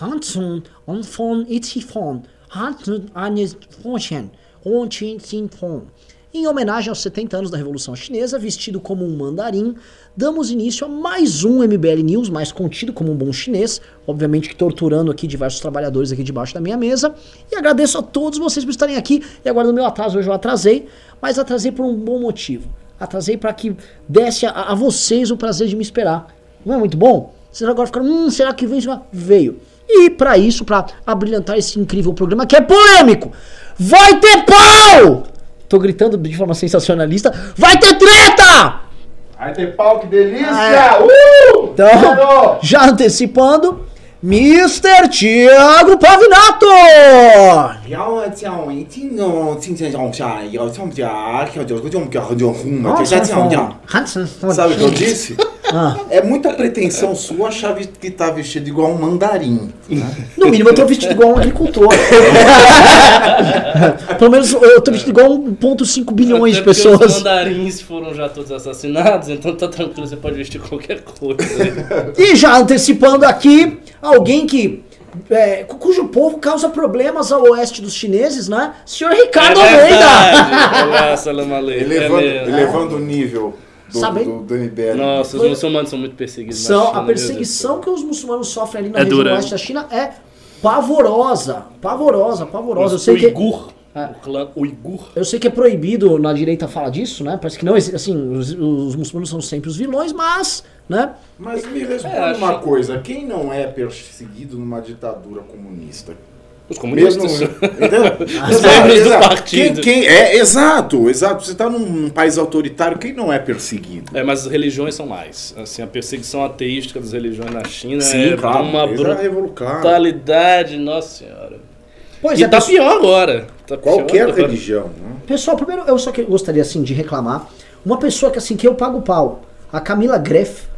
Hansen und von Itzifon, Hansen eines Froschen, und Fon. Em homenagem aos 70 anos da Revolução Chinesa, vestido como um mandarim, damos início a mais um MBL News, mais contido como um bom chinês, obviamente que torturando aqui diversos trabalhadores aqui debaixo da minha mesa. E agradeço a todos vocês por estarem aqui. E agora no meu atraso, hoje eu atrasei, mas atrasei por um bom motivo. Atrasei para que desse a, a, vocês o prazer de me esperar. Não é muito bom? Vocês agora ficaram, hum, será que veio? Veio. E para isso, para abrilhantar esse incrível programa que é polêmico, vai ter pau! Tô gritando de forma sensacionalista, vai ter treta! Vai ter pau, que delícia! Ah, é. uh! Então, já antecipando, Mr. Tiago Pavinato! Sabe o que eu disse? Ah. É muita pretensão sua achar que tá vestido igual um mandarim. No mínimo eu tô vestido igual um agricultor. Pelo menos eu tô vestido igual 1,5 bilhões de pessoas. Os mandarins foram já todos assassinados, então tá tranquilo, você pode vestir qualquer coisa. e já antecipando aqui, alguém que é, cujo povo causa problemas ao oeste dos chineses, né? Senhor Ricardo é Almeida! Olá, salam Elevando, é elevando o nível do, Sabe? do, do MBL. Nossa, os muçulmanos são muito perseguidos. São, China, a perseguição que os muçulmanos sofrem ali na é região dura. oeste da China é pavorosa. Pavorosa, pavorosa. Os Eu sei uigur. que. É. O clã Uigur. Eu sei que é proibido na direita falar disso, né? Parece que não, assim, os, os muçulmanos são sempre os vilões, mas, né? Mas me responde é, uma coisa, quem não é perseguido numa ditadura comunista? Os comunistas. Mesmo, Os membros do partido. Quem, quem, é, exato, exato. Você está num país autoritário, quem não é perseguido? É, mas as religiões são mais. Assim, a perseguição ateística das religiões na China Sim, é claro, uma brutalidade, nossa senhora. Pois e é, tá pior agora. Tá Qualquer pior religião. Né? Pessoal, primeiro eu só que gostaria assim de reclamar. Uma pessoa que assim que eu pago pau, a Camila Greff,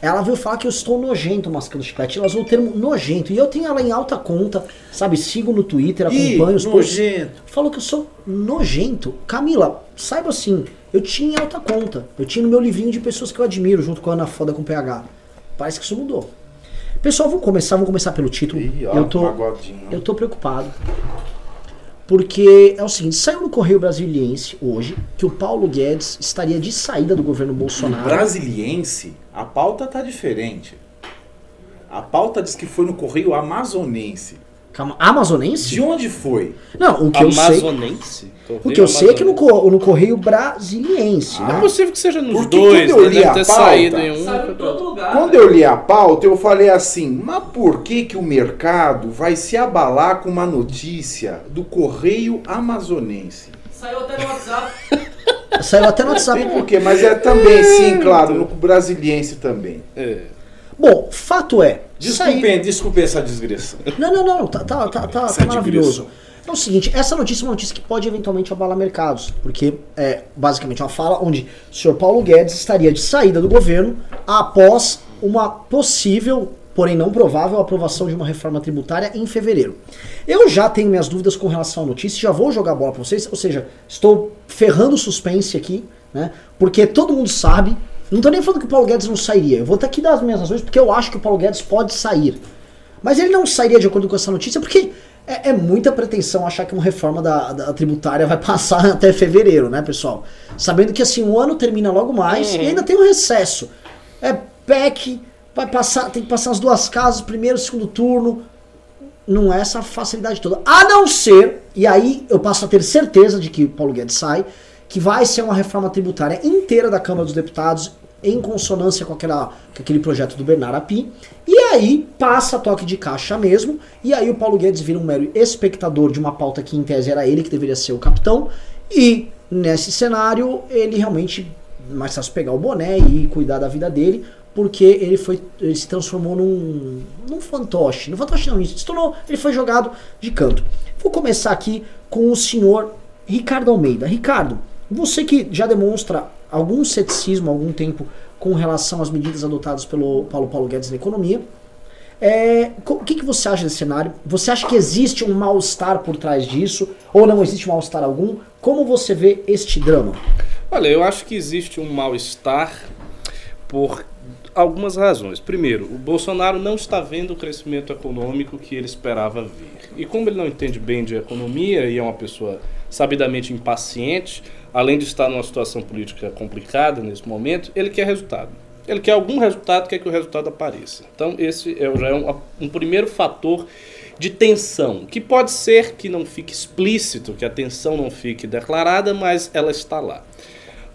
ela veio falar que eu estou nojento mascando chiclete. Ela usou o termo nojento. E eu tenho ela em alta conta, sabe? Sigo no Twitter, acompanho Ih, os posts. Falou que eu sou nojento. Camila, saiba assim, eu tinha em alta conta. Eu tinha no meu livrinho de pessoas que eu admiro, junto com a Ana Foda com PH. Parece que isso mudou. Pessoal, vamos começar, vamos começar pelo título. Ih, ó, eu, tô, eu tô preocupado. Porque é o seguinte, saiu no Correio Brasiliense hoje que o Paulo Guedes estaria de saída do governo Bolsonaro. Brasiliense? A pauta tá diferente. A pauta diz que foi no Correio Amazonense. Calma, amazonense? De onde foi? Não, o que amazonense? eu sei. o que eu sei é que no, no Correio Brasiliense. Ah, né? É possível que seja nos Porque dois, quando eu li né? a pauta, saído em um. Lugar, quando né? eu li a pauta, eu falei assim: mas por que, que o mercado vai se abalar com uma notícia do Correio Amazonense? Saiu até no WhatsApp. Saiu até no WhatsApp. Tem por quê, mas é também, sim, claro, no brasiliense também. É. Bom, fato é. Desculpem, desculpem essa digressão. Não, não, não, tá, tá, tá, tá, tá maravilhoso. É o seguinte, essa notícia é uma notícia que pode eventualmente abalar mercados, porque é basicamente uma fala onde o senhor Paulo Guedes estaria de saída do governo após uma possível, porém não provável, aprovação de uma reforma tributária em fevereiro. Eu já tenho minhas dúvidas com relação à notícia, já vou jogar a bola para vocês, ou seja, estou ferrando o suspense aqui, né? Porque todo mundo sabe não tô nem falando que o Paulo Guedes não sairia. Eu vou ter que dar as minhas razões porque eu acho que o Paulo Guedes pode sair. Mas ele não sairia de acordo com essa notícia porque é, é muita pretensão achar que uma reforma da, da, tributária vai passar até fevereiro, né, pessoal? Sabendo que assim, o ano termina logo mais uhum. e ainda tem um recesso. É PEC, vai passar, tem que passar as duas casas, primeiro, segundo turno. Não é essa facilidade toda. A não ser, e aí eu passo a ter certeza de que Paulo Guedes sai, que vai ser uma reforma tributária inteira da Câmara dos Deputados em consonância com, aquela, com aquele projeto do Bernardo Api, e aí passa toque de caixa mesmo, e aí o Paulo Guedes vira um mero espectador de uma pauta que em tese era ele que deveria ser o capitão, e nesse cenário ele realmente mais fácil pegar o boné e cuidar da vida dele, porque ele foi ele se transformou num, num fantoche. No fantoche não, se tornou, ele foi jogado de canto. Vou começar aqui com o senhor Ricardo Almeida. Ricardo, você que já demonstra algum ceticismo há algum tempo com relação às medidas adotadas pelo Paulo Paulo Guedes na economia, é, o que, que você acha desse cenário? Você acha que existe um mal-estar por trás disso? Ou não existe mal-estar algum? Como você vê este drama? Olha, eu acho que existe um mal-estar por algumas razões. Primeiro, o Bolsonaro não está vendo o crescimento econômico que ele esperava ver. E como ele não entende bem de economia e é uma pessoa sabidamente impaciente, além de estar numa situação política complicada nesse momento, ele quer resultado. Ele quer algum resultado, quer que o resultado apareça. Então, esse é, já é um, um primeiro fator de tensão, que pode ser que não fique explícito, que a tensão não fique declarada, mas ela está lá.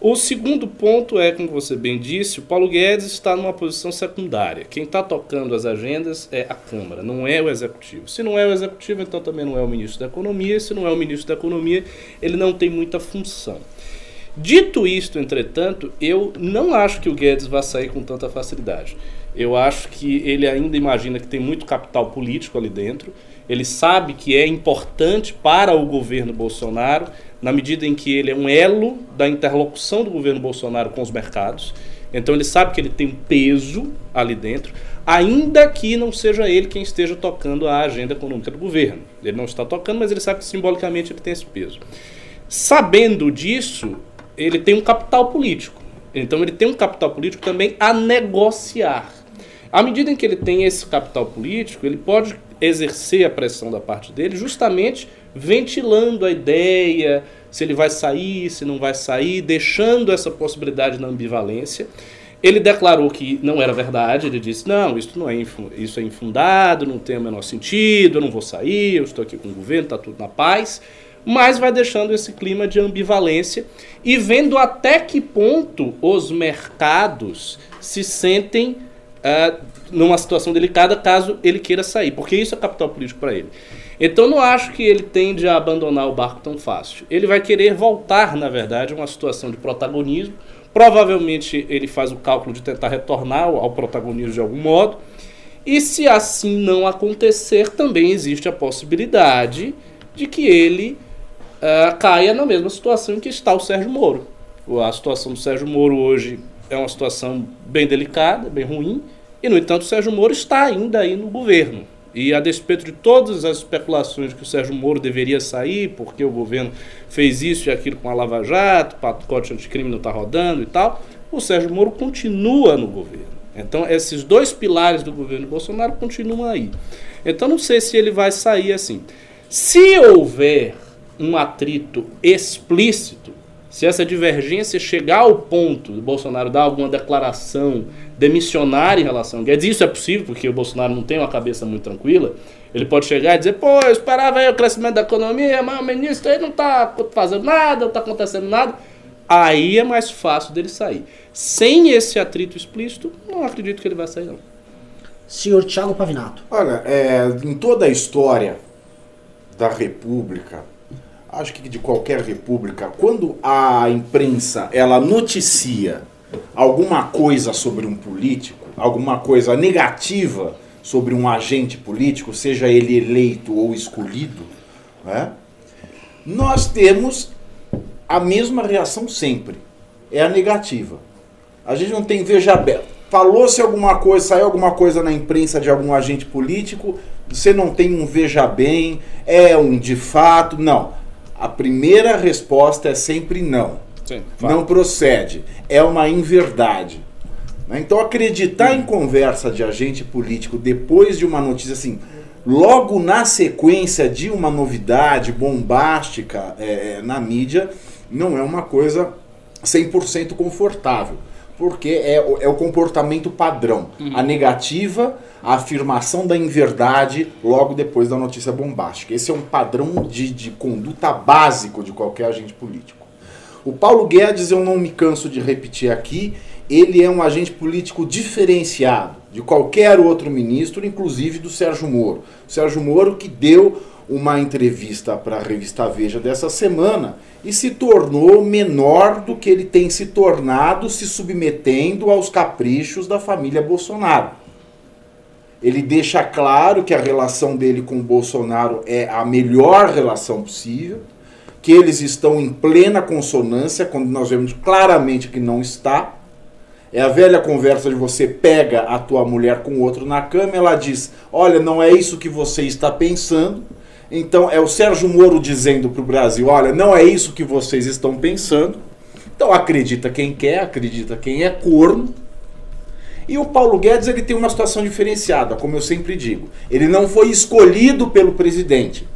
O segundo ponto é, como você bem disse, o Paulo Guedes está numa posição secundária. Quem está tocando as agendas é a Câmara, não é o Executivo. Se não é o Executivo, então também não é o Ministro da Economia. Se não é o Ministro da Economia, ele não tem muita função. Dito isto, entretanto, eu não acho que o Guedes vá sair com tanta facilidade. Eu acho que ele ainda imagina que tem muito capital político ali dentro. Ele sabe que é importante para o governo Bolsonaro na medida em que ele é um elo da interlocução do governo Bolsonaro com os mercados. Então ele sabe que ele tem peso ali dentro, ainda que não seja ele quem esteja tocando a agenda econômica do governo. Ele não está tocando, mas ele sabe que simbolicamente ele tem esse peso. Sabendo disso, ele tem um capital político. Então ele tem um capital político também a negociar. À medida em que ele tem esse capital político, ele pode exercer a pressão da parte dele justamente ventilando a ideia, se ele vai sair, se não vai sair, deixando essa possibilidade na ambivalência. Ele declarou que não era verdade, ele disse: não, isso não é, isso é infundado, não tem o menor sentido, eu não vou sair, eu estou aqui com o governo, está tudo na paz. Mas vai deixando esse clima de ambivalência e vendo até que ponto os mercados se sentem uh, numa situação delicada caso ele queira sair, porque isso é capital político para ele. Então não acho que ele tende a abandonar o barco tão fácil. Ele vai querer voltar, na verdade, a uma situação de protagonismo. Provavelmente ele faz o cálculo de tentar retornar ao protagonismo de algum modo. E se assim não acontecer, também existe a possibilidade de que ele uh, caia na mesma situação em que está o Sérgio Moro. A situação do Sérgio Moro hoje é uma situação bem delicada, bem ruim, e no entanto Sérgio Moro está ainda aí no governo. E a despeito de todas as especulações que o Sérgio Moro deveria sair, porque o governo fez isso e aquilo com a Lava Jato, o pacote anticrime não está rodando e tal, o Sérgio Moro continua no governo. Então, esses dois pilares do governo Bolsonaro continuam aí. Então, não sei se ele vai sair assim. Se houver um atrito explícito, se essa divergência chegar ao ponto de Bolsonaro dar alguma declaração demissionária em relação a Guedes, isso é possível porque o Bolsonaro não tem uma cabeça muito tranquila, ele pode chegar e dizer, pô, eu esperava aí o crescimento da economia, mas o ministro aí não está fazendo nada, não está acontecendo nada. Aí é mais fácil dele sair. Sem esse atrito explícito, não acredito que ele vai sair, não. Senhor Tiago Pavinato. Olha, é, em toda a história da República, acho que de qualquer república, quando a imprensa ela noticia alguma coisa sobre um político, alguma coisa negativa sobre um agente político, seja ele eleito ou escolhido, né? nós temos a mesma reação sempre. É a negativa. A gente não tem veja aberta. Falou-se alguma coisa, saiu alguma coisa na imprensa de algum agente político, você não tem um veja bem, é um de fato. Não a primeira resposta é sempre não. Sim, não procede. É uma inverdade. Né? Então, acreditar em conversa de agente político depois de uma notícia assim, logo na sequência de uma novidade bombástica é, é na mídia, não é uma coisa 100% confortável porque é, é o comportamento padrão. Uhum. A negativa, a afirmação da inverdade logo depois da notícia bombástica. Esse é um padrão de, de conduta básico de qualquer agente político. O Paulo Guedes, eu não me canso de repetir aqui, ele é um agente político diferenciado de qualquer outro ministro, inclusive do Sérgio Moro. O Sérgio Moro que deu uma entrevista para a revista Veja dessa semana e se tornou menor do que ele tem se tornado se submetendo aos caprichos da família Bolsonaro. Ele deixa claro que a relação dele com o Bolsonaro é a melhor relação possível, que eles estão em plena consonância, quando nós vemos claramente que não está. É a velha conversa de você pega a tua mulher com outro na cama, ela diz: "Olha, não é isso que você está pensando". Então é o Sérgio Moro dizendo para o Brasil: olha, não é isso que vocês estão pensando. Então acredita quem quer, acredita quem é corno. E o Paulo Guedes ele tem uma situação diferenciada, como eu sempre digo. Ele não foi escolhido pelo presidente.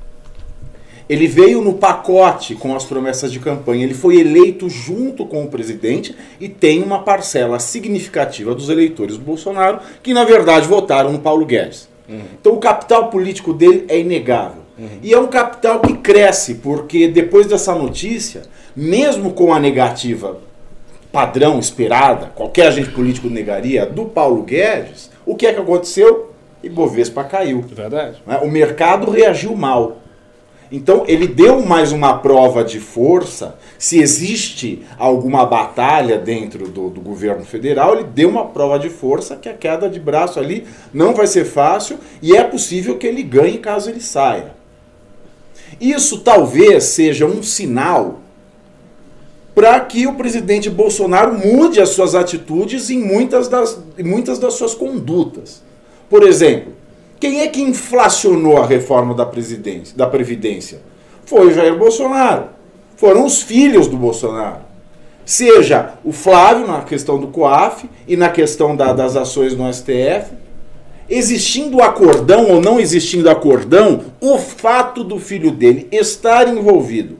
Ele veio no pacote com as promessas de campanha. Ele foi eleito junto com o presidente e tem uma parcela significativa dos eleitores do Bolsonaro que, na verdade, votaram no Paulo Guedes. Uhum. Então, o capital político dele é inegável. Uhum. E é um capital que cresce, porque depois dessa notícia, mesmo com a negativa padrão esperada, qualquer agente político negaria, do Paulo Guedes, o que é que aconteceu? Ibovespa caiu. Verdade. Né? O mercado reagiu mal. Então ele deu mais uma prova de força. Se existe alguma batalha dentro do, do, governo federal, ele deu uma prova de força que a queda de braço ali não vai ser fácil e é possível que ele ganhe caso ele saia. Isso talvez seja um sinal para que o presidente Bolsonaro mude as suas atitudes em muitas das, em muitas das suas condutas. Por exemplo, quem é que inflacionou a reforma da, presidência, da Previdência? Foi o Jair Bolsonaro. Foram os filhos do Bolsonaro. Seja o Flávio na questão do COAF e na questão da, das ações no STF. Existindo acordão ou não existindo acordão, o fato do filho dele estar envolvido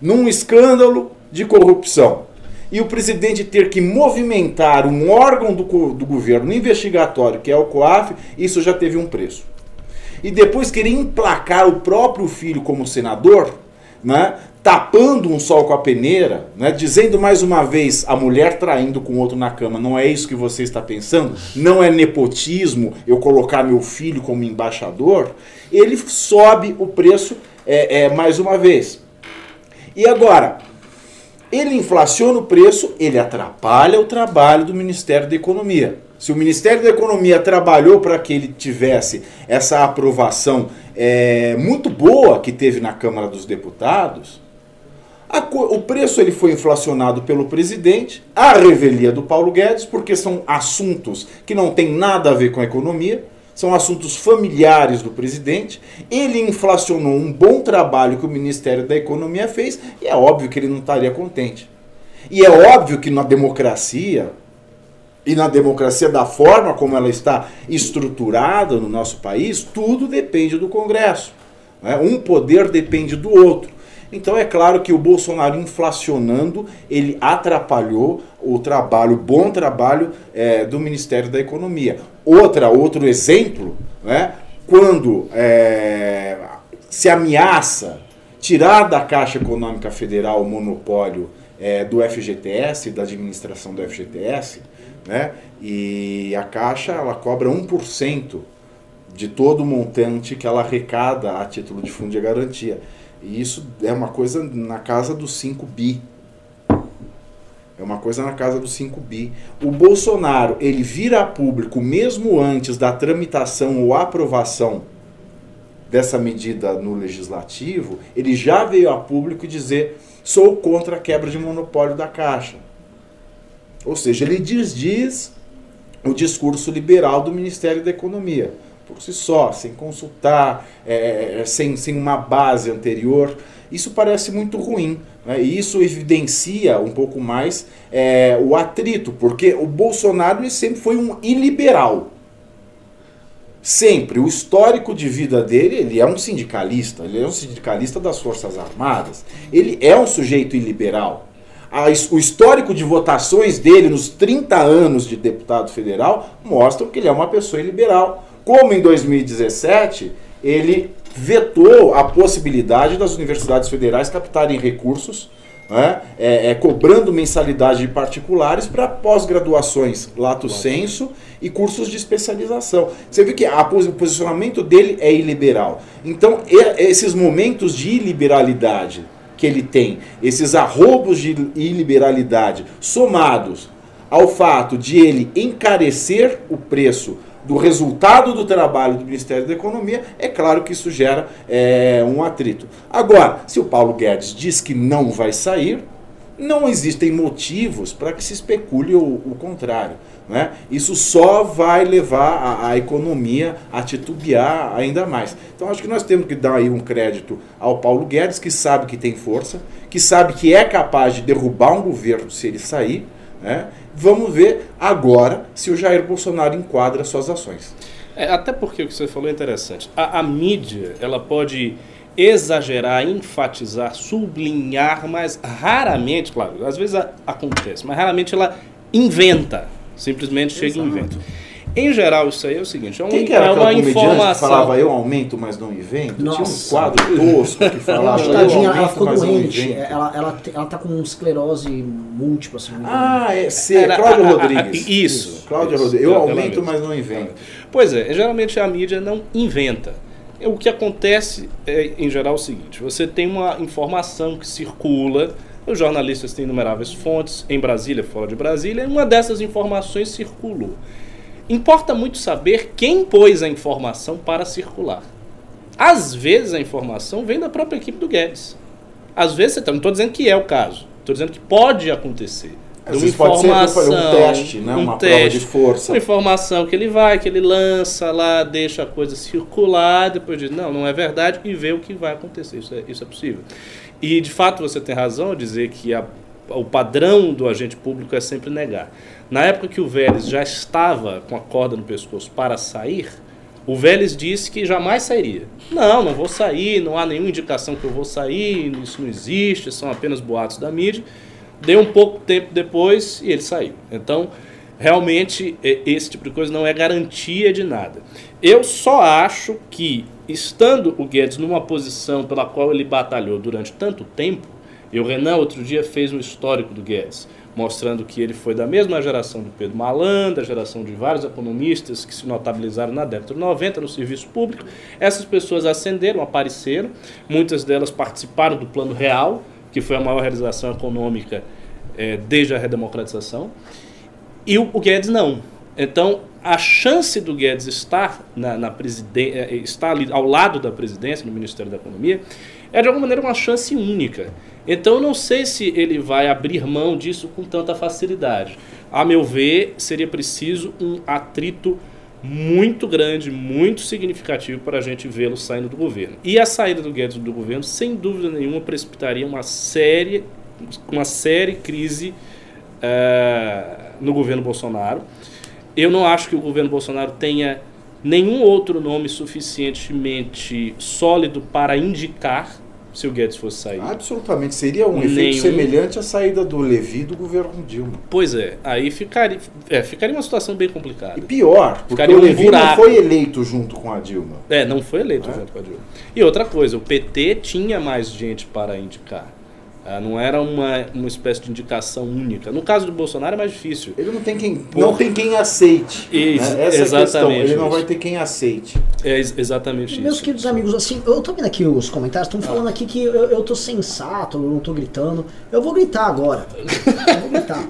num escândalo de corrupção e o presidente ter que movimentar um órgão do, do governo investigatório, que é o COAF, isso já teve um preço. E depois querer emplacar o próprio filho como senador, né, tapando um sol com a peneira, né, dizendo mais uma vez a mulher traindo com outro na cama, não é isso que você está pensando? Não é nepotismo eu colocar meu filho como embaixador? Ele sobe o preço é, é mais uma vez. E agora, ele inflaciona o preço, ele atrapalha o trabalho do Ministério da Economia. Se o Ministério da Economia trabalhou para que ele tivesse essa aprovação é, muito boa que teve na Câmara dos Deputados, a, o preço ele foi inflacionado pelo presidente, a revelia do Paulo Guedes, porque são assuntos que não têm nada a ver com a economia são assuntos familiares do presidente. Ele inflacionou um bom trabalho que o Ministério da Economia fez e é óbvio que ele não estaria contente. E é óbvio que na democracia, e na democracia da forma como ela está estruturada no nosso país, tudo depende do Congresso. Né? Um poder depende do outro. Então é claro que o Bolsonaro inflacionando, ele atrapalhou o trabalho, o bom trabalho é, do Ministério da Economia. Outra, outro exemplo, né, quando é, se ameaça tirar da Caixa Econômica Federal o monopólio é, do FGTS, da administração do FGTS, né, e a Caixa ela cobra 1% de todo o montante que ela arrecada a título de fundo de garantia. E isso é uma coisa na casa dos 5 bi. É uma coisa na casa dos 5 bi. O Bolsonaro, ele vira a público mesmo antes da tramitação ou aprovação dessa medida no legislativo, ele já veio a público dizer: sou contra a quebra de monopólio da Caixa. Ou seja, ele desdiz o discurso liberal do Ministério da Economia por si só, sem consultar, é, é, sem, sem uma base anterior. Isso parece muito ruim. Né? E isso evidencia um pouco mais é, o atrito, porque o Bolsonaro sempre foi um iliberal. Sempre. O histórico de vida dele, ele é um sindicalista, ele é um sindicalista das Forças Armadas. Ele é um sujeito iliberal. O histórico de votações dele nos 30 anos de deputado federal mostra que ele é uma pessoa iliberal como em 2017 ele vetou a possibilidade das universidades federais captarem recursos, né, é, é, cobrando mensalidade de particulares para pós-graduações lato senso e cursos de especialização. Você vê que a, o posicionamento dele é iliberal. Então, esses momentos de iliberalidade que ele tem, esses arrobos de iliberalidade, somados ao fato de ele encarecer o preço do resultado do trabalho do Ministério da Economia, é claro que isso gera é, um atrito. Agora, se o Paulo Guedes diz que não vai sair, não existem motivos para que se especule o, o contrário. Né? Isso só vai levar a, a, economia a titubear ainda mais. Então acho que nós temos que dar aí um crédito ao Paulo Guedes, que sabe que tem força, que sabe que é capaz de derrubar um governo se ele sair, Né? Vamos ver agora se o Jair Bolsonaro enquadra suas ações. É, até porque o que você falou é interessante. A, a mídia, ela pode exagerar, enfatizar, sublinhar, mas raramente, claro, às vezes a, acontece, mas raramente ela inventa, simplesmente chega Exato. e inventa. Em geral, isso aí é o seguinte: é, um, Quem que era é uma informação. Que falava eu aumento, mas não invento? Nossa. Tinha um quadro tosco que falava. eu tadinha, ela ficou doente. Ela, ela, ela tá com esclerose múltipla. Assim, ah, é, sim, era, Cláudia Rodrigues. isso. isso. Cláudia Rodrigues. Eu aumento, mas não invento. Pois é, geralmente a mídia não inventa. O que acontece é, em geral, é o seguinte: você tem uma informação que circula, os jornalistas têm inumeráveis fontes, em Brasília, fora de Brasília, e uma dessas informações circulou. Importa muito saber quem pôs a informação para circular. Às vezes a informação vem da própria equipe do Guedes. Às vezes, não estou dizendo que é o caso, estou dizendo que pode acontecer. Às uma informação, um teste, né? um uma teste, prova de força. Uma informação que ele vai, que ele lança lá, deixa a coisa circular, depois diz, não, não é verdade, e vê o que vai acontecer. Isso é, isso é possível. E de fato você tem razão ao dizer que a, o padrão do agente público é sempre negar. Na época que o Vélez já estava com a corda no pescoço para sair, o Vélez disse que jamais sairia. Não, não vou sair, não há nenhuma indicação que eu vou sair, isso não existe, são apenas boatos da mídia. Deu um pouco tempo depois e ele saiu. Então, realmente, esse tipo de coisa não é garantia de nada. Eu só acho que, estando o Guedes numa posição pela qual ele batalhou durante tanto tempo, e o Renan outro dia fez um histórico do Guedes, mostrando que ele foi da mesma geração do Pedro Malan, da geração de vários economistas que se notabilizaram na década de 90 no serviço público. Essas pessoas ascenderam, apareceram, muitas delas participaram do Plano Real, que foi a maior realização econômica é, desde a redemocratização, e o, o, Guedes não. Então, a chance do Guedes estar, na, na é, estar ali ao lado da presidência, no Ministério da Economia, é de alguma maneira uma chance única. Então eu não sei se ele vai abrir mão disso com tanta facilidade. A meu ver, seria preciso um atrito muito grande, muito significativo para a gente vê-lo saindo do governo. E a saída do Guedes do governo, sem dúvida nenhuma, precipitaria uma série, uma série crise uh, no governo Bolsonaro. Eu não acho que o governo Bolsonaro tenha nenhum outro nome suficientemente sólido para indicar se o Guedes fosse sair. Absolutamente. Seria um Nenhum... efeito semelhante à saída do Levi do governo Dilma. Pois é. Aí ficaria, é, ficaria uma situação bem complicada. E pior, porque ficaria o Levi um não foi eleito junto com a Dilma. É, não foi eleito é? junto com a Dilma. E outra coisa, o PT tinha mais gente para indicar. Ah, não era uma, uma espécie de indicação única. No caso do Bolsonaro é mais difícil. Ele não tem quem, Por... não tem quem aceite. Isso, né? Essa exatamente. É a questão. Ele não vai ter quem aceite. É exatamente isso. Meus queridos amigos, assim, eu tô vendo aqui os comentários, estão falando aqui que eu, eu tô sensato, eu não tô gritando. Eu vou gritar agora. eu vou gritar.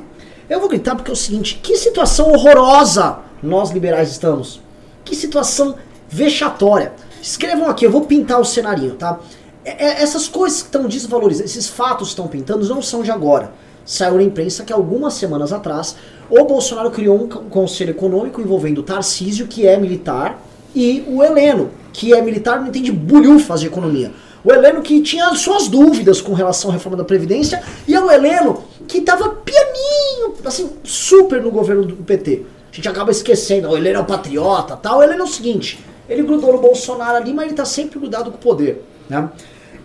Eu vou gritar porque é o seguinte, que situação horrorosa nós liberais estamos. Que situação vexatória. Escrevam aqui, eu vou pintar o cenarinho, tá? É, é, essas coisas que estão desvalorizadas, esses fatos que estão pintando, não são de agora. Saiu na imprensa que algumas semanas atrás o Bolsonaro criou um conselho econômico envolvendo o Tarcísio, que é militar, e o Heleno, que é militar, não entende bulhufas de economia. O Heleno que tinha suas dúvidas com relação à reforma da Previdência, e é o Heleno que estava pianinho, assim, super no governo do PT. A gente acaba esquecendo, o Heleno é o patriota tal. O Heleno é o seguinte, ele grudou no Bolsonaro ali, mas ele está sempre grudado com o poder. Né?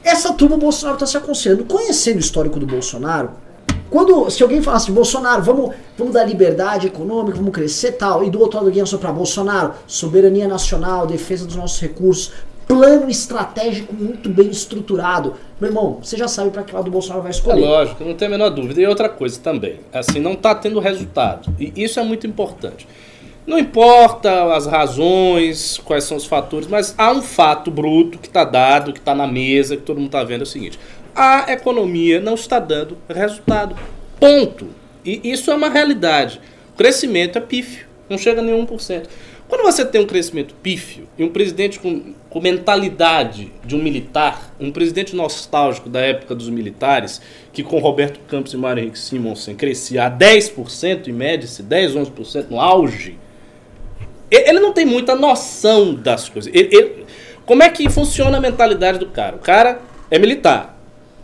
Essa turma o Bolsonaro está se aconselhando. Conhecendo o histórico do Bolsonaro, quando se alguém falasse assim, Bolsonaro, vamos, vamos dar liberdade econômica, vamos crescer tal, e do outro lado alguém para Bolsonaro, soberania nacional, defesa dos nossos recursos, plano estratégico muito bem estruturado. Meu irmão, você já sabe para que lado o Bolsonaro vai escolher. É lógico, não tem a menor dúvida. E outra coisa também, assim, não está tendo resultado. E isso é muito importante. Não importa as razões, quais são os fatores, mas há um fato bruto que está dado, que está na mesa, que todo mundo está vendo, é o seguinte: a economia não está dando resultado. Ponto. E isso é uma realidade. O crescimento é pífio, não chega a nenhum por cento. Quando você tem um crescimento pífio e um presidente com, com, mentalidade de um militar, um presidente nostálgico da época dos militares, que com Roberto Campos e Mário Henrique Simonsen crescia a 10% em média, 10, 11% no auge, ele não tem muita noção das coisas. Ele, ele, como é que funciona a mentalidade do cara? O cara é militar.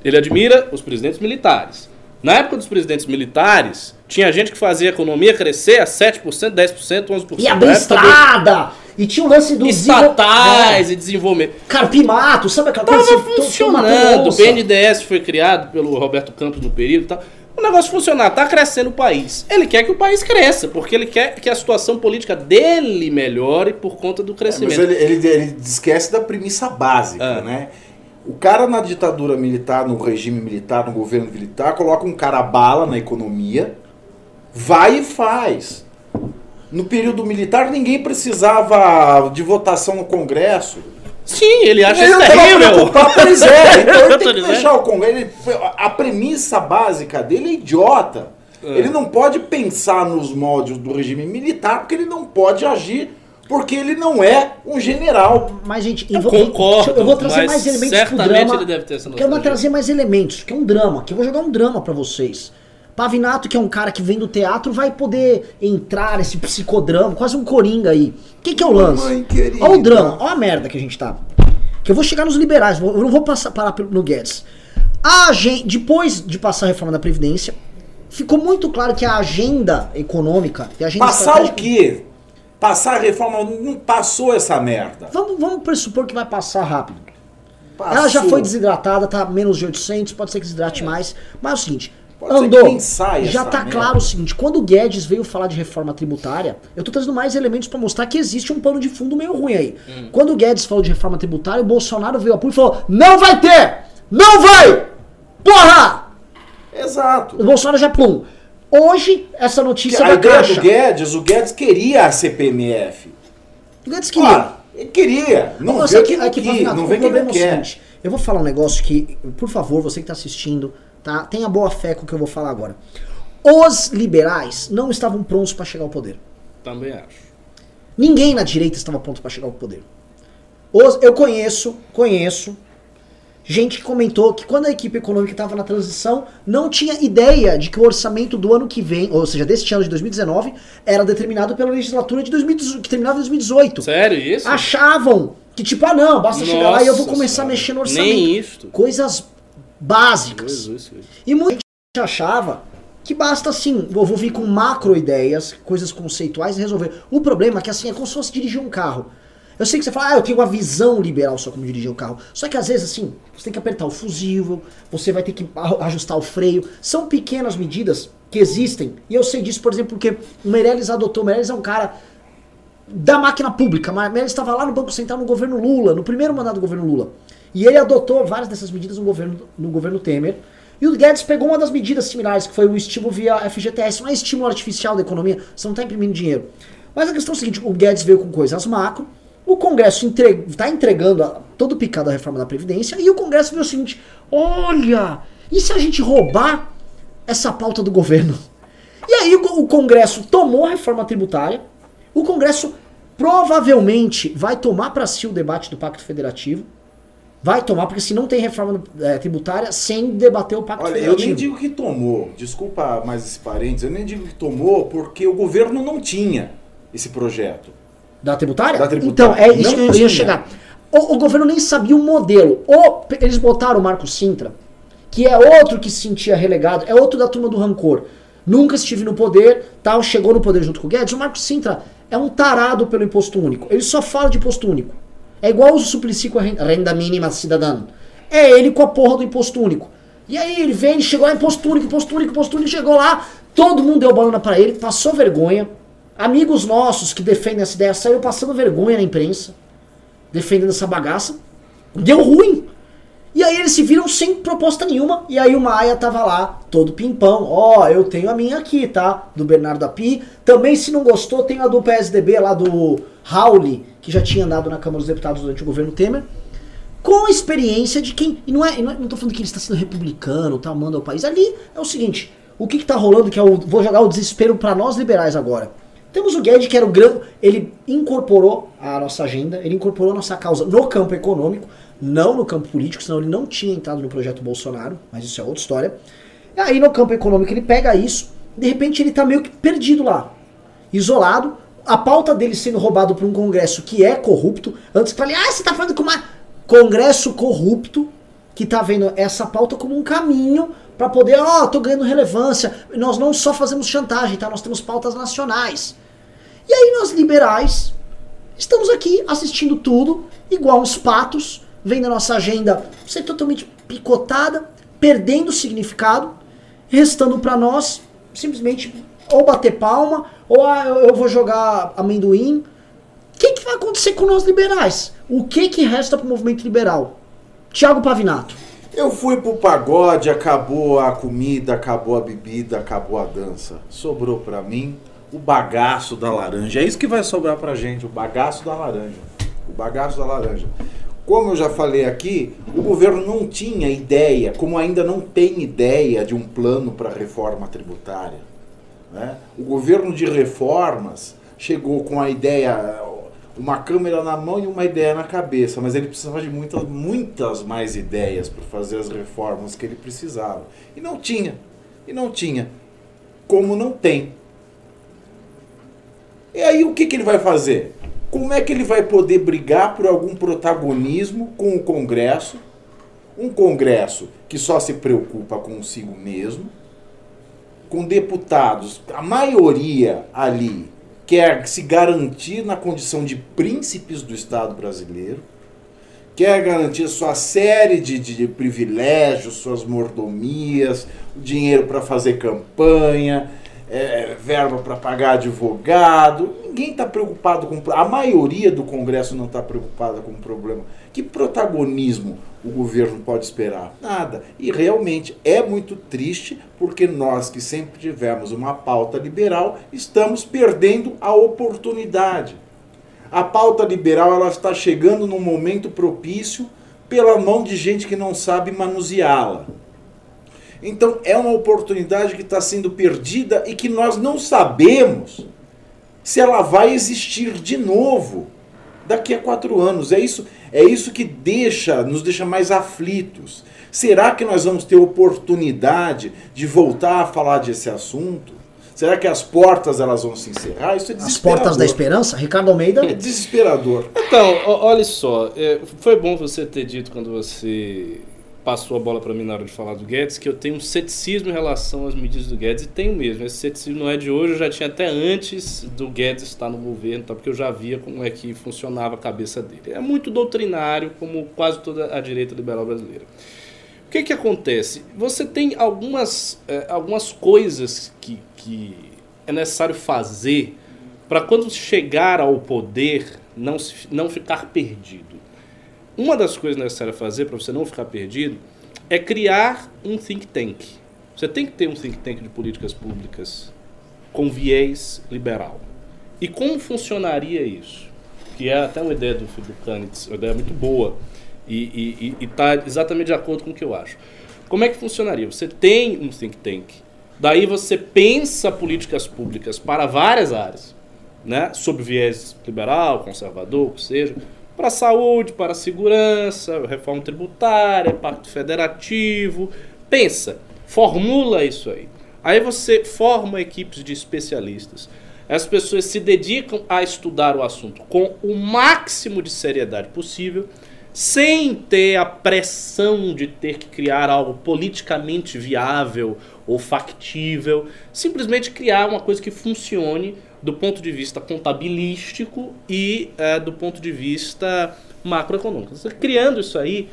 Ele admira os presidentes militares. Na época dos presidentes militares, Tinha gente que fazia a economia crescer a 7%, 10%, 11%. E abrir estrada! E tinha o lance do estatais é. e desenvolvimento. Carpimato, sabe aquela coisa? Tava funcionando. O BNDES foi criado pelo Roberto Campos no período e tal. O negócio funcionar, tá crescendo o país. Ele quer que o país cresça, porque ele quer que a situação política dele melhore por conta do crescimento. É, mas ele, ele, ele esquece da premissa básica, é. né? O cara na ditadura militar, no regime militar, no governo militar, coloca um cara bala na economia, vai e faz. No período militar, ninguém precisava de votação no Congresso. Sim, ele acha ele isso terrível. Pois é, então ele tem que deixar o Congresso. a premissa básica dele é idiota. É. Ele não pode pensar nos moldes do regime militar, porque ele não pode agir porque ele não é um general. Mas, gente, eu, vou, concordo. Eu vou trazer mais elementos certamente pro drama. ele deve ter essa noção. Eu vou trazer mais elementos, que é um drama. Que eu vou jogar um drama para vocês. Pavinato, que é um cara que vem do teatro, vai poder entrar nesse psicodrama, quase um coringa aí. O que, que é o lance? Olha o drama, olha a merda que a gente tá. Que eu vou chegar nos liberais, eu não vou passar parar no Guedes. A gente, depois de passar a reforma da Previdência, ficou muito claro que a agenda econômica a agenda Passar o quê? Passar a reforma não passou essa merda. Vamos, vamos pressupor que vai passar rápido. Passou. Ela já foi desidratada, tá menos de 800, pode ser que desidrate é. mais. Mas é o seguinte, Pode Andou. Já tá merda. claro o seguinte, quando o Guedes veio falar de reforma tributária, eu tô trazendo mais elementos para mostrar que existe um pano de fundo meio ruim aí. Hum. Quando o Guedes falou de reforma tributária, o Bolsonaro veio a público e falou: "Não vai ter! Não vai! Porra!" Exato. O Bolsonaro já plum. Hoje essa notícia a ideia do Guedes, o Guedes queria a CPMF. O Guedes queria. Ah, ele queria. Não vê que, aqui, que, não vê que não quer. Eu vou falar um negócio que, por favor, você que tá assistindo, tá? Tenha boa fé com o que eu vou falar agora. Os liberais não estavam prontos para chegar ao poder. Também acho. Ninguém na direita estava pronto para chegar ao poder. Os, eu conheço, conheço gente que comentou que quando a equipe econômica estava na transição, não tinha ideia de que o orçamento do ano que vem, ou seja, deste ano de 2019, era determinado pela legislatura de 2018, que terminava em 2018. Sério isso? Achavam que tipo, ah não, basta Nossa chegar lá e eu vou começar a mexer no orçamento. Nem isso. Coisas básicas. E muita gente achava que basta assim, eu vou vir com macro ideias, coisas conceituais e resolver. O problema é que assim, é como se fosse dirigir um carro. Eu sei que você fala, ah, eu tenho uma visão liberal só como dirigir o carro. Só que às vezes, assim, você tem que apertar o fusível, você vai ter que ajustar o freio. São pequenas medidas que existem. E eu sei disso, por exemplo, porque o Meirelles adotou. O Meirelles é um cara da máquina pública. O Meirelles estava lá no Banco Central no governo Lula, no primeiro mandato do governo Lula. E ele adotou várias dessas medidas no governo, no governo Temer. E o Guedes pegou uma das medidas similares, que foi o estímulo via FGTS, não é estímulo artificial da economia, você não está imprimindo dinheiro. Mas a questão é a seguinte, o Guedes veio com coisas macro, o Congresso está entregando a, todo o picado da reforma da Previdência, e o Congresso viu o seguinte, olha, e se a gente roubar essa pauta do governo? E aí o, o Congresso tomou a reforma tributária, o Congresso provavelmente vai tomar para si o debate do Pacto Federativo, Vai tomar, porque se não tem reforma é, tributária, sem debater o pacto Olha, federativo. eu nem digo que tomou, desculpa mais esse parênteses, eu nem digo que tomou porque o governo não tinha esse projeto. Da tributária? Da tributária. Então, é isso não que eu tinha. ia chegar. O, o, governo nem sabia o modelo. Ou eles botaram o Marco Sintra, que é outro que se sentia relegado, é outro da turma do rancor. Nunca estive no poder, tal, chegou no poder junto com o Guedes. O Marco Sintra é um tarado pelo imposto único. Ele só fala de imposto único. É igual o Suplicy com a renda mínima cidadã. É ele com a porra do imposto único. E aí ele vem, chegou lá, imposto único, imposto único, imposto único, chegou lá, todo mundo deu banana para ele, passou vergonha. Amigos nossos que defendem essa ideia saíram passando vergonha na imprensa, defendendo essa bagaça. Deu ruim. E aí eles se viram sem proposta nenhuma. E aí o Maia tava lá, todo pimpão. Ó, oh, eu tenho a minha aqui, tá? Do Bernardo Api. Também, se não gostou, tem a do PSDB lá do Rauli, que já tinha andado na Câmara dos Deputados durante o governo Temer. Com a experiência de quem. E não é, não, é, não tô falando que ele está sendo republicano, tá, manda ao país. Ali é o seguinte: o que, que tá rolando, que é o. Vou jogar o desespero para nós liberais agora. Temos o Guedes, que era o grande. Ele incorporou a nossa agenda, ele incorporou a nossa causa no campo econômico não no campo político, senão ele não tinha entrado no projeto Bolsonaro, mas isso é outra história. E aí no campo econômico ele pega isso, de repente ele tá meio que perdido lá, isolado, a pauta dele sendo roubado por um congresso que é corrupto. Antes falei, ah, você tá falando com uma congresso corrupto que tá vendo essa pauta como um caminho para poder, ó, oh, tô ganhando relevância. Nós não só fazemos chantagem, tá? Nós temos pautas nacionais. E aí nós liberais estamos aqui assistindo tudo, igual uns patos, vendo a nossa agenda ser totalmente picotada, perdendo significado, restando para nós simplesmente ou bater palma, ou ah, eu vou jogar amendoim. O que, que vai acontecer com nós liberais? O que, que resta para o movimento liberal? Tiago Pavinato. Eu fui pro pagode, acabou a comida, acabou a bebida, acabou a dança. Sobrou para mim o bagaço da laranja. É isso que vai sobrar pra gente, o bagaço da laranja. O bagaço da laranja. Como eu já falei aqui, o governo não tinha ideia, como ainda não tem ideia de um plano para reforma tributária. Né? O governo de reformas chegou com a ideia, uma câmera na mão e uma ideia na cabeça, mas ele precisava de muitas, muitas mais ideias para fazer as reformas que ele precisava. E não tinha. E não tinha. Como não tem. E aí o que, que ele vai fazer? Como é que ele vai poder brigar por algum protagonismo com o Congresso? Um Congresso que só se preocupa consigo mesmo, com deputados, a maioria ali quer se garantir na condição de príncipes do Estado brasileiro, quer garantir sua série de, de privilégios, suas mordomias, dinheiro para fazer campanha, é, verba para pagar advogado. Ninguém está preocupado com. A maioria do Congresso não está preocupada com o problema. Que protagonismo o governo pode esperar? Nada. E realmente é muito triste porque nós que sempre tivemos uma pauta liberal estamos perdendo a oportunidade. A pauta liberal ela está chegando num momento propício pela mão de gente que não sabe manuseá-la. Então é uma oportunidade que está sendo perdida e que nós não sabemos se ela vai existir de novo daqui a quatro anos. É isso, é isso que deixa, nos deixa mais aflitos. Será que nós vamos ter oportunidade de voltar a falar desse assunto? Será que as portas elas vão se encerrar? Isso é As portas da esperança? Ricardo Almeida? É desesperador. Então, olha só, é, foi bom você ter dito quando você passou a bola para mim na hora de falar do Guedes, que eu tenho um ceticismo em relação às medidas do Guedes, e tenho mesmo. Esse ceticismo não é de hoje, eu já tinha até antes do Guedes estar no governo, tá? porque eu já via como é que funcionava a cabeça dele. É muito doutrinário, como quase toda a direita liberal brasileira. O que, que acontece? Você tem algumas, é, algumas coisas que, que é necessário fazer para quando chegar ao poder não, se, não ficar perdido. Uma das coisas necessárias a fazer para você não ficar perdido é criar um think tank. Você tem que ter um think tank de políticas públicas com viés liberal. E como funcionaria isso? Que é até uma ideia do Philip Kanitz, uma ideia muito boa e está exatamente de acordo com o que eu acho. Como é que funcionaria? Você tem um think tank, daí você pensa políticas públicas para várias áreas, né? sob viés liberal, conservador, o que seja para a saúde, para a segurança, reforma tributária, pacto federativo. Pensa, formula isso aí. Aí você forma equipes de especialistas. As pessoas se dedicam a estudar o assunto com o máximo de seriedade possível, sem ter a pressão de ter que criar algo politicamente viável ou factível, simplesmente criar uma coisa que funcione do ponto de vista contabilístico e é, do ponto de vista macroeconômico. Você criando isso aí,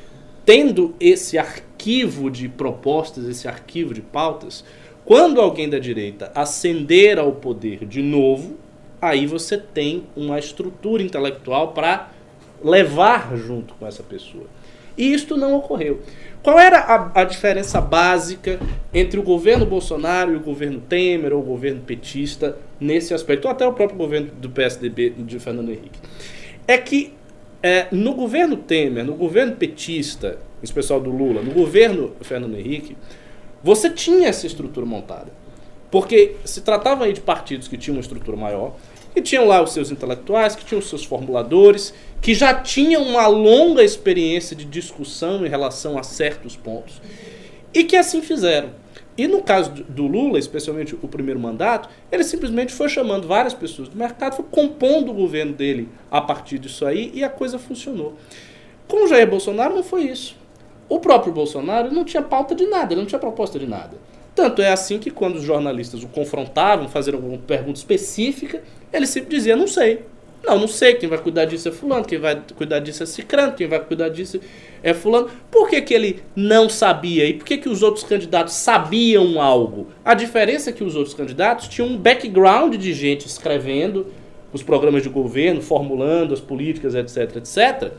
tendo esse arquivo de propostas, esse arquivo de pautas, quando alguém da direita ascender ao poder de novo, aí você tem uma estrutura intelectual para levar junto com essa pessoa. E isto não ocorreu. Qual era a, a, diferença básica entre o governo Bolsonaro e o governo Temer ou o governo petista nesse aspecto, ou até o próprio governo do PSDB de Fernando Henrique? É que é, no governo Temer, no governo petista, em especial do Lula, no governo Fernando Henrique, você tinha essa estrutura montada. Porque se tratava aí de partidos que tinham uma estrutura maior, que tinham lá os seus intelectuais, que tinham os seus formuladores, que já tinham uma longa experiência de discussão em relação a certos pontos, e que assim fizeram. E no caso do Lula, especialmente o primeiro mandato, ele simplesmente foi chamando várias pessoas do mercado, foi compondo o governo dele a partir disso aí, e a coisa funcionou. Com o Jair Bolsonaro não foi isso. O próprio Bolsonaro não tinha pauta de nada, ele não tinha proposta de nada. Tanto é assim que quando os jornalistas o confrontavam, faziam alguma pergunta específica, ele sempre dizia, não sei. Não, não sei, quem vai cuidar disso é fulano, quem vai cuidar disso é cicrano, quem vai cuidar disso é fulano. Por que, que ele não sabia? E por que, que os outros candidatos sabiam algo? A diferença é que os outros candidatos tinham um background de gente escrevendo os programas de governo, formulando as políticas, etc, etc,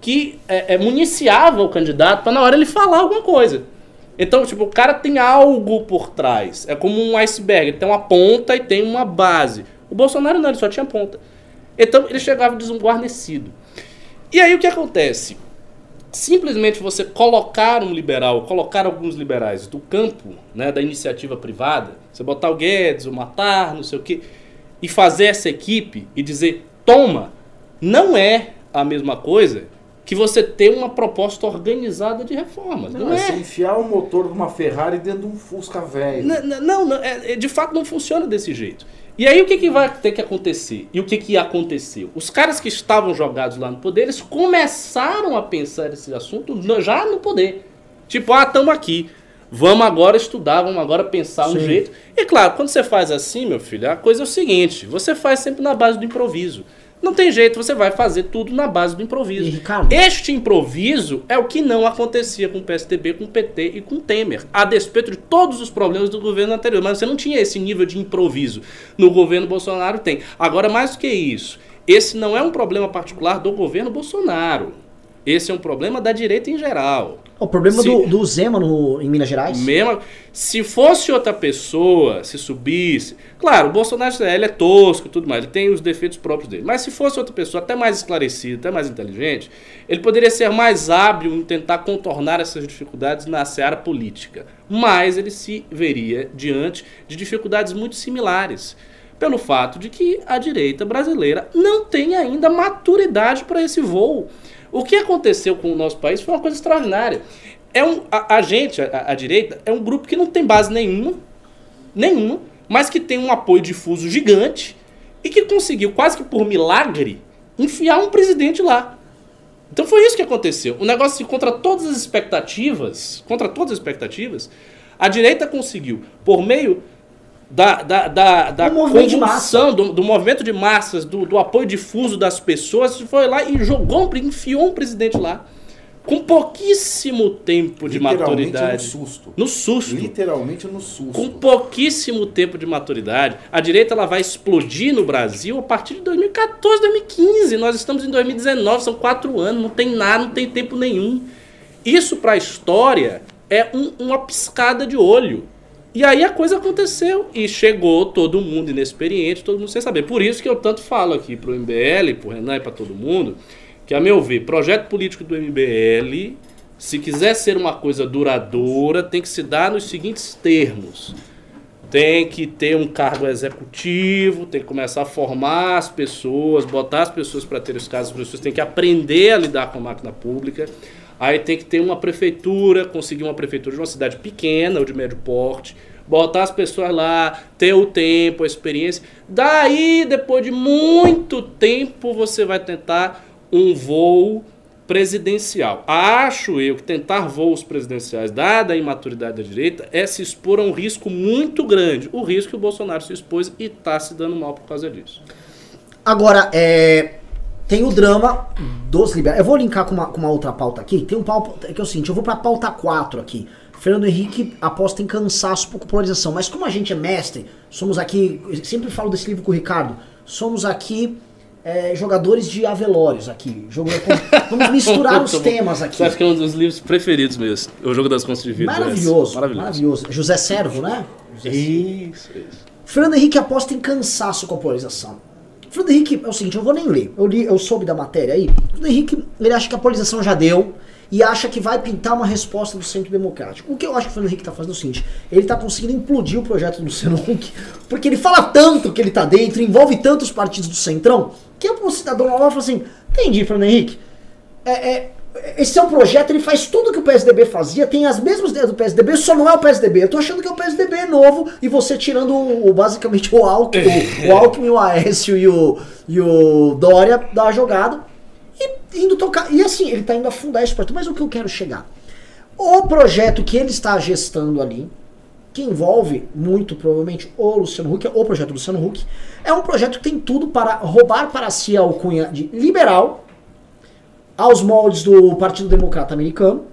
que é, é, municiava o candidato para na hora ele falar alguma coisa. Então, tipo, o cara tem algo por trás. É como um iceberg, ele tem uma ponta e tem uma base. O Bolsonaro não, ele só tinha ponta. Então ele chegava desguarnecido. E aí o que acontece? Simplesmente você colocar um liberal, colocar alguns liberais do campo né, da iniciativa privada, você botar o Guedes, o Matar, não sei o quê, e fazer essa equipe e dizer toma, não é a mesma coisa que você ter uma proposta organizada de reformas. Não, não é, é enfiar o motor de uma Ferrari dentro de um Fusca velho. Não, não, não é, de fato não funciona desse jeito. E aí o que, que vai ter que acontecer? E o que, que aconteceu? Os caras que estavam jogados lá no poder, eles começaram a pensar esse assunto já no poder. Tipo, ah, estamos aqui. Vamos agora estudar, vamos agora pensar Sim. um jeito. E claro, quando você faz assim, meu filho, a coisa é o seguinte: você faz sempre na base do improviso. Não tem jeito, você vai fazer tudo na base do improviso. Ricardo, este improviso é o que não acontecia com o PSDB, com o PT e com o Temer, a despeito de todos os problemas do governo anterior. Mas você não tinha esse nível de improviso. No governo Bolsonaro tem. Agora, mais do que isso, esse não é um problema particular do governo Bolsonaro. Esse é um problema da direita em geral. O problema se, do, do Zema no, em Minas Gerais? Mesmo, se fosse outra pessoa, se subisse. Claro, o Bolsonaro ele é tosco e tudo mais, ele tem os defeitos próprios dele. Mas se fosse outra pessoa, até mais esclarecida, até mais inteligente, ele poderia ser mais hábil em tentar contornar essas dificuldades na seara política. Mas ele se veria diante de dificuldades muito similares pelo fato de que a direita brasileira não tem ainda maturidade para esse voo. O que aconteceu com o nosso país foi uma coisa extraordinária. É um, a, a gente, a, a, direita, é um grupo que não tem base nenhuma, nenhuma, mas que tem um apoio difuso gigante e que conseguiu, quase que por milagre, enfiar um presidente lá. Então foi isso que aconteceu. O negócio, contra todas as expectativas, contra todas as expectativas, a direita conseguiu, por meio da, da, da, da convulsão, do, do, movimento de massas, do, do, apoio difuso das pessoas, foi lá e jogou, enfiou um presidente lá. Com pouquíssimo tempo de maturidade. No susto. No susto. Literalmente no susto. Com pouquíssimo tempo de maturidade. A direita ela vai explodir no Brasil a partir de 2014, 2015. Nós estamos em 2019, são quatro anos, não tem nada, não tem tempo nenhum. Isso para a história é um, uma piscada de olho. E aí a coisa aconteceu e chegou todo mundo inexperiente, todo mundo sem saber. Por isso que eu tanto falo aqui pro MBL, pro Renan e para todo mundo, que a meu ver, projeto político do MBL, se quiser ser uma coisa duradoura, tem que se dar nos seguintes termos. Tem que ter um cargo executivo, tem que começar a formar as pessoas, botar as pessoas para ter os casos, as pessoas têm que aprender a lidar com a máquina pública. Aí tem que ter uma prefeitura, conseguir uma prefeitura de uma cidade pequena ou de médio porte, botar as pessoas lá, ter o tempo, a experiência. Daí, depois de muito tempo, você vai tentar um voo presidencial. Acho eu que tentar voos presidenciais, dada a imaturidade da direita, é se expor a um risco muito grande. O risco que o Bolsonaro se expôs e está se dando mal por causa disso. Agora, é, tem o drama dos liberais. Eu vou linkar com uma, com uma outra pauta aqui. Tem um pauta que é o seguinte, eu vou pra pauta 4 aqui. Fernando Henrique aposta em cansaço por polarização. Mas como a gente é mestre, somos aqui. Sempre falo desse livro com o Ricardo. Somos aqui é, jogadores de avelórios aqui. Jogo, vamos misturar os temas aqui. Acha que é um dos livros preferidos mesmo? O Jogo das Contas de Vida. Maravilhoso, maravilhoso. maravilhoso. José Servo, né? José isso, isso. Fernando Henrique aposta em cansaço com a polarização. Fernando Henrique é o seguinte, eu vou nem ler. Eu li, eu soube da matéria aí. Fernando Henrique, ele acha que a polarização já deu e acha que vai pintar uma resposta do centro democrático. O que eu acho que o Fernando Henrique está fazendo é o seguinte: ele está conseguindo implodir o projeto do Luciano Huck, porque ele fala tanto que ele está dentro, envolve tantos partidos do Centrão, que o cidadão lá fala assim: entendi, Fernando Henrique. É, é, esse é um projeto, ele faz tudo que o PSDB fazia, tem as mesmas ideias do PSDB, só não é o PSDB. Eu tô achando que é o PSDB novo e você tirando o, basicamente o Alckmin, o, o Alckmin, o Aécio e o, e o Dória da jogada e indo tocar. E assim, ele tá indo afundar esse projeto. Mas o que eu quero chegar? O projeto que ele está gestando ali, que envolve muito provavelmente o Luciano Huck, o projeto do Luciano Huck, é um projeto que tem tudo para roubar para si a alcunha de liberal, aos moldes do Partido Democrata Americano,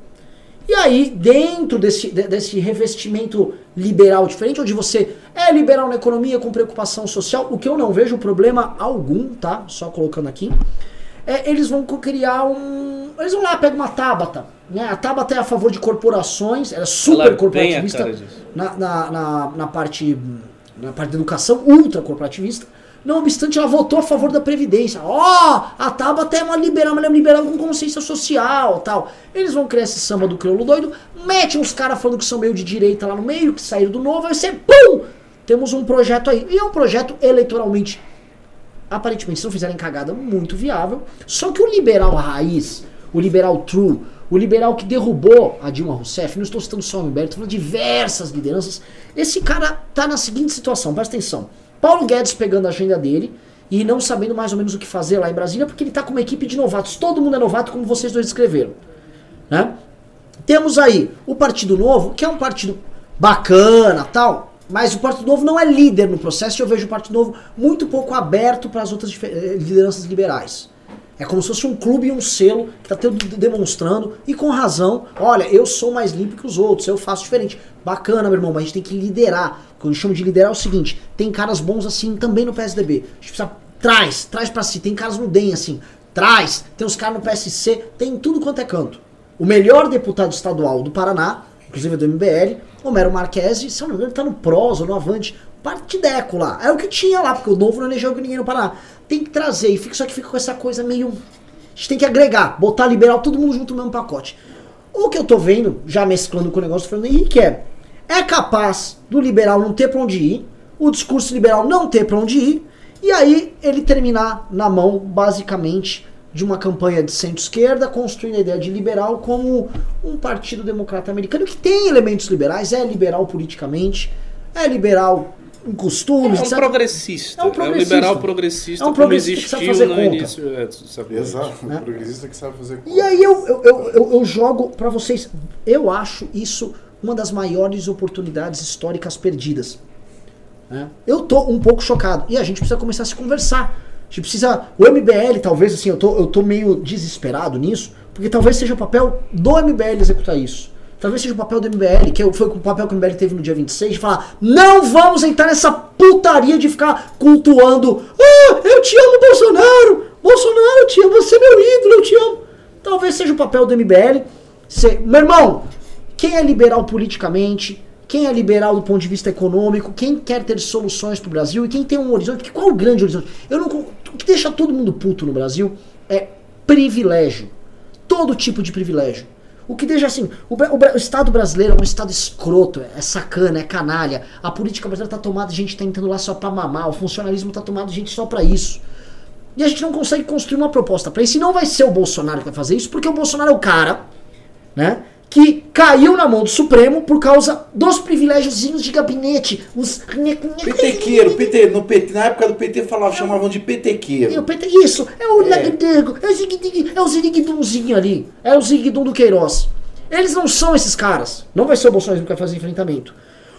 e aí, dentro desse, desse revestimento liberal diferente, onde você é liberal na economia com preocupação social, o que eu não vejo problema algum, tá? Só colocando aqui. É, eles vão criar um. Eles vão lá, pegam uma Tabata. Né? A Tabata é a favor de corporações, ela é super ela corporativista na, na, na, na, parte, na parte da educação, ultra corporativista. Não obstante, ela votou a favor da Previdência. Ó, oh, a Tabata é uma liberal, uma liberal com consciência social tal. Eles vão criar esse samba do crioulo doido, metem uns caras falando que são meio de direita lá no meio, que saíram do novo, aí você, pum! Temos um projeto aí. E é um projeto eleitoralmente, aparentemente, se não fizerem cagada, muito viável. Só que o liberal raiz, o liberal true, o liberal que derrubou a Dilma Rousseff, não estou citando só o Humberto, estou diversas lideranças, esse cara tá na seguinte situação, presta atenção. Paulo Guedes pegando a agenda dele e não sabendo mais ou menos o que fazer lá em Brasília, porque ele está com uma equipe de novatos. Todo mundo é novato, como vocês dois escreveram. Né? Temos aí o Partido Novo, que é um partido bacana tal, mas o Partido Novo não é líder no processo e eu vejo o Partido Novo muito pouco aberto para as outras eh, lideranças liberais. É como se fosse um clube e um selo que está demonstrando, e com razão, olha, eu sou mais limpo que os outros, eu faço diferente. Bacana, meu irmão, mas a gente tem que liderar. O que eu chamo de liderar é o seguinte: tem caras bons assim também no PSDB. A gente precisa. Traz, traz para si. Tem caras no DEM assim. Traz. Tem os caras no PSC. Tem tudo quanto é canto. O melhor deputado estadual do Paraná, inclusive do MBL, Homero Marquesi, se eu não me engano, ele tá no PROS ou no Avante. Partideco lá. É o que tinha lá, porque o novo não elegeu ninguém no Paraná. Tem que trazer. E fica, só que fica com essa coisa meio. A gente tem que agregar, botar liberal todo mundo junto no mesmo pacote. O que eu tô vendo, já mesclando com o negócio do Fernando Henrique, é é capaz do liberal não ter para onde ir, o discurso liberal não ter para onde ir, e aí ele terminar na mão, basicamente, de uma campanha de centro-esquerda, construindo a ideia de liberal como um partido democrata americano que tem elementos liberais, é liberal politicamente, é liberal em costumes, é um progressista. É um progressista. É um liberal progressista, é um progressista como existiu no conta. início. É, sabe Exato, né? um progressista que sabe fazer conta. E aí eu, eu, eu, eu jogo para vocês, eu acho isso uma das maiores oportunidades históricas perdidas. Né? Eu tô um pouco chocado. E a gente precisa começar a se conversar. A gente precisa. O MBL, talvez, assim, eu tô, eu tô meio desesperado nisso, porque talvez seja o papel do MBL executar isso. Talvez seja o papel do MBL, que foi o papel que o MBL teve no dia 26, de falar: não vamos entrar nessa putaria de ficar cultuando. Ah, eu te amo, Bolsonaro! Bolsonaro, eu te amo, você é meu ídolo, eu te amo. Talvez seja o papel do MBL. Ser, meu irmão, quem é liberal politicamente, quem é liberal do ponto de vista econômico, quem quer ter soluções para o Brasil e quem tem um horizonte. Qual é o grande horizonte? Eu não, o que deixa todo mundo puto no Brasil é privilégio. Todo tipo de privilégio. O que deixa assim, o, o, o, Estado brasileiro é um Estado escroto, é sacana, é canalha. A política brasileira está tomada de gente tá entrando lá só para mamar, o funcionalismo está tomado gente só para isso. E a gente não consegue construir uma proposta para isso. E não vai ser o Bolsonaro que vai fazer isso, porque o Bolsonaro é o cara, né? Que caiu na mão do Supremo por causa dos privilégiozinhos de gabinete. Os. Petequeiro, PT, no PT, na época do PT falava, chamavam de petequeiro. É, o PT, isso, é o é. é o Zigdig, é o Ziriguidumzinho ali. É o Ziriguidum do Queiroz. Eles não são esses caras. Não vai ser o Bolsonaro que vai fazer enfrentamento.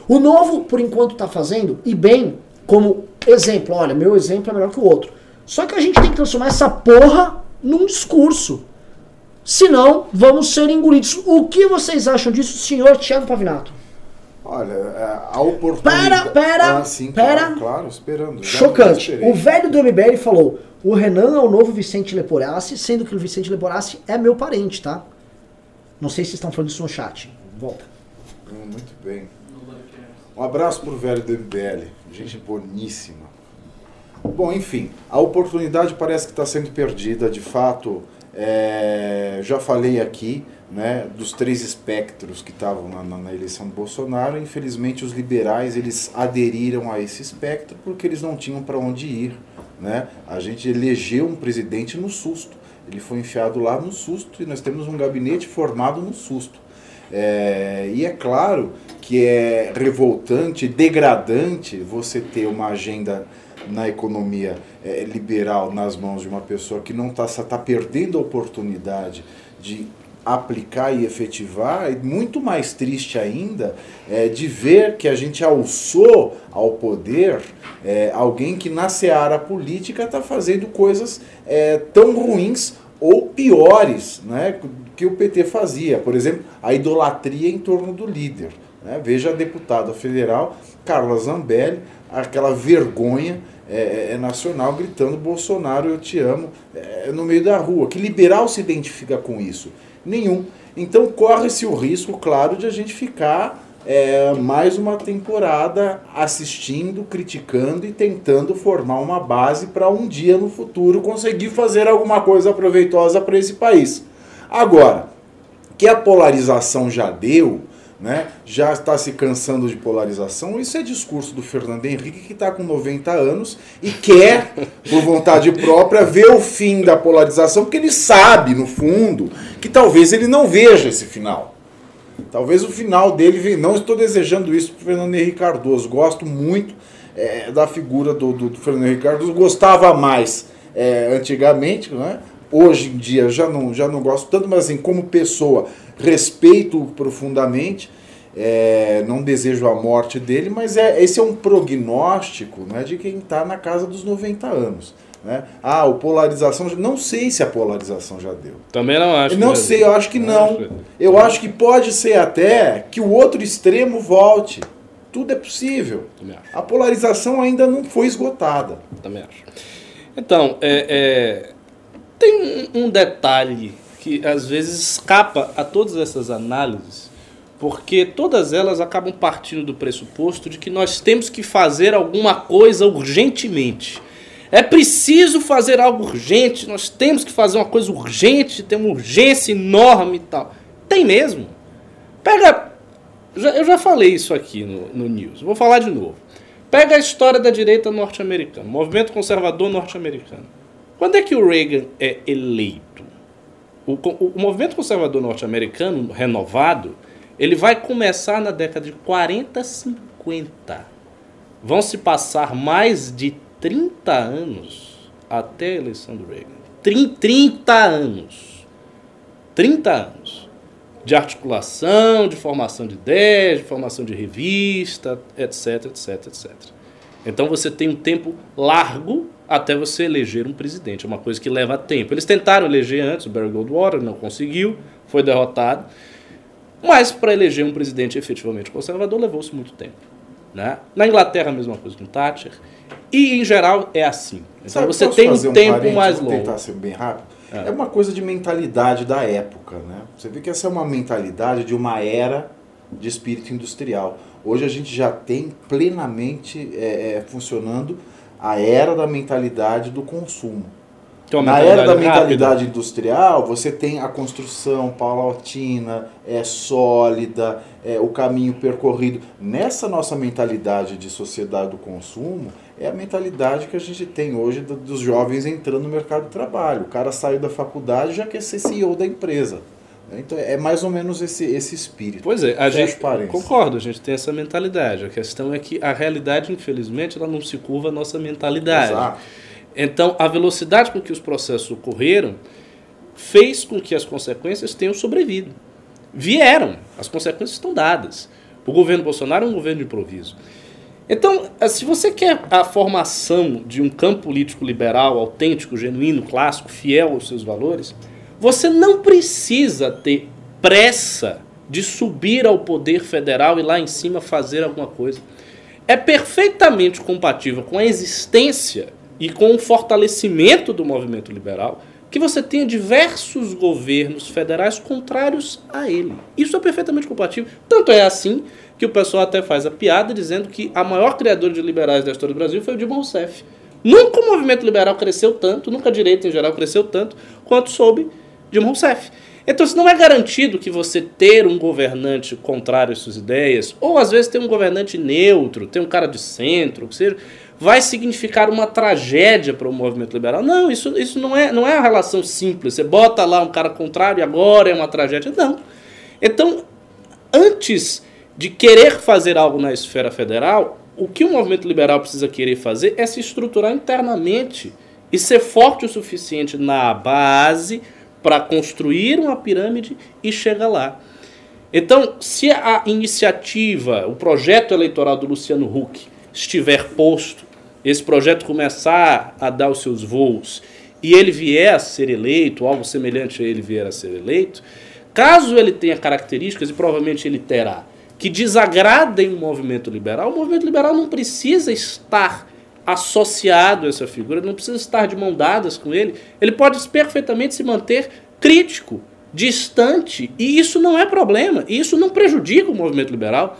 O novo, por enquanto, tá fazendo, e bem, como exemplo. Olha, meu exemplo é melhor que o outro. Só que a gente tem que transformar essa porra num discurso. Senão, vamos ser engolidos. O que vocês acham disso, senhor Thiago Pavinato? Olha, é, a oportunidade. Pera, pera, ah, sim, pera. Claro, claro esperando. Chocante. O velho do MBL falou: o Renan é o novo Vicente Leporassi, sendo que o Vicente Leporassi é meu parente, tá? Não sei se vocês estão falando isso no chat. Volta. Hum, muito bem. Um abraço pro velho do MBL. Gente boníssima. Bom, enfim, a oportunidade parece que está sendo perdida. De fato, é, já falei aqui né, dos três espectros que estavam na, na, na, eleição do Bolsonaro. Infelizmente, os liberais eles aderiram a esse espectro porque eles não tinham para onde ir. Né? A gente elegeu um presidente no susto. Ele foi enfiado lá no susto e nós temos um gabinete formado no susto. É, e é claro que é revoltante, degradante você ter uma agenda na economia é, liberal nas mãos de uma pessoa que não está tá perdendo a oportunidade de aplicar e efetivar, e muito mais triste ainda é de ver que a gente alçou ao poder é, alguém que na seara política está fazendo coisas é, tão ruins ou piores né, que o PT fazia. Por exemplo, a idolatria em torno do líder. Né? Veja a deputada federal Carla Zambelli, aquela vergonha é, é, é, nacional gritando Bolsonaro, eu te amo, é, no meio da rua. Que liberal se identifica com isso? Nenhum. Então corre-se o risco, claro, de a gente ficar é, mais uma temporada assistindo, criticando e tentando formar uma base para um dia no futuro conseguir fazer alguma coisa proveitosa para esse país. Agora, que a polarização já deu, né, já está se cansando de polarização. Isso é discurso do Fernando Henrique, que está com 90 anos e quer, por vontade própria, ver o fim da polarização, porque ele sabe, no fundo, que talvez ele não veja esse final. Talvez o final dele. Não estou desejando isso para o Fernando Henrique Cardoso. Gosto muito é, da figura do, do, do, Fernando Henrique Cardoso. Gostava mais é, antigamente, né? hoje em dia já não, já não gosto tanto, mas assim, como pessoa, respeito profundamente. É, não desejo a morte dele, mas é, esse é um prognóstico né, de quem está na casa dos 90 anos. Né? Ah, o polarização. Não sei se a polarização já deu. Também não acho. Não sei, eu acho que não. não. Eu acho que pode ser até que o outro extremo volte. Tudo é possível. A polarização ainda não foi esgotada. Também acho. Então, é, é, tem um, um detalhe que às vezes escapa a todas essas análises, porque todas elas acabam partindo do pressuposto de que nós temos que fazer alguma coisa urgentemente. É preciso fazer algo urgente, nós temos que fazer uma coisa urgente, tem uma urgência enorme e tal. Tem mesmo. Pega. eu já falei isso aqui no, no News, vou falar de novo. Pega a história da direita norte-americana, movimento conservador norte-americano. Quando é que o Reagan é eleito? O, o, o movimento conservador norte-americano renovado, ele vai começar na década de 40, 50. Vão se passar mais de 30 anos até a eleição do Reagan. 30 anos. 30 anos. De articulação, de formação de ideias, de formação de revista, etc, etc, etc. Então você tem um tempo largo até você eleger um presidente. É uma coisa que leva tempo. Eles tentaram eleger antes, o Barry Goldwater não conseguiu, foi derrotado. Mas para eleger um presidente efetivamente conservador levou-se muito tempo. Né? Na Inglaterra, a mesma coisa com Thatcher. E, em geral, é assim. Então Sabe, você tem um, um tempo mais longo. tentar ser bem rápido. É. é uma coisa de mentalidade da época. Né? Você vê que essa é uma mentalidade de uma era de espírito industrial. Hoje a gente já tem plenamente é, é, funcionando a era da mentalidade do consumo. Então, Na era da mentalidade rápida. industrial, você tem a construção paulatina, é sólida, é o caminho percorrido. Nessa nossa mentalidade de sociedade do consumo, é a mentalidade que a gente tem hoje dos jovens entrando no mercado de trabalho. O cara saiu da faculdade e já quer ser CEO da empresa. Então é mais ou menos esse, esse espírito. Pois é, a gente concordo, a gente tem essa mentalidade. A questão é que a realidade, infelizmente, ela não se curva à nossa mentalidade. Exato. Então, a velocidade com que os processos ocorreram fez com que as consequências tenham sobrevivido. Vieram, as consequências estão dadas. O governo Bolsonaro é um governo de improviso. Então, se você quer a formação de um campo político liberal, autêntico, genuíno, clássico, fiel aos seus valores, você não precisa ter pressa de subir ao poder federal e lá em cima fazer alguma coisa. É perfeitamente compatível com a existência e com o fortalecimento do movimento liberal que você tenha diversos governos federais contrários a ele. Isso é perfeitamente compatível. Tanto é assim que o pessoal até faz a piada dizendo que a maior criadora de liberais da história do Brasil foi o Dilma Rousseff. Nunca o movimento liberal cresceu tanto, nunca a direita em geral cresceu tanto, quanto soube Dilma Rousseff. Então, se não é garantido que você ter um governante contrário às suas ideias, ou às vezes ter um governante neutro, ter um cara de centro, que seja, vai significar uma tragédia para o movimento liberal. Não, isso, isso não, é, não é uma relação simples. Você bota lá um cara contrário e agora é uma tragédia. Não. Então, antes de querer fazer algo na esfera federal, o que o movimento liberal precisa querer fazer é se estruturar internamente e ser forte o suficiente na base para construir uma pirâmide e chega lá. Então, se a iniciativa, o projeto eleitoral do Luciano Huck estiver posto, esse projeto começar a dar os seus voos e ele vier a ser eleito, algo semelhante a ele vier a ser eleito, caso ele tenha características, e provavelmente ele terá, que desagradem o movimento liberal, o movimento liberal não precisa estar associado a essa figura, não precisa estar de mão dadas com ele, ele pode perfeitamente se manter crítico, distante, e isso não é problema, isso não prejudica o movimento liberal,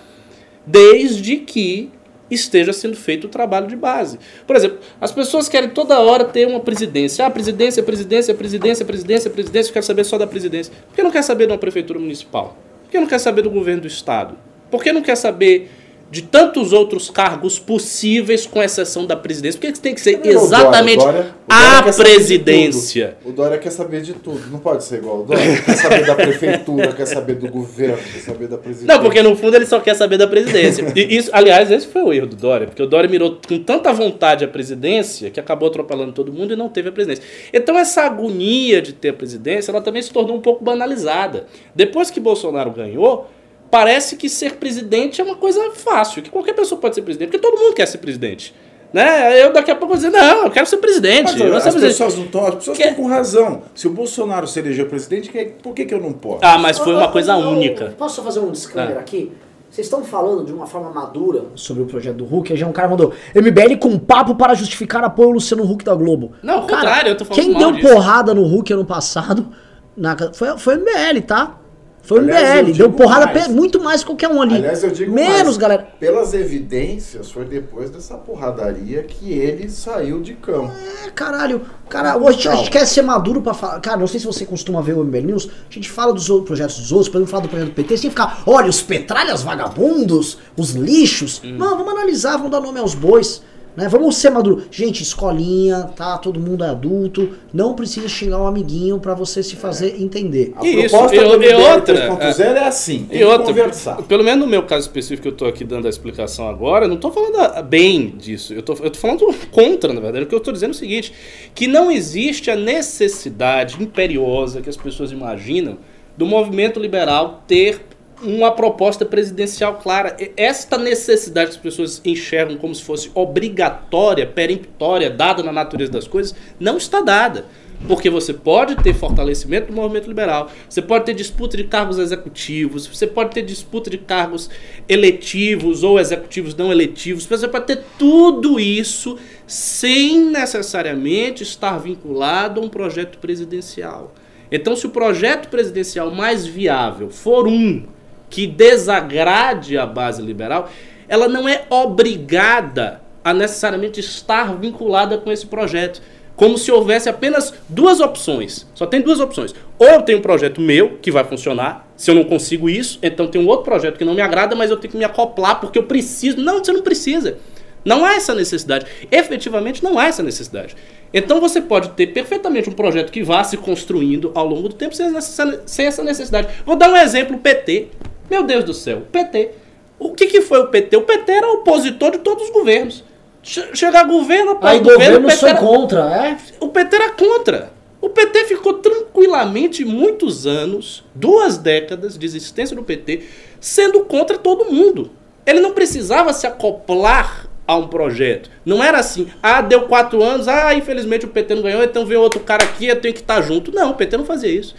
desde que esteja sendo feito o trabalho de base. Por exemplo, as pessoas querem toda hora ter uma presidência. Ah, presidência, presidência, presidência, presidência, presidência, eu quero saber só da presidência. Por que não quer saber de uma prefeitura municipal? Por que não quer saber do governo do estado? Por que não quer saber de tantos outros cargos possíveis, com exceção da presidência. Por que tem que ser exatamente o Dória, o Dória, o Dória a presidência? O Dória quer saber de tudo. Não pode ser igual. O Dória quer saber da prefeitura, quer saber do governo, quer saber da presidência. Não, porque no fundo ele só quer saber da presidência. E isso, aliás, esse foi o erro do Dória, porque o Dória mirou com tanta vontade a presidência que acabou atropelando todo mundo e não teve a presidência. Então essa agonia de ter a presidência, ela também se tornou um pouco banalizada. Depois que Bolsonaro ganhou, parece que ser presidente é uma coisa fácil, que qualquer pessoa pode ser presidente, porque todo mundo quer ser presidente. Né? Eu daqui a pouco vou dizer, não, eu quero ser presidente. Mas, eu as, ser pessoas não estão, as pessoas estão com razão. Se o Bolsonaro se eleger presidente, por que, que eu não posso? Ah, mas foi uma coisa única. Posso fazer um disclaimer ah. aqui? Vocês estão falando de uma forma madura sobre o projeto do Hulk, já um cara mandou MBL com papo para justificar apoio ao Luciano Huck da Globo. Não, ao contrário, eu tô falando Quem deu disso. porrada no Hulk ano passado na, foi, foi o MBL, tá? Foi o MBL, deu porrada mais. muito mais que qualquer um ali. Aliás, eu digo Menos, mais. galera. Pelas evidências, foi depois dessa porradaria que ele saiu de campo. É, caralho. Cara, hoje a gente quer ser maduro pra falar. Cara, não sei se você costuma ver o MBL News. A gente fala dos outros projetos dos outros, podemos falar do projeto do PT, sem ficar, olha, os petralhas vagabundos, os lixos. Hum. Não, vamos analisar, vamos dar nome aos bois. Né? Vamos ser maduro. Gente, escolinha, tá? Todo mundo é adulto. Não precisa xingar um amiguinho para você se fazer entender. A Isso, proposta e, do e outra, 3.0 é, é assim, tem e outra, conversar. Pelo menos no meu caso específico que eu tô aqui dando a explicação agora, não tô falando bem disso. Eu tô, eu tô falando contra, na verdade. O que eu tô dizendo é o seguinte, que não existe a necessidade imperiosa que as pessoas imaginam do movimento liberal ter uma proposta presidencial clara. Esta necessidade que as pessoas enxergam como se fosse obrigatória, peremptória, dada na natureza das coisas, não está dada. Porque você pode ter fortalecimento do movimento liberal, você pode ter disputa de cargos executivos, você pode ter disputa de cargos eletivos ou executivos não eletivos, você pode ter tudo isso sem necessariamente estar vinculado a um projeto presidencial. Então, se o projeto presidencial mais viável for um que desagrade a base liberal, ela não é obrigada a necessariamente estar vinculada com esse projeto. Como se houvesse apenas duas opções. Só tem duas opções. Ou eu tenho um projeto meu que vai funcionar. Se eu não consigo isso, então tem um outro projeto que não me agrada, mas eu tenho que me acoplar porque eu preciso. Não, você não precisa. Não há essa necessidade. Efetivamente não há essa necessidade. Então você pode ter perfeitamente um projeto que vá se construindo ao longo do tempo sem essa necessidade. Vou dar um exemplo: o PT. Meu Deus do céu, o PT. O que, que foi o PT? O PT era opositor de todos os governos. Chegar governo após governo, governo foi era, contra, é? O PT era contra. O PT ficou tranquilamente muitos anos, duas décadas de existência do PT, sendo contra todo mundo. Ele não precisava se acoplar a um projeto. Não era assim, ah, deu quatro anos, ah, infelizmente o PT não ganhou, então vem outro cara aqui, eu tenho que estar junto. Não, o PT não fazia isso.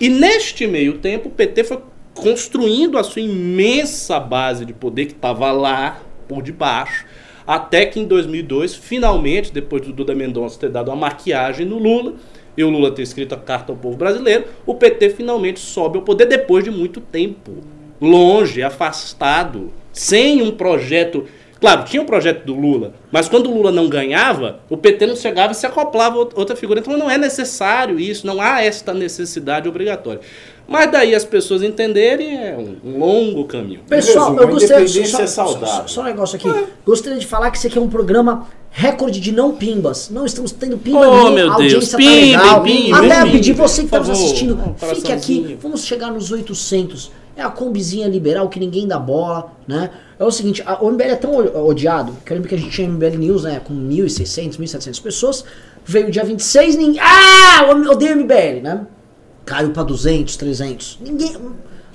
E neste meio tempo, o PT foi construindo a sua imensa base de poder que estava lá por debaixo, até que em 2002, finalmente, depois do Duda Mendonça ter dado uma maquiagem no Lula, e o Lula ter escrito a carta ao povo brasileiro, o PT finalmente sobe ao poder depois de muito tempo, longe, afastado, sem um projeto Claro, tinha um projeto do Lula, mas quando o Lula não ganhava, o PT não chegava e se acoplava outra figura. Então não é necessário isso, não há esta necessidade obrigatória. Mas daí as pessoas entenderem é um longo caminho. Pessoal, eu gostaria de só, é só, só um negócio aqui. É. Gostaria de falar que esse aqui é um programa recorde de não pimbas. Não estamos tendo pimba oh, meu a audiência Deus. tá legal. Pimbe, Até pimbe, pedir você que está nos assistindo, fique aqui. Vamos chegar nos 800. É a combizinha liberal que ninguém dá bola, né? É o seguinte, a, o MBL é tão odiado, que eu lembro que a gente tinha MBL News, né, com 1.600, 1.700 pessoas, veio dia 26, ninguém... Ah, eu odeio MBL, né? Caiu para 200, 300. Ninguém.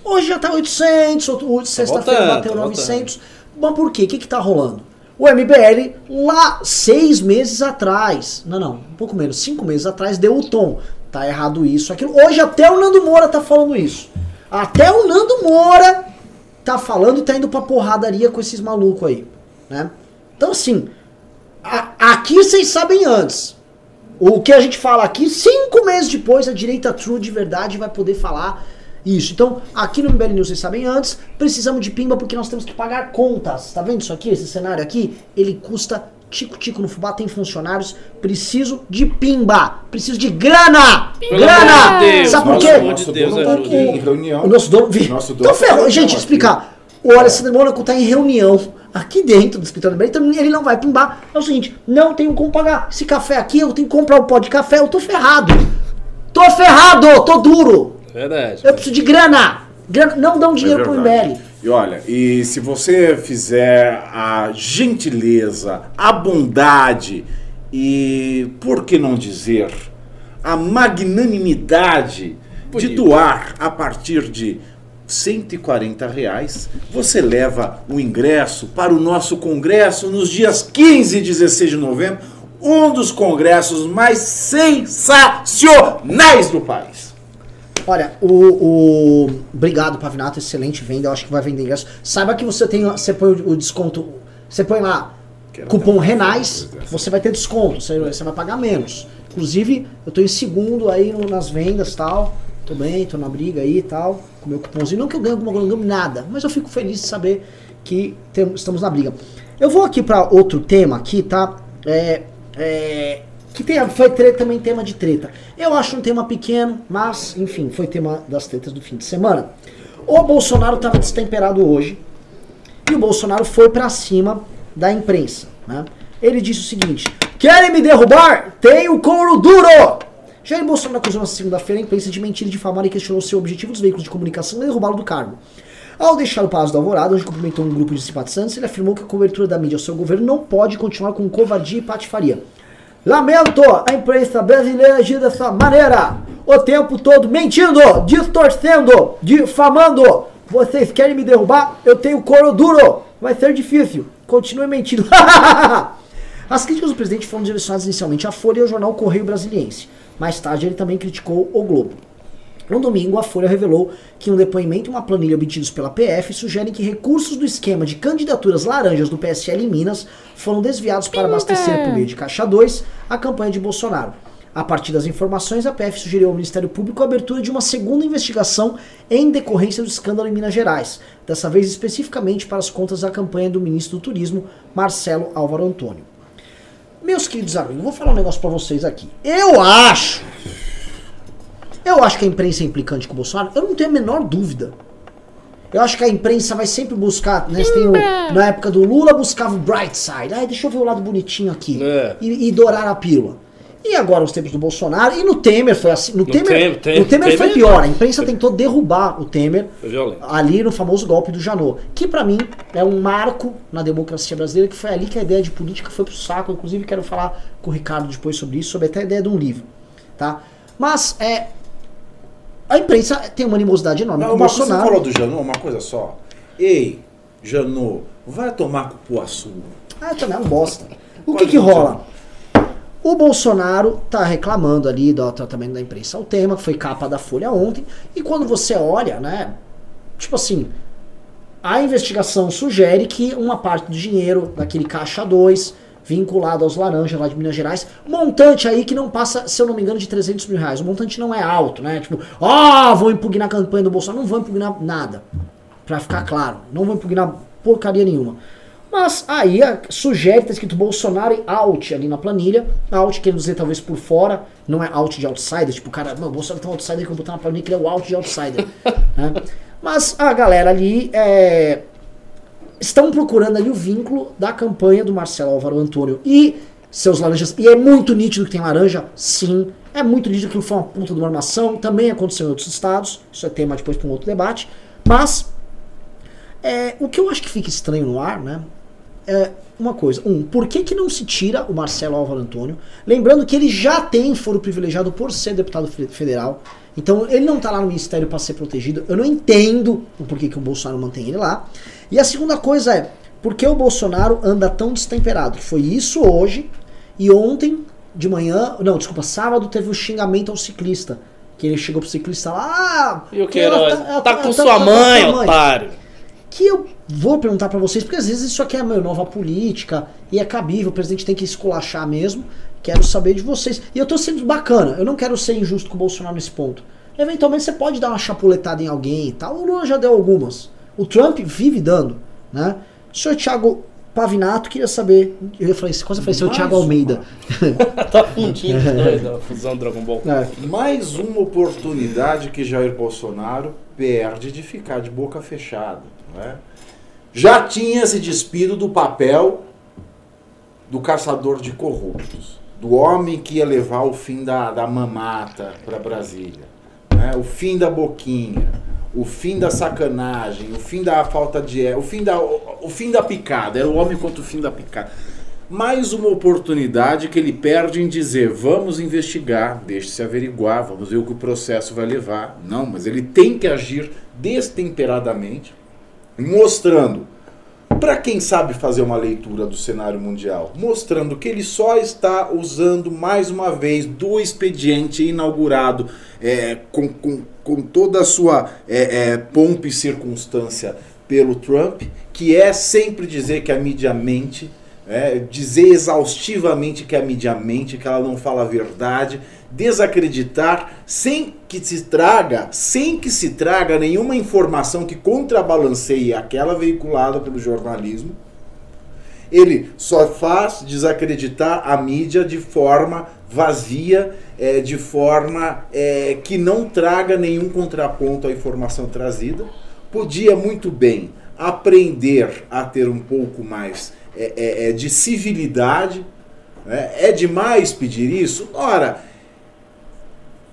Hoje já tá 800, outro- sexta-feira voltando, bateu tá 900. Mas por quê? O que que tá rolando? O MBL, lá seis meses atrás, não, não, um pouco menos, cinco meses atrás, deu o tom. Tá errado isso, aquilo. Hoje até o Nando Moura tá falando isso. Até o Nando Moura tá falando e tá indo pra porradaria com esses malucos aí, né? Então assim, a- aqui vocês sabem antes. O que a gente fala aqui, cinco meses depois, a direita true de verdade vai poder falar isso. Então, aqui no MBL News, vocês sabem antes, precisamos de pimba porque nós temos que pagar contas. Tá vendo isso aqui, esse cenário aqui? Ele custa tico-tico no fubá, tem funcionários. Preciso de pimba. Preciso de grana! Pelo grana! Deus, Sabe por nosso quê? amor de Deus, dono tá aqui em reunião. O nosso dono. vi- Nosso dono então ferrou. Gente, explicar. O Alessandro Mônaco tá em reunião aqui dentro do escritório dele, então ele não vai pimbar. É o seguinte, não tenho como pagar. Esse café aqui, eu tenho que comprar um pó de café, eu tô ferrado. Tô ferrado, tô duro. Verdade. Eu preciso de grana. grana não dão dinheiro É pro. MBL. E olha, e se você fizer a gentileza, a bondade e, por que não dizer, a magnanimidade de Bonito. doar a partir de 140 reais, você leva o ingresso para o nosso congresso nos dias 15 e 16 de novembro, um dos congressos mais sensacionais do país. Olha, o, o obrigado Pavinato, excelente venda, eu acho que vai vender ingresso. Saiba que você tem, você põe o, desconto, você põe lá Quero cupom Renais, você vai ter desconto, você, você vai pagar menos. Inclusive, eu tô em segundo aí nas vendas e tal. Tô bem, tô na briga aí e tal, com meu cupomzinho. Não que eu ganhe alguma coisa, não ganho nada, mas eu fico feliz de saber que estamos na briga. Eu vou aqui para outro tema aqui, tá? É, é, que tem, foi tre- também tema de treta. Eu acho um tema pequeno, mas, enfim, foi tema das tretas do fim de semana. O Bolsonaro estava destemperado hoje e o Bolsonaro foi pra cima da imprensa. Né? Ele disse o seguinte: Querem me derrubar? Tenho couro duro! Jair Bolsonaro acusou na segunda-feira a imprensa de mentir difamar e questionou seu objetivo dos veículos de comunicação e derrubá-lo do cargo. Ao deixar o Palácio da Alvorada, onde cumprimentou um grupo de simpatizantes, ele afirmou que a cobertura da mídia ao seu governo não pode continuar com covardia e patifaria. Lamento a imprensa brasileira agir dessa maneira, o tempo todo mentindo, distorcendo, difamando. Vocês querem me derrubar? Eu tenho couro duro. Vai ser difícil. Continue mentindo. As críticas do presidente foram direcionadas inicialmente à Folha e ao jornal Correio Brasiliense. Mais tarde, ele também criticou o Globo. No domingo, a Folha revelou que um depoimento e uma planilha obtidos pela PF sugerem que recursos do esquema de candidaturas laranjas do PSL em Minas foram desviados para abastecer, por meio de Caixa 2, a campanha de Bolsonaro. A partir das informações, a PF sugeriu ao Ministério Público a abertura de uma segunda investigação em decorrência do escândalo em Minas Gerais, dessa vez especificamente para as contas da campanha do ministro do Turismo, Marcelo Álvaro Antônio. Meus queridos amigos, vou falar um negócio pra vocês aqui. Eu acho. Eu acho que a imprensa é implicante com o Bolsonaro. Eu não tenho a menor dúvida. Eu acho que a imprensa vai sempre buscar. Né, tem o- na época do Lula, buscava o bright side. Ai, deixa eu ver o lado bonitinho aqui. É. E, e dourar a pílula. E agora nos tempos do Bolsonaro. E no Temer foi assim. No, Temer, Temer- Temer- no Temer foi Temer- pior. A imprensa tentou derrubar o Temer ali no famoso golpe do Janot, que pra mim é um marco na democracia brasileira, que foi ali que a ideia de política foi pro saco. Inclusive quero falar com o Ricardo depois sobre isso, sobre até a ideia de um livro, tá? Mas é a imprensa tem uma animosidade enorme Não, com o coisa, você Bolsonaro. falou do Janot, uma coisa só. Ei, Janot, vai tomar cupuaçu. Ah, também é um bosta. O que que rola? O Bolsonaro tá reclamando ali do tratamento da imprensa ao tema, foi capa da Folha ontem, e quando você olha, né, tipo assim, a investigação sugere que uma parte do dinheiro daquele caixa 2, vinculado aos laranjas lá de Minas Gerais, montante aí que não passa, se eu não me engano, de 300 mil reais. O montante não é alto, né? Tipo, ah, vou impugnar a campanha do Bolsonaro. Não vou impugnar nada. Pra ficar claro. Não vou impugnar porcaria nenhuma. Mas aí a- sugere, tá escrito Bolsonaro e out ali na planilha. Out querendo dizer talvez por fora, não é out de outsider, tipo, cara, não, o Bolsonaro tem um outsider que eu vou botar na planilha que ele é o out de outsider. né? Mas a galera ali é, estão procurando ali o vínculo da campanha do Marcelo Álvaro Antônio e seus laranjas. E é muito nítido que tem laranja, sim. É muito nítido que foi uma puta de uma armação. Também aconteceu em outros estados. Isso é tema depois para um outro debate. Mas é, o que eu acho que fica estranho no ar, né? É uma coisa. Um, por que, que não se tira o Marcelo Álvaro Antônio? Lembrando que ele já tem foro privilegiado por ser deputado fe- federal. Então ele não tá lá no ministério para ser protegido. Eu não entendo o porquê que o Bolsonaro mantém ele lá. E a segunda coisa é, por que o Bolsonaro anda tão destemperado? Foi isso hoje e ontem de manhã, não, desculpa, sábado teve o um xingamento ao ciclista. Que ele chegou pro ciclista lá, ah, e o que era? Tá, tá, tá, com tá, sua mãe, mãe, otário. Que eu vou perguntar para vocês, porque às vezes isso aqui é uma nova política e é cabível, o presidente tem que esculachar mesmo. Quero saber de vocês. E eu tô sendo bacana, eu não quero ser injusto com o Bolsonaro nesse ponto. Eventualmente você pode dar uma chapuletada em alguém e tal. O Lula já deu algumas. O Trump vive dando, né? O senhor Thiago Pavinato queria saber. Eu falei, quase eu falei, seu Thiago Almeida. tá fundindo os dois, a fusão Dragon Ball. É. Mais uma oportunidade que Jair Bolsonaro perde de ficar de boca fechada. Né? Já tinha se despido do papel do caçador de corruptos, do homem que ia levar o fim da, da mamata para Brasília, né? o fim da boquinha, o fim da sacanagem, o fim da falta de o fim da o fim da picada, era o homem contra o fim da picada. Mais uma oportunidade que ele perde em dizer: vamos investigar, deixe-se averiguar, vamos ver o que o processo vai levar. Não, mas ele tem que agir destemperadamente, mostrando. Para quem sabe fazer uma leitura do cenário mundial, mostrando que ele só está usando mais uma vez do expediente inaugurado é, com, com, com, toda a sua é, é, pompa e circunstância pelo Trump, que é sempre dizer que a mídia mente, é, dizer exaustivamente que a mídia mente, que ela não fala a verdade, desacreditar sem que se traga, sem que se traga nenhuma informação que contrabalanceie aquela veiculada pelo jornalismo. Ele só faz desacreditar a mídia de forma vazia, é, de forma é, que não traga nenhum contraponto à informação trazida. Podia muito bem aprender a ter um pouco mais é, é, é de civilidade. Né? É demais pedir isso? Ora,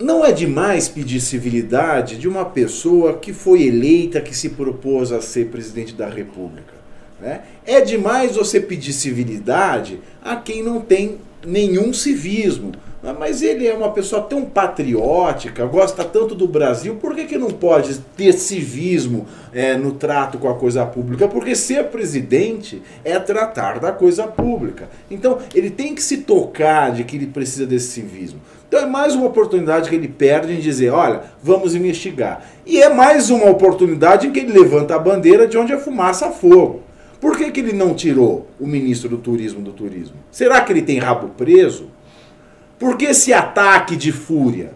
não é demais pedir civilidade de uma pessoa que foi eleita, que se propôs a ser presidente da República. Né? É demais você pedir civilidade a quem não tem nenhum civismo. Né? Mas ele é uma pessoa tão patriótica, gosta tanto do Brasil, por que, que não pode ter civismo é, no trato com a coisa pública? Porque ser presidente é tratar da coisa pública. Então ele tem que se tocar de que ele precisa desse civismo. Então é mais uma oportunidade que ele perde em dizer, olha, vamos investigar. E é mais uma oportunidade em que ele levanta a bandeira de onde a fumaça a fogo. Por que, que ele não tirou o ministro do turismo do turismo? Será que ele tem rabo preso? Por que esse ataque de fúria?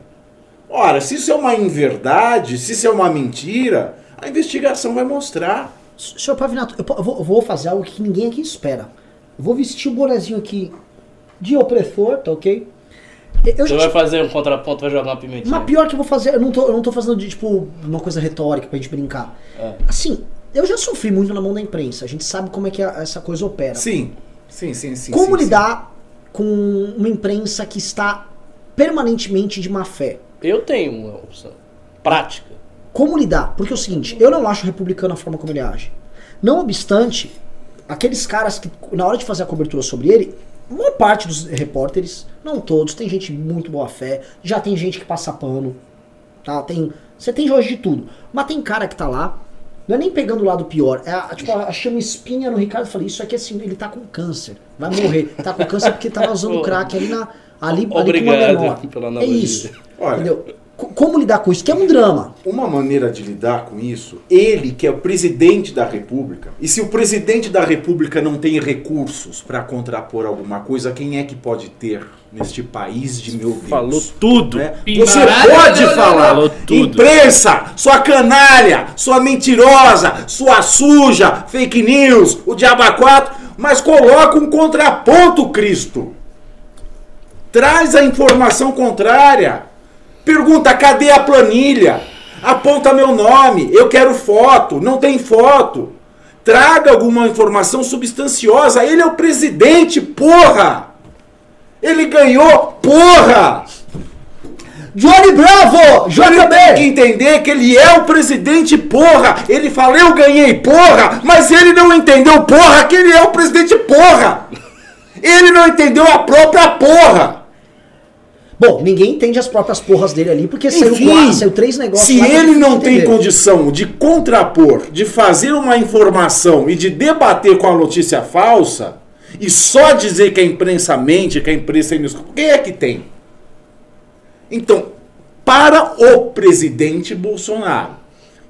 Ora, se isso é uma inverdade, se isso é uma mentira, a investigação vai mostrar. Senhor Pavinato, eu vou fazer algo que ninguém aqui espera. Vou vestir o bonezinho aqui de opressor, tá ok? Eu Você vai fazer um contraponto, vai jogar uma pimentinha. Mas pior que eu vou fazer, eu não tô, eu não tô fazendo de tipo uma coisa retórica pra gente brincar. É. Assim, eu já sofri muito na mão da imprensa. A gente sabe como é que essa coisa opera. Sim. Sim, sim, sim. Como sim, lidar sim. com uma imprensa que está permanentemente de má fé? Eu tenho uma opção. Prática. Como lidar? Porque é o seguinte, eu não acho republicano a forma como ele age. Não obstante, aqueles caras que, na hora de fazer a cobertura sobre ele, a maior parte dos repórteres, não todos, tem gente muito boa fé, já tem gente que passa pano, tá? Tem, você tem hoje de tudo. Mas tem cara que tá lá, não é nem pegando o lado pior, é a, tipo, achei uma espinha no Ricardo e falei, isso aqui assim, ele tá com câncer, vai morrer. Tá com câncer porque tava usando crack ali na ali, Obrigado ali com uma menor. Pela é isso. Olha, entendeu? Como lidar com isso? Que é um drama. Uma maneira de lidar com isso, ele que é o presidente da República, e se o presidente da República não tem recursos para contrapor alguma coisa, quem é que pode ter neste país de meu Deus? Falou tudo. Né? Você pode falar. Falou tudo. Imprensa, sua canalha, sua mentirosa, sua suja, fake news, o diabo 4, mas coloca um contraponto, Cristo. Traz a informação contrária. Pergunta, cadê a planilha? Aponta meu nome, eu quero foto, não tem foto. Traga alguma informação substanciosa. Ele é o presidente, porra! Ele ganhou, porra! Johnny Bravo! Johnny Ele tem que entender que ele é o presidente, porra! Ele fala, eu ganhei, porra! Mas ele não entendeu, porra, que ele é o presidente, porra! Ele não entendeu a própria porra! Bom, ninguém entende as próprias porras dele ali, porque Enfim, saiu, quatro, saiu três negócios. Se ele não tem entender. condição de contrapor, de fazer uma informação e de debater com a notícia falsa, e só dizer que a imprensa mente, que a imprensa é inescrupulosa, quem é que tem? Então, para o presidente Bolsonaro,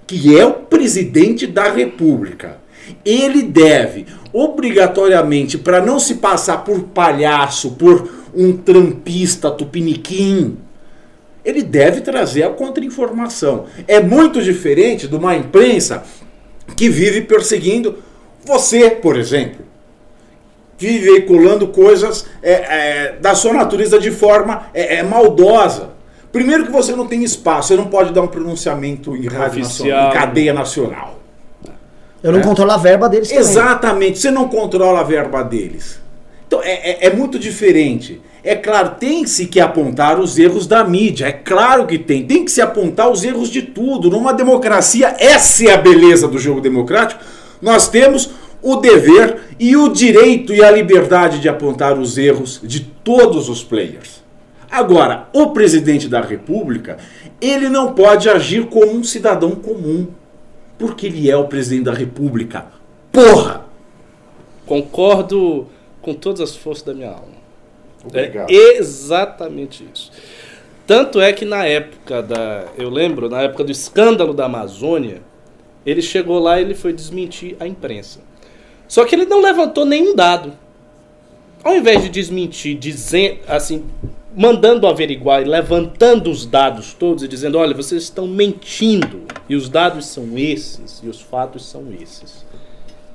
que é o presidente da República, ele deve, obrigatoriamente, para não se passar por palhaço, por um trampista tupiniquim, ele deve trazer a contra-informação. É muito diferente de uma imprensa que vive perseguindo você, por exemplo. Vive veiculando coisas é, é, da sua natureza de forma é, é, maldosa. Primeiro que você não tem espaço, você não pode dar um pronunciamento em rádio nacional, em cadeia nacional. Eu não É. controlo a verba deles também. Exatamente, você não controla a verba deles. Então é, é- é muito diferente. É claro, tem-se que apontar os erros da mídia, é claro que tem. Tem que se apontar os erros de tudo. Numa democracia, essa é a beleza do jogo democrático. Nós temos o dever e o direito e a liberdade de apontar os erros de todos os players. Agora, o presidente da República, ele não pode agir como um cidadão comum, porque ele é o presidente da República. Porra! Concordo com todas as forças da minha alma. Obrigado. É exatamente isso. Tanto é que na época da. Eu lembro, na época do escândalo da Amazônia, ele chegou lá e ele foi desmentir a imprensa. Só que ele não levantou nenhum dado. Ao invés de desmentir, dizendo, assim, mandando averiguar e levantando os dados todos e dizendo, olha, vocês estão mentindo e os dados são esses e os fatos são esses.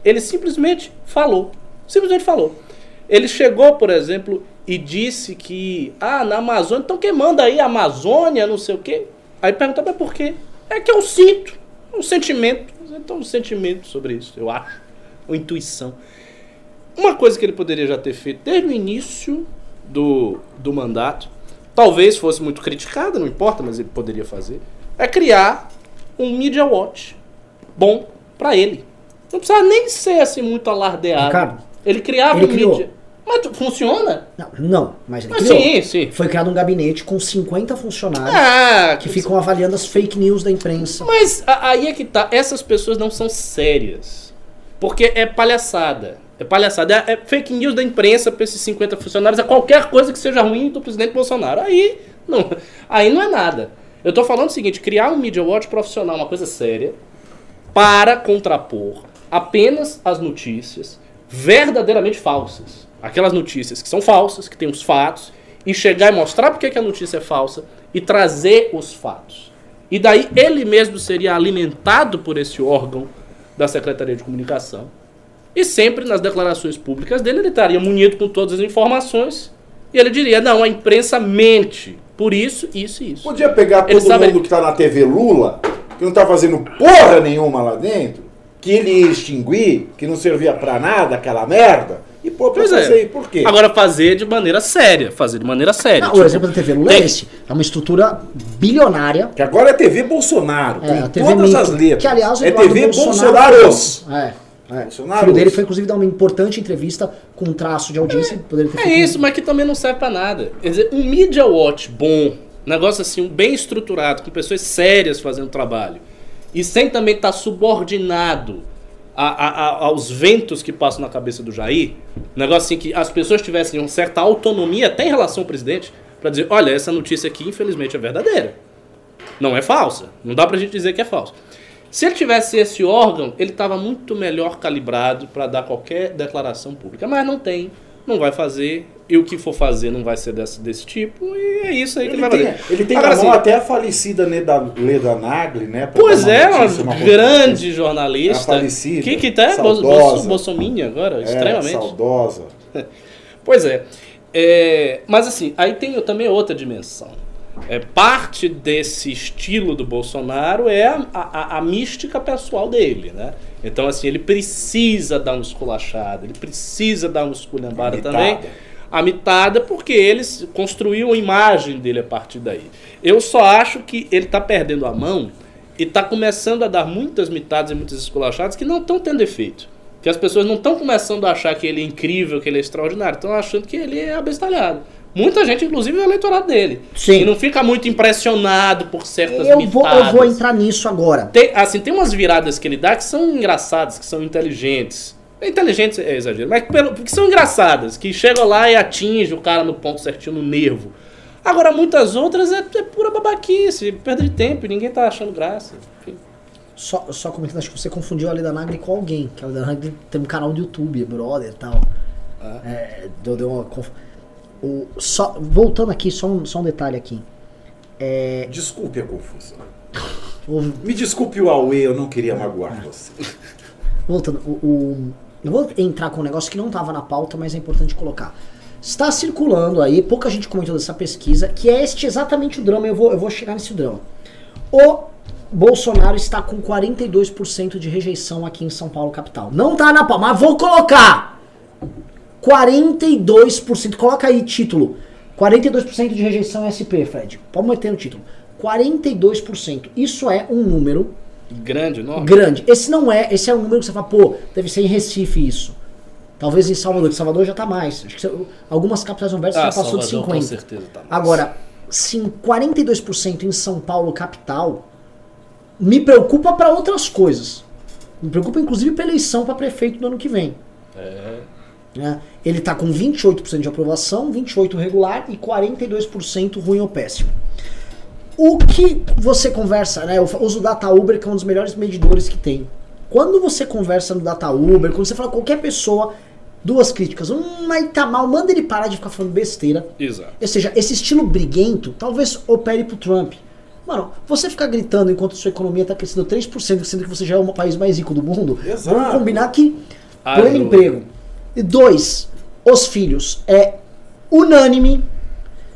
Ele simplesmente falou. Simplesmente falou. Ele chegou, por exemplo, e disse que, ah, na Amazônia, estão queimando aí a Amazônia, não sei o quê. Aí perguntou, mas por quê? É que eu sinto, um sentimento. Então, um sentimento sobre isso, eu acho. Uma intuição. Uma coisa que ele poderia já ter feito desde o início do, do mandato, talvez fosse muito criticada, não importa, mas ele poderia fazer, é criar um Media Watch bom para ele. Não precisa nem ser assim muito alardeado. Ricardo, ele criava ele um criou. Media. Mas funciona? Não, não, mas Mas criou. sim, sim. Foi criado um gabinete com 50 funcionários Ah, que ficam avaliando as fake news da imprensa. Mas aí é que tá. Essas pessoas não são sérias. Porque é palhaçada. É palhaçada. É, é fake news da imprensa pra esses 50 funcionários. É qualquer coisa que seja ruim do presidente Bolsonaro. Aí não, aí não é nada. Eu tô falando o seguinte: criar um Media Watch profissional, uma coisa séria, para contrapor apenas as notícias verdadeiramente falsas. Aquelas notícias que são falsas, que têm os fatos, e chegar e mostrar porque que a notícia é falsa e trazer os fatos. E daí ele mesmo seria alimentado por esse órgão da Secretaria de Comunicação. E sempre nas declarações públicas dele ele estaria munido com todas as informações. E ele diria: não, a imprensa mente. Por isso, isso e isso. Podia pegar Ele todo sabe- mundo que tá na TV Lula, que não tá fazendo porra nenhuma lá dentro, que ele ia extinguir, que não servia pra nada, aquela merda, pô, pra Pois fazer é. Por quê? Agora fazer de maneira séria. Fazer de maneira séria. Ah, Tipo, o exemplo da TV Lula é tem-. É uma estrutura bilionária. Que agora é TV Bolsonaro, É, tem a TV todas Mito, as letras. Que, aliás, é TV Bolsonaro Bolsonaros. É, é. Bolsonaro. O filho dele foi, inclusive, dar uma importante entrevista com um traço de audiência. É feito isso, mas que também não serve pra nada. Quer dizer, um Media Watch bom, negócio assim, um bem estruturado, com pessoas sérias fazendo trabalho, e sem também estar subordinado a- a- aos ventos que passam na cabeça do Jair, negócio assim que as pessoas tivessem uma certa autonomia até em relação ao presidente, pra dizer, olha, essa notícia aqui infelizmente é verdadeira. Não é falsa. Não dá pra gente dizer que é falsa. Se ele tivesse esse órgão, ele estava muito melhor calibrado para dar qualquer declaração pública. Mas não tem, não vai fazer. E o que for fazer não vai ser desse, desse tipo. E é isso aí que ele, Ele vai tem, fazer. ele tem Agora, na mão assim, até a falecida Leda, Leda Nagli, né? Pois é, uma notícia, uma grande jornalista. A falecida, Que que tá? saudosa. Bolso, Bolsominion agora, É, extremamente. saudosa. Pois é. É, Mas assim, aí tem também outra dimensão. É, parte desse estilo do Bolsonaro é a, a- a mística pessoal dele, né? Então, assim, ele precisa dar uma esculachada, ele precisa dar uma esculhambada também. A mitada, porque ele se- construiu a imagem dele a partir daí. Eu só acho que ele está perdendo a mão e está começando a dar muitas mitadas e muitas esculachadas que não estão tendo efeito. Que as pessoas não estão começando a achar que ele é incrível, que ele é extraordinário. Estão achando que ele é abestalhado. Muita gente, inclusive, é o eleitorado dele. Sim. E não fica muito impressionado por certas Eu vou, eu vou entrar nisso agora. Tem, assim, tem umas viradas que ele dá que são engraçadas, que são inteligentes. Inteligentes é exagero, mas pelo, que são engraçadas, que chegam lá e atinge o cara no ponto certinho, no nervo. Agora, muitas outras é, é pura babaquice, perda de tempo, e ninguém tá achando graça. Enfim. Só, só comentando, acho que você confundiu a Leda Nagri com alguém. Que a Leda Nagri tem um canal do YouTube, é brother e tal. Ah. É, deu, deu uma conf... o, só, voltando aqui, só um, só um detalhe aqui. É, Desculpe a confusão. houve- Me desculpe o Aue, eu não queria magoar você. voltando, o, o- eu vou entrar com um negócio que não estava na pauta, mas é importante colocar. Está circulando aí, pouca gente comentou dessa pesquisa, que é este exatamente o drama, eu vou, eu vou chegar nesse drama. O Bolsonaro está com 42% de rejeição aqui em São Paulo, capital. Não tá na pauta, mas vou colocar! 42%, coloca aí título. 42% de rejeição SP, Fred. Pode meter no título. 42%. Isso é um número Grande, enorme. grande. Esse não é, esse é um número que você fala, pô, deve ser em Recife isso. Talvez em Salvador, que Salvador já tá mais. Acho que algumas capitais universas Ah, já passou de Salvador, 50. com certeza tá mais. Agora, sim, 42% em São Paulo, capital, me preocupa para outras coisas. Me preocupa inclusive pra eleição para prefeito do ano que vem. É. né? Ele tá com 28% de aprovação, 28% regular e 42% ruim ou péssimo. O que você conversa, né? Eu uso o Data Uber, que é um dos melhores medidores que tem. Quando você conversa no Data Uber, quando você fala com qualquer pessoa, duas críticas. Um, mas tá mal, manda ele parar de ficar falando besteira. Exato. Ou seja, esse estilo briguento talvez opere pro Trump. Mano, você ficar gritando enquanto sua economia tá crescendo 3%, sendo que você já é o país mais rico do mundo, Exato. vamos combinar que Ah, pleno não. emprego. Dois, os filhos. É unânime.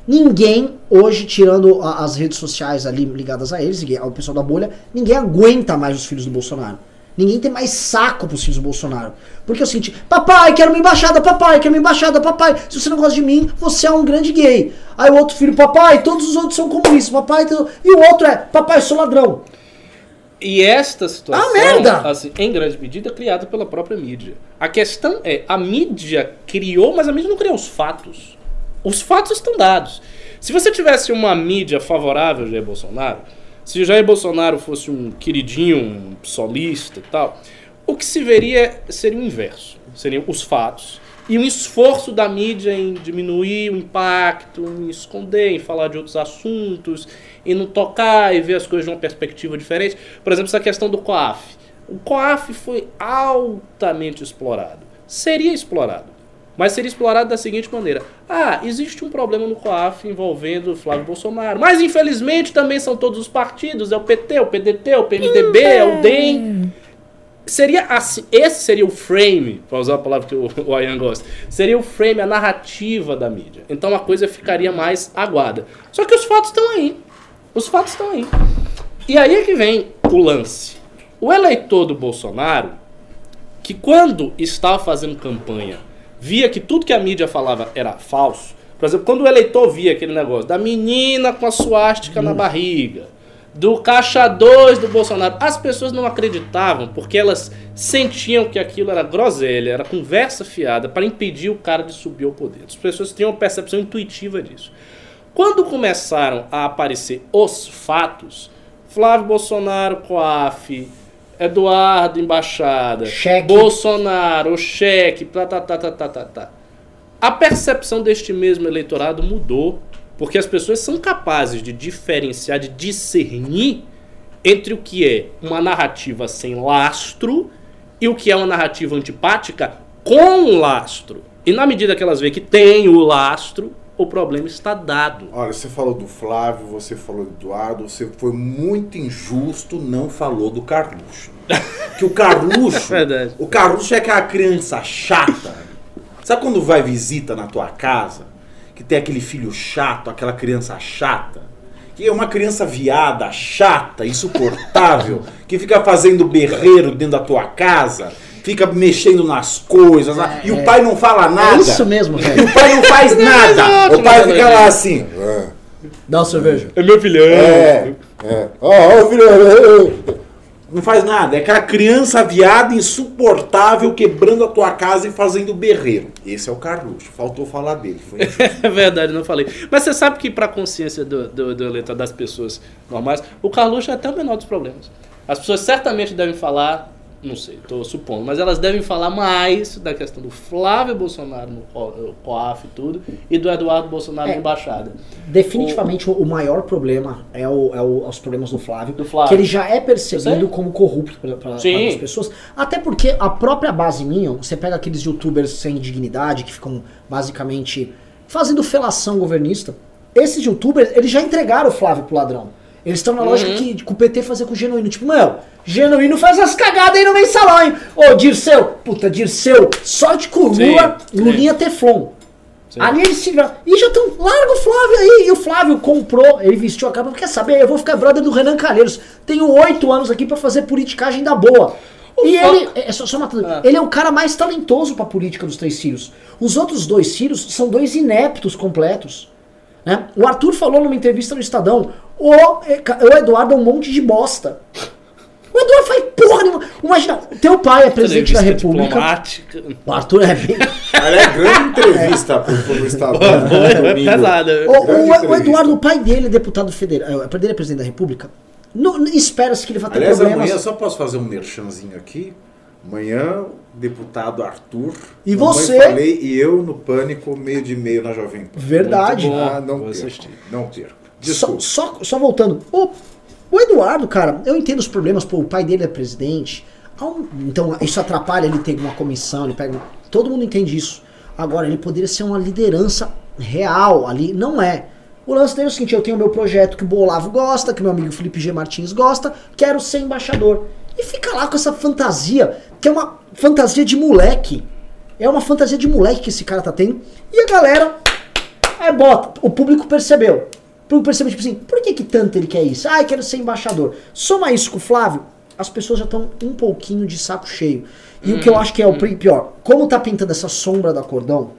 Ninguém, hoje, tirando a- as redes sociais ali ligadas a eles, ao pessoal da bolha, ninguém aguenta mais os filhos do Bolsonaro. Ninguém tem mais saco pros filhos do Bolsonaro. Porque é o seguinte, papai, quero uma embaixada, papai, quero uma embaixada, papai. Se você não gosta de mim, você é um grande gay. Aí o outro filho, papai, todos os outros são comunistas, papai. E o outro é, papai, sou ladrão. E esta situação, Ah, merda! assim, em grande medida, é criada pela própria mídia. A questão é, a mídia criou, mas a mídia não criou os fatos. Os fatos estão dados. Se você tivesse uma mídia favorável ao Jair Bolsonaro, se Jair Bolsonaro fosse um queridinho, um solista e tal, o que se veria seria o inverso. Seriam os fatos e um esforço da mídia em diminuir o impacto, em esconder, em falar de outros assuntos, em não tocar e ver as coisas de uma perspectiva diferente. Por exemplo, essa questão do COAF. O COAF foi altamente explorado. Seria explorado. Mas seria explorado da seguinte maneira: ah, existe um problema no COAF envolvendo o Flávio Bolsonaro. Mas infelizmente também são todos os partidos: é o PT, o PDT, o PMDB, é o DEM. Seria assim, esse seria o frame, para usar a palavra que o, o Ayan gosta, seria o frame, a narrativa da mídia. Então a coisa ficaria mais aguada. Só que os fatos estão aí. Os fatos estão aí. E aí é que vem o lance. O eleitor do Bolsonaro, que quando estava fazendo campanha, via que tudo que a mídia falava era falso. Por exemplo, quando o eleitor via aquele negócio da menina com a suástica na barriga, do caixa 2 do Bolsonaro, as pessoas não acreditavam porque elas sentiam que aquilo era groselha, era conversa fiada para impedir o cara de subir ao poder. As pessoas tinham uma percepção intuitiva disso. Quando começaram a aparecer os fatos, Flávio Bolsonaro, COAF, Eduardo, Embaixada, Cheque. Bolsonaro, cheque, tá, tá, tá, tá, tá, tá, tá. A percepção deste mesmo eleitorado mudou, porque as pessoas são capazes de diferenciar, de discernir entre o que é uma narrativa sem lastro e o que é uma narrativa antipática com lastro. E na medida que elas veem que tem o lastro, o problema está dado. Olha, você falou do Flávio, você falou do Eduardo, você foi muito injusto, não falou do Carluxo. Que o Carluxo, Verdade. o Carluxo é aquela criança chata. Sabe quando vai visita na tua casa, que tem aquele filho chato, aquela criança chata? Que é uma criança viada, chata, insuportável, que fica fazendo berreiro dentro da tua casa, fica mexendo nas coisas, e o pai não fala nada. É isso mesmo, E velho. o pai não faz nada. Exato, O pai mas fica é lá assim. É, Dá uma cerveja. É meu filhão. é. é. Ó, ó, filho. Não faz nada. É aquela criança viada insuportável quebrando a tua casa e fazendo berreiro. Esse é o Carluxo. Faltou falar dele. é verdade, não falei. Mas você sabe que para a consciência do, do, do eleitor das pessoas normais, o Carluxo é até o menor dos problemas. As pessoas certamente devem falar não sei, estou supondo, mas elas devem falar mais da questão do Flávio Bolsonaro no COAF e tudo, e do Eduardo Bolsonaro é, na embaixada. Definitivamente o, o maior problema é, o, é o, os problemas do Flávio, do Flávio, que ele já é percebido como corrupto para as pessoas. Até porque a própria base minha, você pega aqueles youtubers sem dignidade que ficam basicamente fazendo felação governista. Esses youtubers, eles já entregaram o Flávio pro ladrão. Eles estão na uhum. lógica que, que o PT fazer com o genuíno. Tipo, meu, genuíno faz as cagadas aí no mensalão, hein? Ô, Dirceu, puta, Dirceu, sorte com o Lula, Lulinha Teflon. Sim. Ali eles se E já estão. Larga o Flávio aí. E o Flávio comprou, ele vestiu a capa. Quer saber? Eu vou ficar brother do Renan Calheiros. Tenho oito anos aqui para fazer politicagem da boa. O e ele, é, é só, só matando, ah. ele é o cara mais talentoso pra política dos três filhos. Os outros dois filhos são dois ineptos completos. Né? O Arthur falou numa entrevista no Estadão: o, o Eduardo é um monte de bosta. O Eduardo faz porra nenhuma. Imagina, teu pai é presidente da República. Diplomática. O Arthur é bem. é grande entrevista pro, pro Estadão. É pesada. O, o, o, Eduardo, o pai dele é deputado federal. É, o pai dele é presidente da República. Espera-se que ele vá ter Aliás, problemas. amanhã só posso fazer um merchanzinho aqui. Amanhã, deputado Arthur. E você? Falei, e eu no Pânico, meio de meio na Jovem Pan. Verdade. Ah, não perco. Não perco. Desculpa. Só, só, só voltando. O, o, Eduardo, cara, eu entendo os problemas. Pô, o pai dele é presidente. Então isso atrapalha ele ter uma comissão. Ele pega. Todo mundo entende isso. Agora, ele poderia ser uma liderança real ali. Não é. O lance dele é o seguinte: eu tenho meu projeto que o Bolavo gosta, que meu amigo Felipe G. Martins gosta, quero ser embaixador. E fica lá com essa fantasia que é uma fantasia de moleque. É uma fantasia de moleque que esse cara tá tendo. E a galera. É, bota. O público percebeu. O público percebeu, tipo assim, por que, que tanto ele quer isso? Ah, eu quero ser embaixador. Soma isso com o Flávio, as pessoas já estão um pouquinho de saco cheio. E hum, o que eu acho que é o hum. pior, como tá pintando essa sombra do acordão,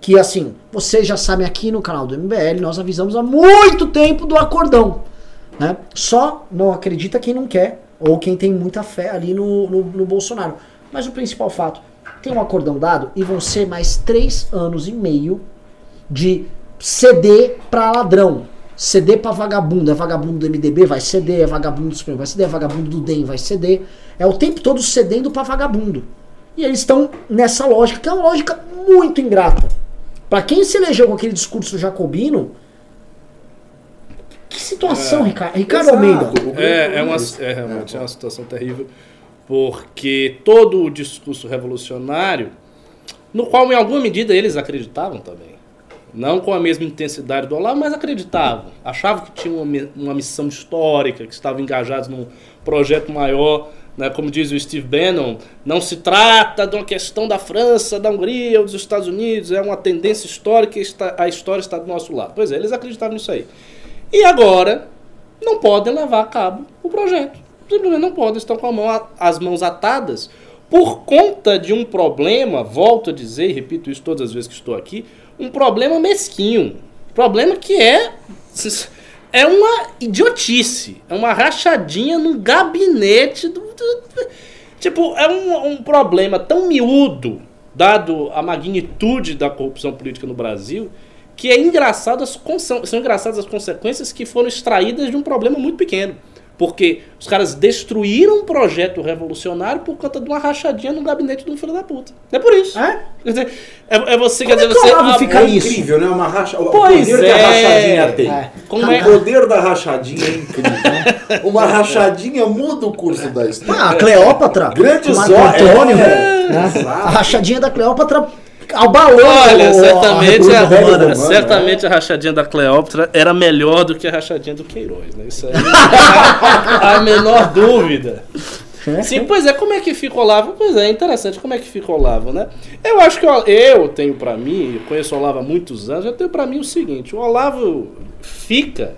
que assim, vocês já sabem aqui no canal do MBL, nós avisamos há muito tempo do acordão. Né? Só não acredita quem não quer ou quem tem muita fé ali no, no, no Bolsonaro. Mas o principal fato, tem um acordão dado e vão ser mais três anos e meio de ceder para ladrão. ceder para vagabundo. É vagabundo do MDB, vai ceder. É vagabundo do Supremo, vai ceder. É vagabundo do DEM, vai ceder. É o tempo todo cedendo para vagabundo. E eles estão nessa lógica, que é uma lógica muito ingrata. Para quem se elegeu com aquele discurso jacobino, que situação, é, Ricardo, Ricardo Almeida. É, é, uma, é realmente é uma situação terrível, porque todo o discurso revolucionário, no qual em alguma medida eles acreditavam também, não com a mesma intensidade do Olavo, mas acreditavam, achavam que tinham uma, uma missão histórica, que estavam engajados num projeto maior, né, como diz o Steve Bannon, não se trata de uma questão da França, da Hungria ou dos Estados Unidos, é uma tendência histórica e a história está do nosso lado. Pois é, eles acreditavam nisso aí. E agora não podem levar a cabo o projeto. Simplesmente não podem, estão com mão, as mãos atadas por conta de um problema, volto a dizer e repito isso todas as vezes que estou aqui, um problema mesquinho. Problema que é. É uma idiotice. É uma rachadinha no gabinete do. do tipo, é um, um problema tão miúdo, dado a magnitude da corrupção política no Brasil, que é engraçado as, são engraçadas as consequências que foram extraídas de um problema muito pequeno. Porque os caras destruíram um projeto revolucionário por conta de uma rachadinha no gabinete de um filho da puta. É por isso. É? Quer dizer, é, é você, Como quer dizer, você. Ah, fica é isso? incrível, né? Uma racha... Pois o poder é. que a rachadinha tem. É. Como o é? poder da rachadinha é incrível. Né? Uma rachadinha muda o curso da história. Ah, a Cleópatra. Grandes Marco Antônio. É, né? A rachadinha da Cleópatra abalou. Olha, certamente, a, a, a certamente a rachadinha da Cleópatra era melhor do que a rachadinha do Queiroz, né? Isso aí a menor dúvida. Sim, pois é, como é que fica o Olavo? Pois é, interessante, como é que fica o Olavo, né? Eu acho que eu, eu tenho para mim, eu conheço o Olavo há muitos anos, eu tenho para mim o seguinte, o Olavo fica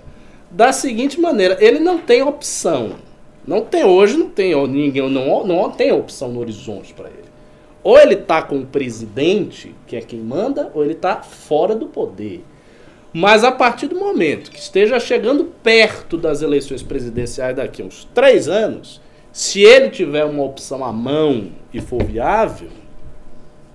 da seguinte maneira, ele não tem opção. Não tem hoje, não tem ninguém, não, não tem opção no horizonte para ele. Ou ele está com o presidente, que é quem manda, ou ele está fora do poder. Mas a partir do momento que esteja chegando perto das eleições presidenciais daqui a uns três anos, Se ele tiver uma opção à mão e for viável,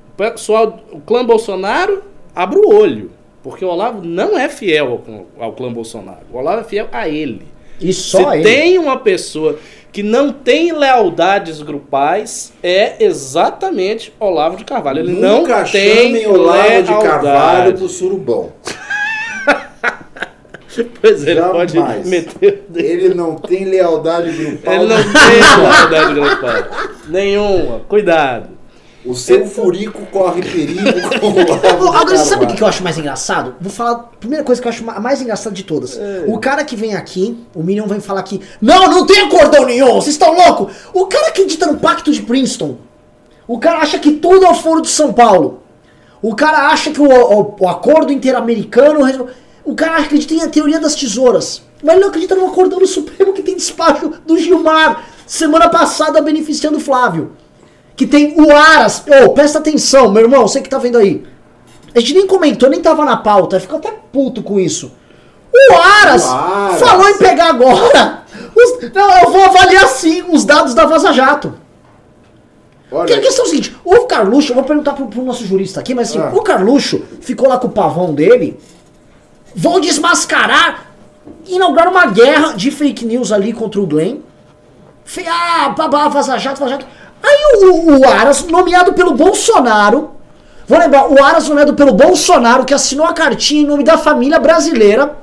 o pessoal, o clã Bolsonaro abre o olho. Porque o Olavo não é fiel ao, ao clã Bolsonaro. O Olavo é fiel a ele. E só Se ele. tem uma pessoa que não tem lealdades grupais, é exatamente Olavo de Carvalho. Ele Nunca não tem Olavo de Carvalho lealdade. pro surubão. Pois é, ele Jamais. pode meter. o dedo. Ele não tem lealdade grupal. Ele não tem lealdade grupal. Nenhuma. Cuidado. O seu furico corre perigo com o Agora, você sabe o que eu acho mais engraçado? Vou falar a primeira coisa que eu acho mais engraçada de todas. O cara que vem aqui, o Minion vem falar aqui, não, não tem acordão nenhum, vocês estão loucos. O cara acredita no pacto de Princeton. O cara acha que tudo é o foro de São Paulo. O cara acha que o, o- o acordo interamericano. O cara acredita em a teoria das tesouras. Mas ele não acredita no acordão do Supremo que tem despacho do Gilmar, semana passada beneficiando o Flávio. Que tem o Aras. Ô, presta atenção, meu irmão, você que tá vendo aí. A gente nem comentou, nem tava na pauta, ficou até puto com isso. O Aras, O Aras. falou em pegar agora. os- não, eu vou avaliar sim os dados da Vaza Jato. Porque a questão é o seguinte, o Carluxo, eu vou perguntar pro, pro nosso jurista aqui, mas assim, Ah. o Carluxo ficou lá com o pavão dele, vão desmascarar, inaugurar uma guerra de fake news ali contra o Glenn. Fe, ah, babá, Vaza Jato, Vaza Jato. Aí o, o Aras, nomeado pelo Bolsonaro, vou lembrar, o Aras nomeado pelo Bolsonaro, que assinou a cartinha em nome da família brasileira,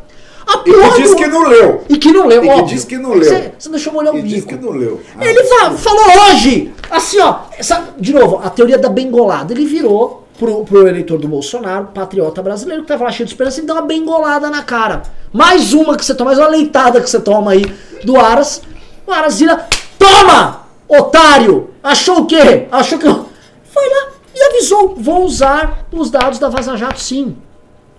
a e que diz que não leu. e que não leu, E que óbvio. diz que não leu. Você, você deixou molhar o E diz bico. que não leu. Ah, Ele fa- falou hoje, assim ó, essa- de novo, a teoria da bengolada. Ele virou pro, pro eleitor do Bolsonaro, patriota brasileiro, que tava lá cheio de esperança, e deu uma bengolada na cara. Mais uma que você toma, mais uma leitada que você toma aí do Aras. O Aras vira, toma, otário! Achou o quê? Achou que. Foi lá e avisou, vou usar os dados da Vaza Jato sim.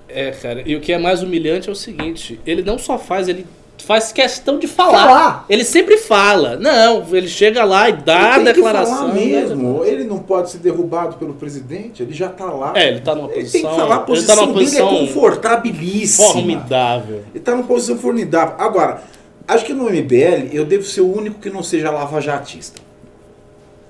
É, cara, e o que é mais humilhante é o seguinte: ele não só faz, ele faz questão de falar. Falar. Ele sempre fala. Não, ele chega lá e dá a Ele declaração. falar né? mesmo. Ele não pode ser derrubado pelo presidente. Ele já tá lá. É, ele tá numa Ele posição. tem que falar a ele posição tá numa dele posição é confortabilíssima. formidável. Ele tá numa posição formidável. Agora, acho que no MBL eu devo ser o único que não seja lavajatista.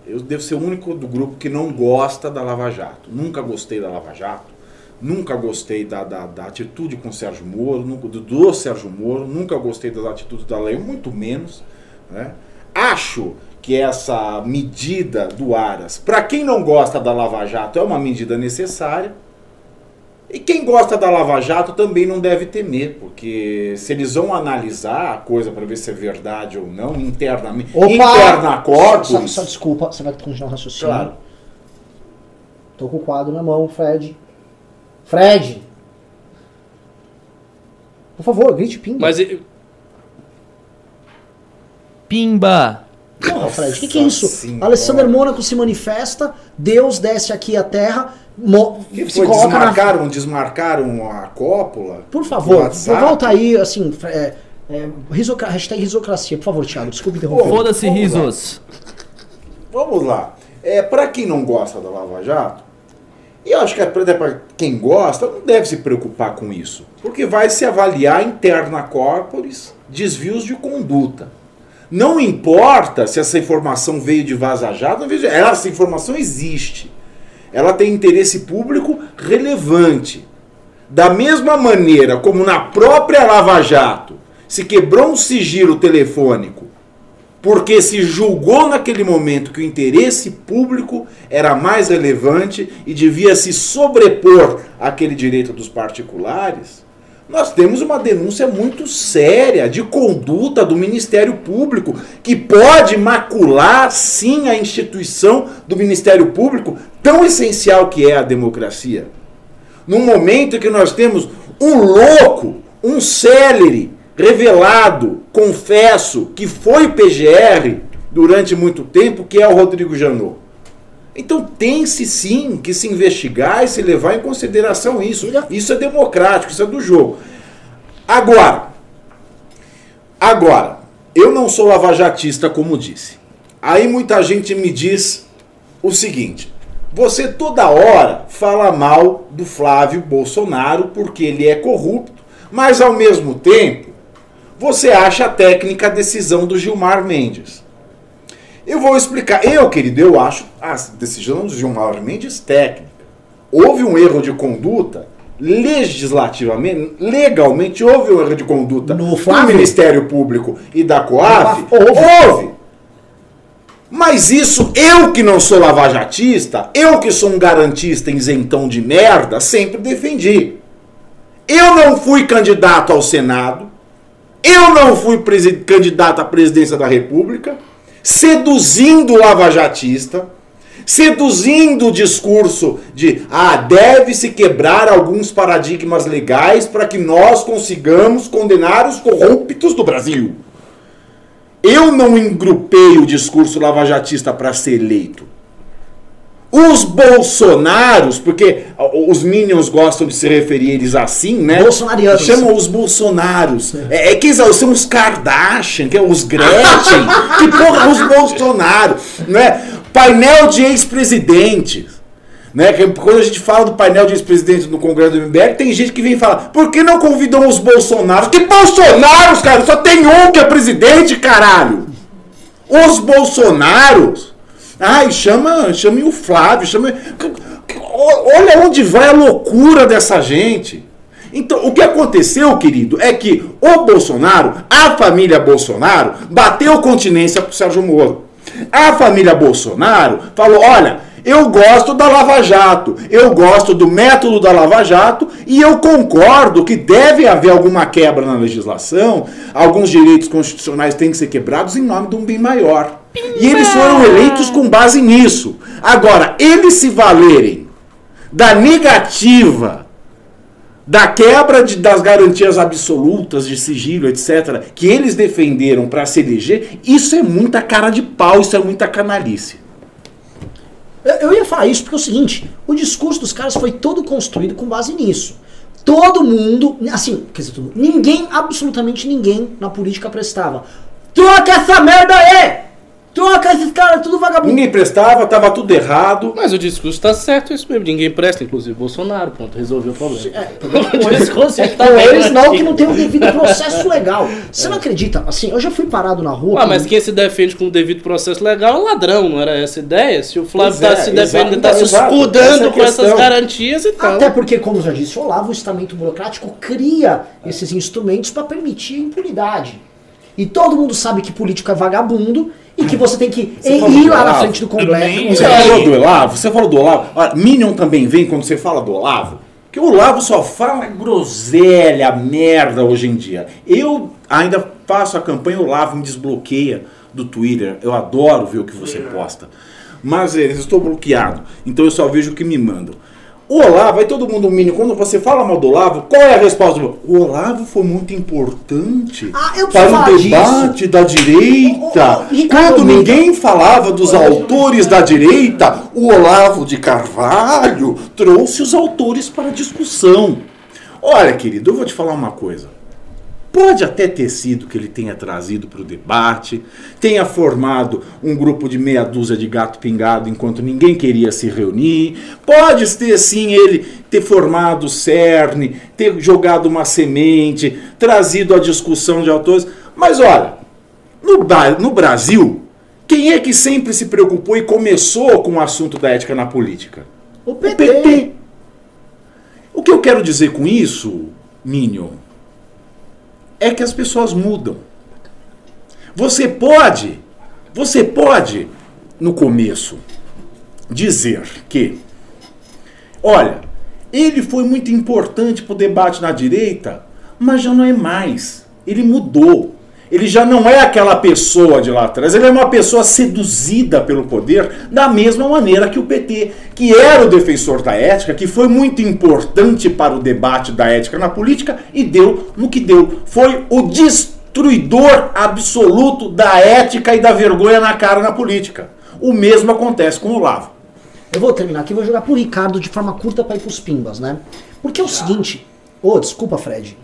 Eu devo ser o único do grupo que não gosta da Lava Jato. Nunca gostei da Lava Jato. Nunca gostei da, da, da atitude com o Sérgio Moro, nunca, do, do Sérgio Moro, nunca gostei das atitudes da lei, muito menos. Né? Acho que essa medida do Aras, para quem não gosta da Lava Jato, é uma medida necessária. E quem gosta da Lava Jato também não deve temer, porque se eles vão analisar a coisa para ver se é verdade ou não, internamente, interna corpus, Só, só desculpa, você vai continuar o raciocínio. Claro. Tô com o quadro na mão, Fred. Fred! Por favor, grite pimba. Mas e- Pimba! Porra, Fred, o que, que é isso? senhora. Alessandro Mônaco se manifesta, Deus desce aqui à terra, mo- que se foi, coloca na... desmarcaram, desmarcaram a cópula. Por favor, volta aí, assim, é, é, risoca- hashtag risocracia, por favor, Thiago, desculpa interromper. Foda-se, vamos lá. risos! Vamos lá. É, para quem não gosta da Lava Jato, e eu acho que até para quem gosta, não deve se preocupar com isso. Porque vai se avaliar interna corporis desvios de conduta. Não importa se essa informação veio de Vaza Jato, essa informação existe. Ela tem interesse público relevante. Da mesma maneira como na própria Lava Jato se quebrou um sigilo telefônico porque se julgou naquele momento que o interesse público era mais relevante e devia se sobrepor àquele direito dos particulares, nós temos uma denúncia muito séria de conduta do Ministério Público que pode macular sim a instituição do Ministério Público, tão essencial que é a democracia. Num momento em que nós temos um louco, um célere, revelado, confesso, que foi PGR durante muito tempo, que é o Rodrigo Janot. Então tem-se sim que se investigar e se levar em consideração isso. Isso é democrático, isso é do jogo. Agora, agora, eu não sou lavajatista, como disse. Aí muita gente me diz o seguinte: você toda hora fala mal do Flávio Bolsonaro porque ele é corrupto, mas ao mesmo tempo você acha técnica a decisão do Gilmar Mendes. Eu vou explicar. Eu, querido, eu acho a decisão do Gilmar Mendes técnica. Houve um erro de conduta legislativamente, legalmente, houve um erro de conduta No do? Ministério Público e da Coaf. Houve. houve. Mas isso, eu que não sou lavajatista, eu que sou um garantista isentão de merda, sempre defendi. Eu não fui candidato ao Senado, eu não fui candidato à presidência da República, seduzindo o lavajatista, seduzindo o discurso de ah, deve-se quebrar alguns paradigmas legais para que nós consigamos condenar os corruptos do Brasil. Eu não engrupei o discurso lavajatista para ser eleito. Os bolsonaros, porque os minions gostam de se referir eles assim, né? Bolsonarianos. Chamam os bolsonaros. É, é que são os Kardashian, que é os Gretchen. que porra, os bolsonaros, né? Painel de ex-presidentes. Né? Quando a gente fala do painel de ex-presidentes no Congresso do MBL, tem gente que vem falar, por que não convidam os Bolsonaros? Que Bolsonaros, cara? Só tem um que é presidente, caralho! Os Bolsonaros! Ai, chama, chame o Flávio, chame. Olha onde vai a loucura dessa gente. Então, o que aconteceu, querido, é que o Bolsonaro, a família Bolsonaro, bateu continência pro Sérgio Moro. A família Bolsonaro falou: olha, eu gosto da Lava Jato, eu gosto do método da Lava Jato e eu concordo que deve haver alguma quebra na legislação, alguns direitos constitucionais têm que ser quebrados em nome de um bem maior. E eles foram eleitos com base nisso. Agora, eles se valerem da negativa da quebra de- das garantias absolutas de sigilo, etc., que eles defenderam para se eleger, isso é muita cara de pau, isso é muita canalice. Eu, ia falar isso porque é o seguinte: o discurso dos caras foi todo construído com base nisso. Todo mundo, assim, quer dizer, todo, ninguém, absolutamente ninguém na política prestava. Troca essa merda aí! Troca esses caras, tudo vagabundo. Ninguém prestava, tava tudo errado. Mas o discurso tá certo, é isso mesmo. Ninguém presta, inclusive Bolsonaro. Pronto, resolveu o problema. É, o com eles, discurso é que tá com bem eles não, que não tem o devido processo legal. Você não acredita? Assim, eu já fui parado na rua. Ah, mas quem se defende com o devido processo legal é um ladrão, não era essa a ideia? Se o Flávio Pois tá é, se defendendo, tá se escudando essa é com essas garantias, então. Até porque, como eu já disse, o Olavo, o estamento burocrático, cria esses instrumentos para permitir a impunidade. E todo mundo sabe que político é vagabundo e que você tem que Você ir lá na frente do Congresso. Você É. falou do Olavo? Você falou do Olavo? Olha, Minion também vem quando você fala do Olavo. Porque o Olavo só fala groselha, merda hoje em dia. Eu ainda faço a campanha Olavo me desbloqueia do Twitter. Eu adoro ver o que você posta. Mas eu estou bloqueado. Então eu só vejo o que me mandam. O Olavo, aí todo mundo Minion, quando você fala mal do Olavo, qual é a resposta? O Olavo foi muito importante Ah, para o debate da direita. Quando ninguém falava dos autores da direita, o Olavo de Carvalho trouxe os autores para a discussão. Olha, querido, eu vou te falar uma coisa. Pode até ter sido que ele tenha trazido para o debate, tenha formado um grupo de meia dúzia de gato pingado enquanto ninguém queria se reunir. Pode ter sim ele ter formado o cerne, ter jogado uma semente, trazido a discussão de autores. Mas olha, no, no Brasil, quem é que sempre se preocupou e começou com o assunto da ética na política? O O PT. PT. O que eu quero dizer com isso, Minion, é que as pessoas mudam. Você pode, você pode, no começo, dizer que, olha, ele foi muito importante para o debate na direita, mas já não é mais. Ele mudou. Ele já não é aquela pessoa de lá atrás, ele é uma pessoa seduzida pelo poder, da mesma maneira que o PT, que era o defensor da ética, que foi muito importante para o debate da ética na política e deu no que deu. Foi o destruidor absoluto da ética e da vergonha na cara na política. O mesmo acontece com o Olavo. Eu vou terminar aqui, vou jogar pro Ricardo de forma curta para ir pros pimbas, né? Porque é o seguinte. Ô, desculpa, Fred.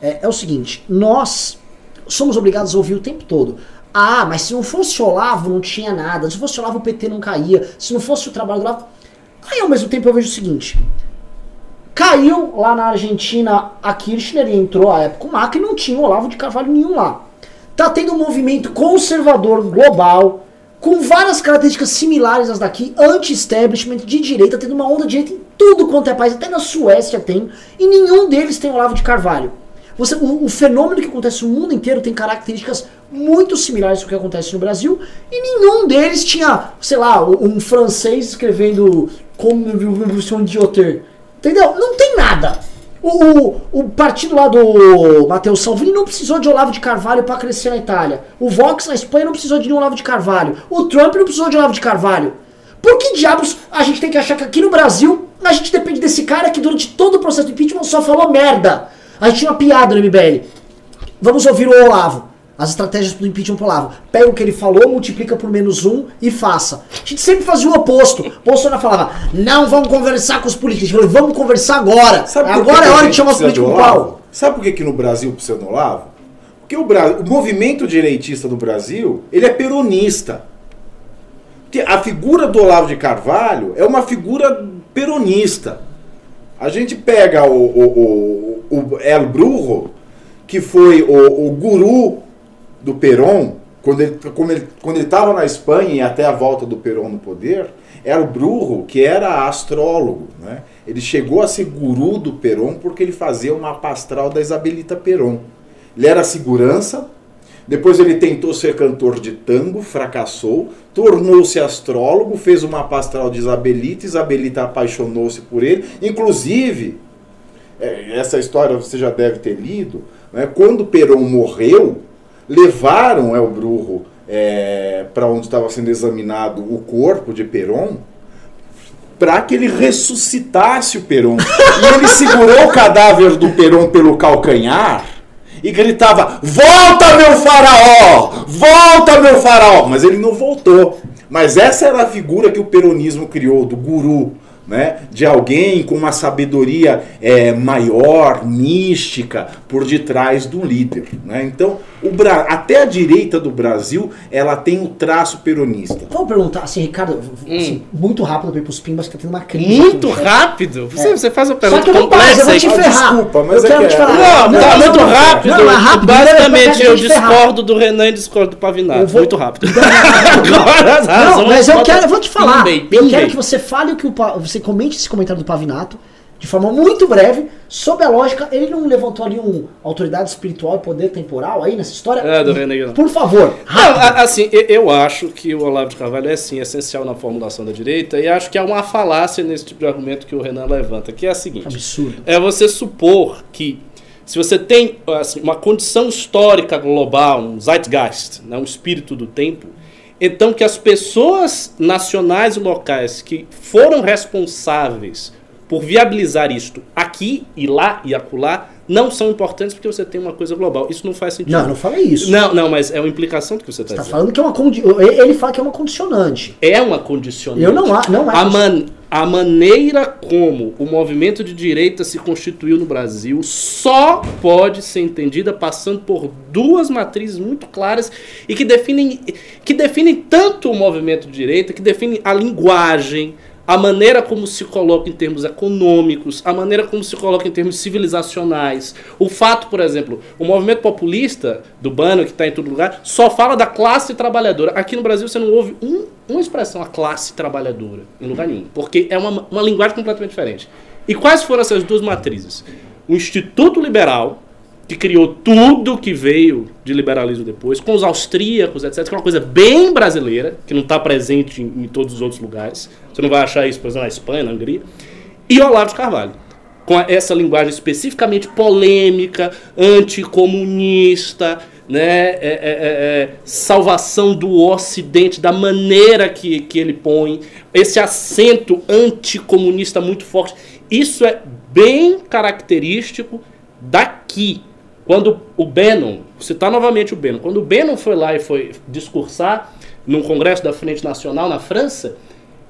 É, é o seguinte, nós somos obrigados a ouvir o tempo todo. Ah, mas se não fosse o Olavo, não tinha nada. Se fosse o Olavo, o PT não caía. Se não fosse o trabalho do Olavo. Aí ao mesmo tempo eu vejo o seguinte. Caiu lá na Argentina a Kirchner e entrou a época o Macri e não tinha o Olavo de Carvalho nenhum lá. Tá tendo um movimento conservador global com várias características similares às daqui, anti-establishment, de direita, tendo uma onda de direita em tudo quanto é país, até na Suécia tem, e nenhum deles tem Olavo de Carvalho. Você, o, o, fenômeno que acontece no mundo inteiro tem características muito similares ao que acontece no Brasil, e nenhum deles tinha, sei lá, um, francês escrevendo como de Otter. Entendeu? Não tem nada. O, o, o, partido lá do Matteo Salvini não precisou de Olavo de Carvalho para crescer na Itália. O Vox na Espanha não precisou de nenhum Olavo de Carvalho. O Trump não precisou de Olavo de Carvalho. Por que diabos a gente tem que achar que aqui no Brasil a gente depende desse cara que durante todo o processo de impeachment só falou merda? A gente tinha uma piada no MBL. Vamos ouvir o Olavo. As estratégias do impeachment pro Olavo. Pega o que ele falou, multiplica por menos um e faça. A gente sempre fazia o oposto. Bolsonaro falava, não vamos conversar com os políticos. Falei, vamos conversar agora. agora é hora de chamar os políticos pro pau. Sabe por que, que no Brasil precisa do Olavo? Porque o, Brasil, o movimento direitista do Brasil, ele é peronista. A figura do Olavo de Carvalho é uma figura peronista. A gente pega o, o, o, o El Brujo, que foi o, o guru do Perón, quando ele estava ele, quando ele na Espanha e até a volta do Perón no poder, era o Brujo, que era astrólogo. Né? Ele chegou a ser guru do Perón porque ele fazia uma pastral da Isabelita Perón. Ele era segurança, depois ele tentou ser cantor de tango, fracassou, tornou-se astrólogo, fez uma pastral de Isabelita, Isabelita apaixonou-se por ele. Inclusive, é, essa história você já deve ter lido, né? quando Perón morreu, levaram El Brujo é, para onde estava sendo examinado o corpo de Peron para que ele ressuscitasse o Peron. e ele segurou o cadáver do Peron pelo calcanhar e gritava: Volta, meu faraó! Volta, meu faraó! Mas ele não voltou. Mas essa era a figura que o peronismo criou, do guru né, de alguém com uma sabedoria é, maior, mística, por detrás do líder. Né? Então, o Bra até a direita do Brasil, ela tem o um traço peronista. Vamos perguntar, assim, Ricardo, hum. assim, muito rápido para os pimbas, que tá tendo uma crise. Muito rápido? Você, é. você faz uma pergunta Só que eu não complexa. eu vou te ferrar. Ah, desculpa, mas eu é quero que te é. falar. Não, não, tá muito rápido. Não, é rápido. Basicamente, eu discordo do Renan e discordo do Pavinato. Vou... Muito rápido. Agora, não, mas eu quero, eu vou te falar. Eu quero que você fale o que o você comente esse comentário do Pavinato de forma muito breve, sob a lógica, ele não levantou ali um autoridade espiritual e poder temporal aí nessa história? É, do René. Por favor. Não, assim, eu acho que o Olavo de Carvalho é sim essencial na formulação da direita e acho que há uma falácia nesse tipo de argumento que o Renan levanta, que é a seguinte: absurdo. É você supor que se você tem assim, uma condição histórica global, um zeitgeist, né, um espírito do tempo, então que as pessoas nacionais e locais que foram responsáveis por viabilizar isto aqui e lá e acolá, não são importantes porque você tem uma coisa global. Isso não faz sentido. Não, não falei isso. Não, não, mas é uma implicação do que você está tá dizendo. falando que é uma condi ele fala que é uma condicionante. É uma condicionante. Eu não, não é. A, man, a maneira como o movimento de direita se constituiu no Brasil só pode ser entendida passando por duas matrizes muito claras e que definem, que definem tanto o movimento de direita, que definem a linguagem, a maneira como se coloca em termos econômicos, a maneira como se coloca em termos civilizacionais. O fato, por exemplo, o movimento populista do Bano, que está em todo lugar, só fala da classe trabalhadora. Aqui no Brasil você não ouve um, uma expressão, a classe trabalhadora, em lugar nenhum, porque é uma, uma linguagem completamente diferente. E quais foram essas duas matrizes? O Instituto Liberal, que criou tudo que veio de liberalismo depois, com os austríacos, etc., que é uma coisa bem brasileira, que não está presente em, em, todos os outros lugares. Você não vai achar isso, por exemplo, na Espanha, na Hungria. E Olavo de Carvalho, com essa linguagem especificamente polêmica, anticomunista, né, é, é, é, é, salvação do Ocidente, da maneira que, que ele põe, esse acento anticomunista muito forte. Isso é bem característico daqui, quando o Bannon, citar novamente o Bannon, quando o Bannon foi lá e foi discursar num congresso da Frente Nacional na França,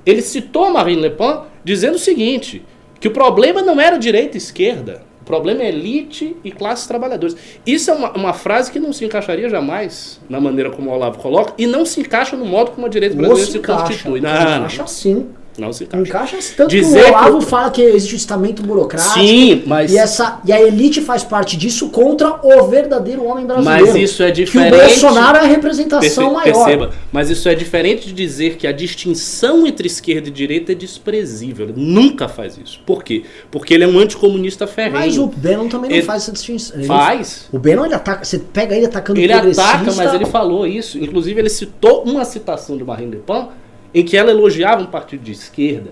ele citou Marine Le Pen dizendo o seguinte, que o problema não era direita e esquerda, o problema é elite e classes trabalhadoras. Isso é uma, uma, frase que não se encaixaria jamais na maneira como o Olavo coloca e não se encaixa no modo como a direita brasileira se, se constitui. Não, se encaixa sim. Não se encaixa. Encaixa tanto Dizer que o Olavo que- fala que existe um estamento burocrático. Sim, mas- E, essa, e a elite faz parte disso contra o verdadeiro homem brasileiro. Mas isso é Que o diferente. Bolsonaro é a representação Perce- maior. Perceba, mas isso é diferente de dizer que a distinção entre esquerda e direita é desprezível. Ele nunca faz isso. Por quê? Porque ele é um anticomunista ferrenho. Mas o Bannon também não Ele- faz essa distinção. Ele- Faz. O Bannon, ele ataca. Você pega ele atacando Ele progressista. ataca, mas ele falou isso. Inclusive, ele citou uma citação de Marine Le Pen em que ela elogiava um partido de esquerda.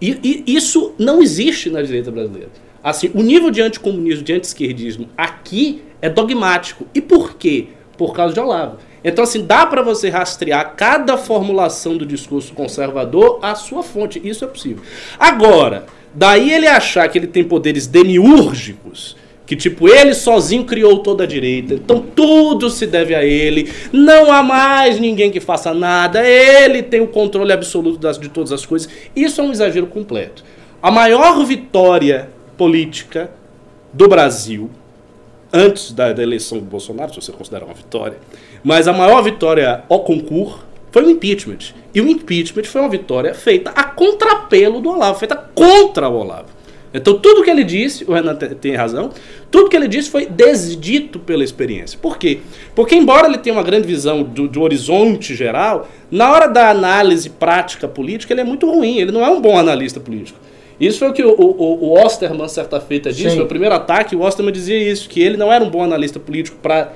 E, e isso não existe na direita brasileira. Assim, o nível de anticomunismo, de anti-esquerdismo aqui é dogmático. E por quê? Por causa de Olavo. Então, assim, dá para você rastrear cada formulação do discurso conservador à sua fonte. Isso é possível. Agora, daí ele achar que ele tem poderes demiúrgicos, que tipo, ele sozinho criou toda a direita, então tudo se deve a ele, não há mais ninguém que faça nada, ele tem o controle absoluto das, de todas as coisas. Isso é um exagero completo. A maior vitória política do Brasil, antes da, da eleição do Bolsonaro, se você considerar uma vitória, mas a maior vitória ao concurso foi o impeachment. E o impeachment foi uma vitória feita a contrapelo do Olavo, feita contra o Olavo. Então tudo que ele disse, o Renan te- tem razão, tudo que ele disse foi desdito pela experiência. Por quê? Porque embora ele tenha uma grande visão do, do horizonte geral, na hora da análise prática política ele é muito ruim, ele não é um bom analista político. Isso foi o que o, o, o Osterman certa feita disse, Sim. o primeiro ataque, o Osterman dizia isso, que ele não era um bom analista político para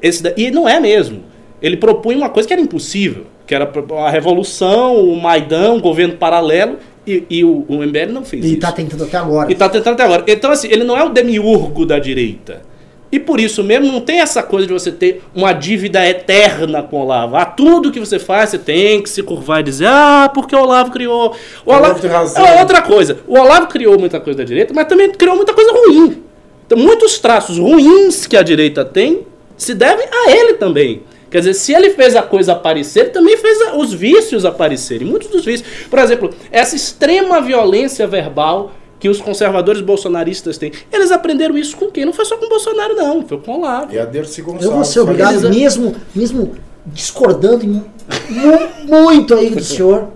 esse da- e não é mesmo. Ele propunha uma coisa que era impossível, que era a revolução, o Maidan, um governo paralelo, e, e o, o MBL não fez E isso. tá tentando até agora. E tá tentando até agora. Então, assim, ele não é o demiurgo da direita. E por isso mesmo não tem essa coisa de você ter uma dívida eterna com o Olavo. Ah, tudo que você faz, você tem que se curvar e dizer, ah, porque o Olavo criou. O Olavo razão. É outra coisa. O Olavo criou muita coisa da direita, mas também criou muita coisa ruim. Então, muitos traços ruins que a direita tem se devem a ele também. Quer dizer, se ele fez a coisa aparecer, ele também fez os vícios aparecerem. Muitos dos vícios. Por exemplo, essa extrema violência verbal que os conservadores bolsonaristas têm. Eles aprenderam isso com quem? Não foi só com o Bolsonaro, não. Foi com o Olavo. E a Dercy Gonçalves. Eu vou ser obrigado, mesmo, mesmo discordando muito aí do senhor,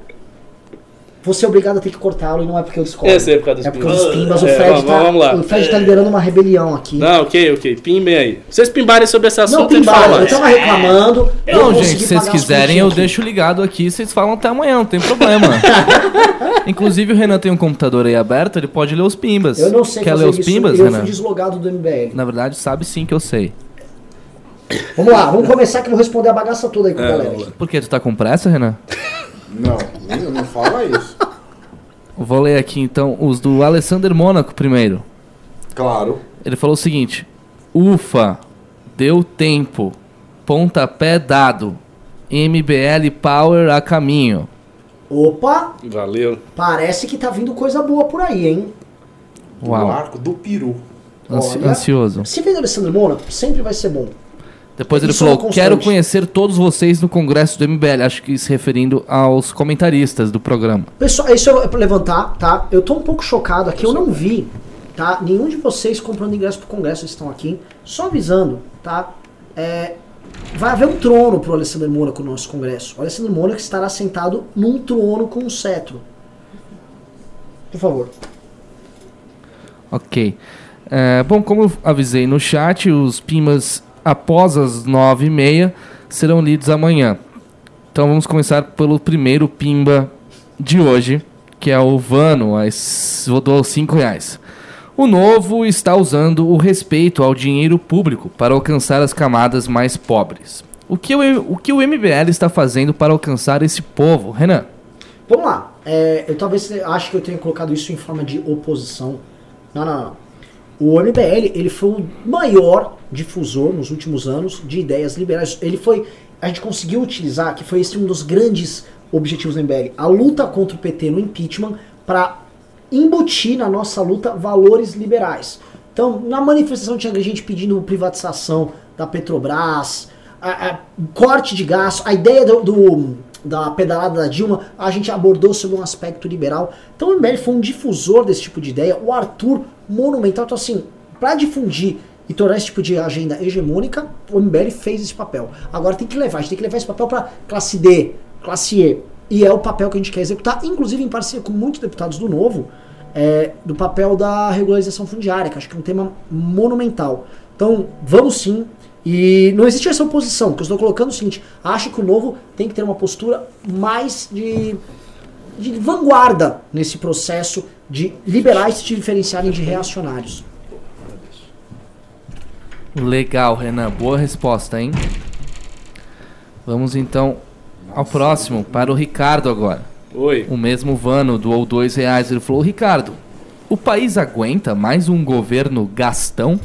vou ser obrigado a ter que cortá-lo e não é porque eu discordo. Esse é por causa dos É porque os pimbas. pimbas, o É, Fred, vamos- tá, vamos lá. o Fred tá liderando uma rebelião aqui. Não, ok, ok. Pimbem aí. Vocês pimbarem sobre esse assunto, Não, a gente fala pimbar, eu mais. tava reclamando. eu Não, gente, se vocês quiserem, eu deixo ligado aqui, vocês falam até amanhã, não tem problema. Inclusive, o Renan tem um computador aí aberto, ele pode ler os pimbas. Eu não sei Quer fazer ler os isso, pimbas, eu Renan? fui deslogado do MBL. Na verdade, sabe sim que eu sei. Vamos lá, vamos começar que eu vou responder a bagaça toda aí com a É, galera. vamos lá. Por quê? Tu tá com pressa, Renan? Não, não, não fala isso. Vou ler aqui então os do Alessander Mônaco primeiro. Claro. Ele falou o seguinte: Ufa, deu tempo, pontapé dado, MBL Power a caminho. Opa, Valeu. parece que tá vindo coisa boa por aí, hein? Do Uau. arco do peru. Ansi- Olha. ansioso. Se vem do Alessandro Mônaco, sempre vai ser bom. Depois ele Isso é falou: constante. Quero conhecer todos vocês no congresso do MBL. Acho que se referindo aos comentaristas do programa. Pessoal, isso é pra levantar, tá? Eu tô um pouco chocado aqui, eu não vi, tá? Nenhum de vocês comprando ingresso pro congresso estão aqui. Só avisando, tá? É, vai haver um trono pro Alessandro Mônaco no nosso congresso. O Alessandro Mônaco estará sentado num trono com um cetro. Por favor. Ok. É, bom, como eu avisei no chat, os pimas após as nove e meia serão lidos amanhã. Então vamos começar pelo primeiro pimba de hoje, que é o Vano, doou 5 reais. O novo está usando o respeito ao dinheiro público para alcançar as camadas mais pobres. O que o, o, que o MBL está fazendo para alcançar esse povo? Renan, Vamos lá. É, eu talvez acho que eu tenha colocado isso em forma de oposição. Não, não, não. O MBL ele foi o maior difusor nos últimos anos de ideias liberais. Ele foi, a gente conseguiu utilizar, que foi esse um dos grandes objetivos do MBL, a luta contra o PT no impeachment para embutir na nossa luta valores liberais. Então, na manifestação tinha gente pedindo privatização da Petrobras, a- a- corte de gasto, a ideia do, do- da pedalada da Dilma, a gente abordou sobre um aspecto liberal. Então o MBL foi um difusor desse tipo de ideia. O Arthur, monumental. Então, assim, para difundir e tornar esse tipo de agenda hegemônica, o MBL fez esse papel. Agora tem que levar, a gente tem que levar esse papel para classe D, classe E. e é o papel que a gente quer executar, inclusive em parceria com muitos deputados do Novo, é, do papel da regularização fundiária, que acho que é um tema monumental. Então, vamos sim. E não existe essa oposição, que eu estou colocando o seguinte: acho que o Novo tem que ter uma postura mais de, de vanguarda nesse processo de liberais se diferenciarem de reacionários. Legal, Renan. Boa resposta, hein? Vamos então ao próximo, para o Ricardo agora. Oi. O mesmo Vano doou dois reais. Ele falou: Ricardo, o país aguenta mais um governo gastão?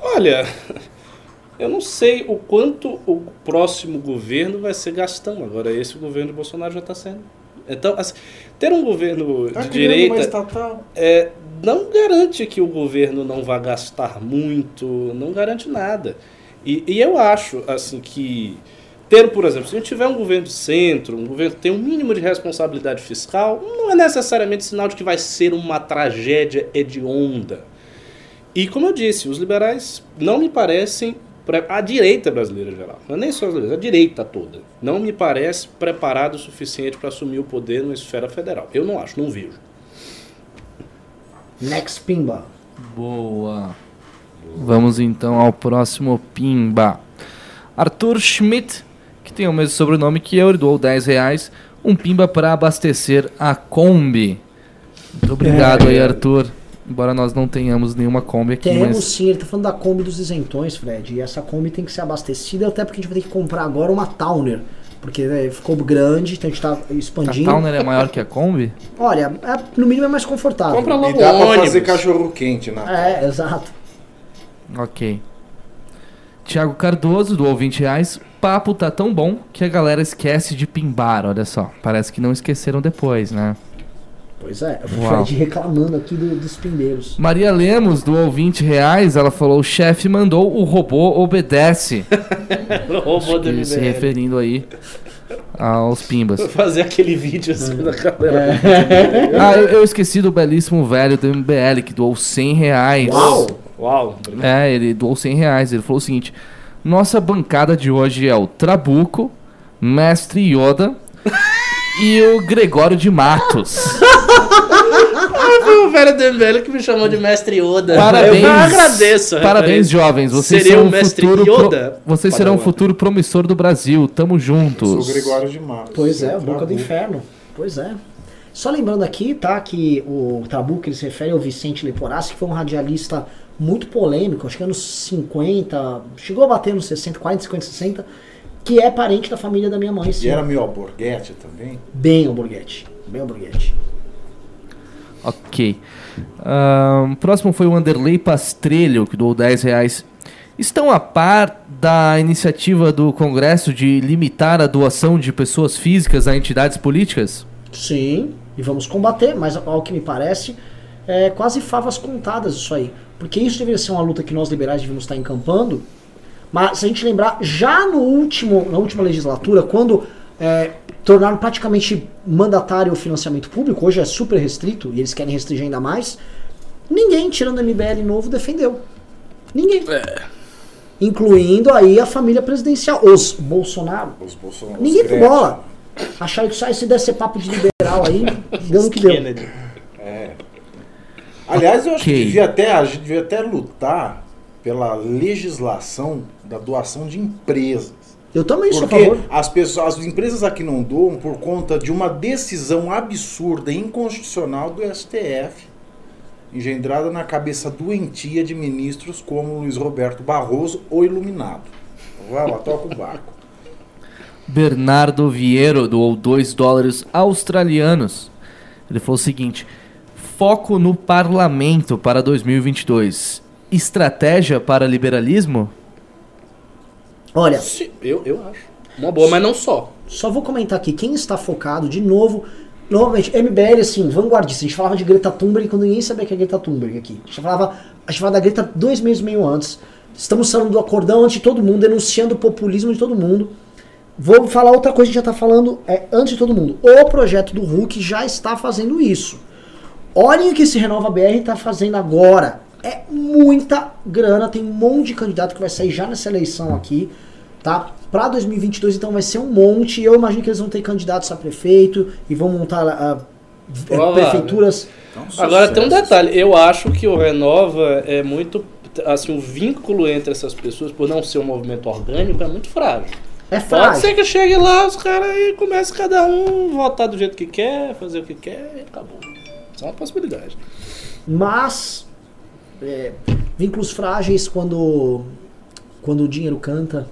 Olha, eu não sei o quanto o próximo governo vai ser gastão. Agora, esse governo de Bolsonaro já está sendo. Então, assim, ter um governo Tá de criando uma direita estatal. é, não garante que o governo não vá gastar muito, não garante nada. E, e eu acho assim que ter, por exemplo, se a gente tiver um governo de centro, um governo que tem um mínimo de responsabilidade fiscal, não é necessariamente sinal de que vai ser uma tragédia hedionda. E como eu disse, os liberais não me parecem a direita brasileira em geral, não é nem só a direita toda, não me parece preparado o suficiente para assumir o poder numa esfera federal. Eu não acho, não vejo. Next Pimba. Boa. Vamos então ao próximo Pimba. Arthur Schmidt, que tem o mesmo sobrenome que eu, ele doou 10 reais. Um Pimba para abastecer a Kombi. Muito obrigado aí, Arthur. Embora nós não tenhamos nenhuma Kombi aqui, Temos mas sim, ele tá falando da Kombi dos isentões, Fred. E essa Kombi tem que ser abastecida, até porque a gente vai ter que comprar agora uma Towner. Porque né, ficou grande, então a gente tá a expandindo. Towner é maior que a Kombi? Olha, é- no mínimo é mais confortável. Compra E logo dá um pra ônibus. fazer cachorro quente na É, exato. Ok. Tiago Cardoso doou 20 reais. Papo tá tão bom que a galera esquece de pimbar, olha só. Parece que não esqueceram depois, né? Pois é, o Uau. Fred reclamando aqui do- dos pimbeiros. Maria Lemos doou 20 reais. Ela falou: o chefe mandou, o robô obedece. O robô do se referindo aí aos pimbas. Vou fazer aquele vídeo assim da galera. Ah, eu, eu esqueci do belíssimo velho do MBL que doou 100 reais. Uau! Uau. É, ele doou 100 reais. Ele falou o seguinte: Nossa bancada de hoje é o Trabuco, Mestre Yoda e o Gregório de Matos. Foi o velho do MBL que me chamou de mestre Yoda. Parabéns. Eu agradeço. a Parabéns, jovens. Vocês Seria são o mestre futuro pro- Yoda? Vocês serão um Padawan. futuro promissor do Brasil. Tamo Sou juntos. o Gregório de Matos. Pois é, Sou o Boca do. Inferno. Pois é. Só lembrando aqui, tá, que o Trabuco ele se refere ao Vicente Leporassi, que foi um radialista muito polêmico, acho que anos 50, chegou a bater nos 60, 40, 50, 60, que é parente da família da minha mãe, sim. E era meu alborguete também? Bem alborguete. Bem alborguete. Ok. Próximo foi o Anderley Pastrelho, que doou 10 reais. Estão a par da iniciativa do Congresso de limitar a doação de pessoas físicas a entidades políticas? Sim, e vamos combater, mas ao que me parece, é quase favas contadas isso aí. Porque isso deveria ser uma luta que nós liberais devíamos estar encampando. Mas se a gente lembrar, já no último, na última legislatura, quando é, tornaram praticamente mandatário o financiamento público, hoje é super restrito e eles querem restringir ainda mais, ninguém, tirando o MBL novo, defendeu. Ninguém. Incluindo aí a família presidencial, os Bolsonaro. Os Bolsonaro. Ninguém os Gretchen. bola. Acharam que só se desse papo de liberal aí, deu no que deu. Kennedy. Aliás, eu acho que devia até, a gente devia até lutar pela legislação da doação de empresas. Eu também sou a Porque favor. as pessoas, as empresas aqui não doam por conta de uma decisão absurda e inconstitucional do STF, engendrada na cabeça doentia de ministros como Luiz Roberto Barroso, o iluminado. Vai lá, toca o barco. Bernardo Vieiro doou 2 dólares australianos. Ele falou o seguinte: foco no parlamento para 2022. Estratégia para liberalismo? Olha, Sim, Eu, eu acho. Uma boa, mas não só. só vou comentar aqui, quem está focado, de novo, novamente, MBL, assim, vanguardista. A gente falava de Greta Thunberg quando ninguém sabia que é Greta Thunberg aqui. A gente falava, a gente falava da Greta dois meses e meio antes. Estamos falando do acordão antes de todo mundo, denunciando o populismo de todo mundo. Vou falar outra coisa que a gente já está falando é, antes de todo mundo. O projeto do Hulk já está fazendo isso. Olhem o que esse Renova BR está fazendo agora. É muita grana, tem um monte de candidato que vai sair já nessa eleição aqui. Tá? Para 2022, então, vai ser um monte. Eu imagino que eles vão ter candidatos a prefeito e vão montar uh, prefeituras. Então, Agora tem um detalhe. Eu acho que o Renova é muito assim o vínculo entre essas pessoas, por não ser um movimento orgânico, é muito frágil. É frágil. Pode ser que chegue lá, os caras aí comecem cada um votar do jeito que quer, fazer o que quer e acabou. Isso é uma possibilidade. Mas é, vínculos frágeis quando quando o dinheiro canta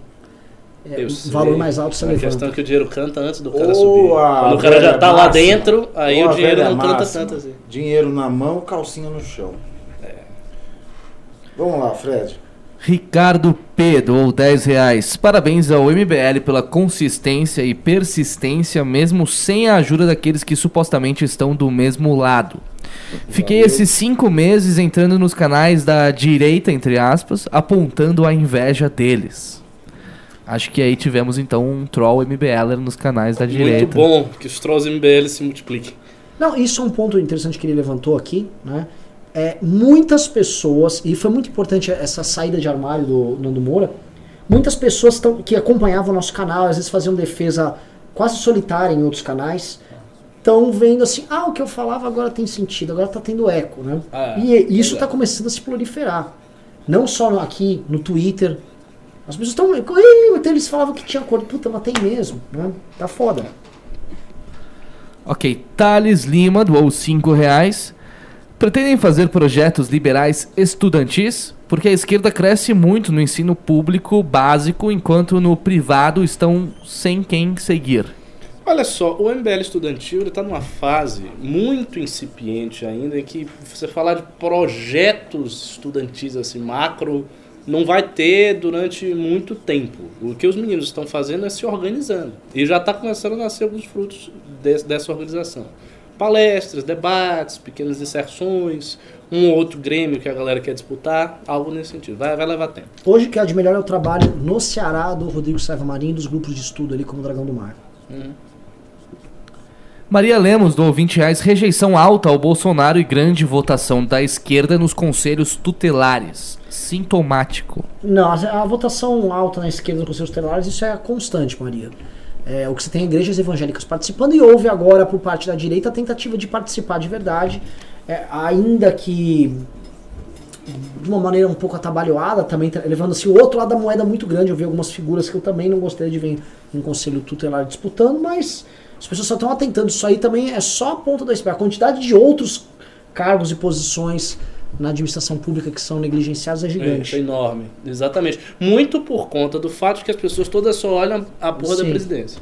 é, o valor mais alto você levanta. A questão é que o dinheiro canta antes do cara subir. Quando o cara já tá lá dentro, aí o dinheiro não canta máxima. tanto assim. Dinheiro na mão, calcinha no chão. É. Vamos lá, Fred. Ricardo P doou 10 reais. Parabéns ao MBL pela consistência e persistência, mesmo sem a ajuda daqueles que supostamente estão do mesmo lado. Fiquei esses cinco meses entrando nos canais da direita, entre aspas, apontando a inveja deles. Acho que aí tivemos então um troll MBLer nos canais da Muito direita. Muito bom que os trolls MBL se multipliquem. Não, isso é um ponto interessante que ele levantou aqui, né? É, muitas pessoas, e foi muito importante essa saída de armário do Nando Moura, muitas pessoas tão, que acompanhavam o nosso canal, às vezes faziam defesa quase solitária em outros canais, estão vendo assim, ah, o que eu falava agora tem sentido, agora está tendo eco, né? Ah, e isso está começando a se proliferar. Não só aqui, no Twitter, as pessoas estão. Então eles falavam que tinha acordo. Puta, mas tem mesmo. Né? Tá foda. Ok, Thales Lima doou 5 reais. Pretendem fazer projetos liberais estudantis? Porque a esquerda cresce muito no ensino público básico, enquanto no privado estão sem quem seguir. Olha só, o MBL estudantil está numa fase muito incipiente ainda, em que você falar de projetos estudantis assim, macro, não vai ter durante muito tempo. O que os meninos estão fazendo é se organizando. E já está começando a nascer alguns frutos de, dessa organização. Palestras, debates, pequenas inserções, um ou outro grêmio que a galera quer disputar, algo nesse sentido. Vai, vai levar tempo. Hoje que é de melhor é o trabalho no Ceará do Rodrigo Saiva Marinho dos grupos de estudo ali como Dragão do Mar. Uhum. Maria Lemos do 20 reais, rejeição alta ao Bolsonaro e grande votação da esquerda nos conselhos tutelares. Sintomático. Não, a, votação alta na esquerda nos conselhos tutelares, isso é constante, Maria. É, o que você tem é igrejas evangélicas participando e houve agora por parte da direita a tentativa de participar de verdade, é, ainda que de uma maneira um pouco atabalhoada, também levando-se o outro lado da moeda muito grande. Eu vi algumas figuras que eu também não gostaria de ver em um conselho tutelar disputando, mas as pessoas só estão atentando. Isso aí também é só a ponta do iceberg. A quantidade de outros cargos e posições na administração pública que são negligenciados é gigante. É, é enorme, exatamente. Muito por conta do fato de que as pessoas todas só olham a porra Sim. da presidência.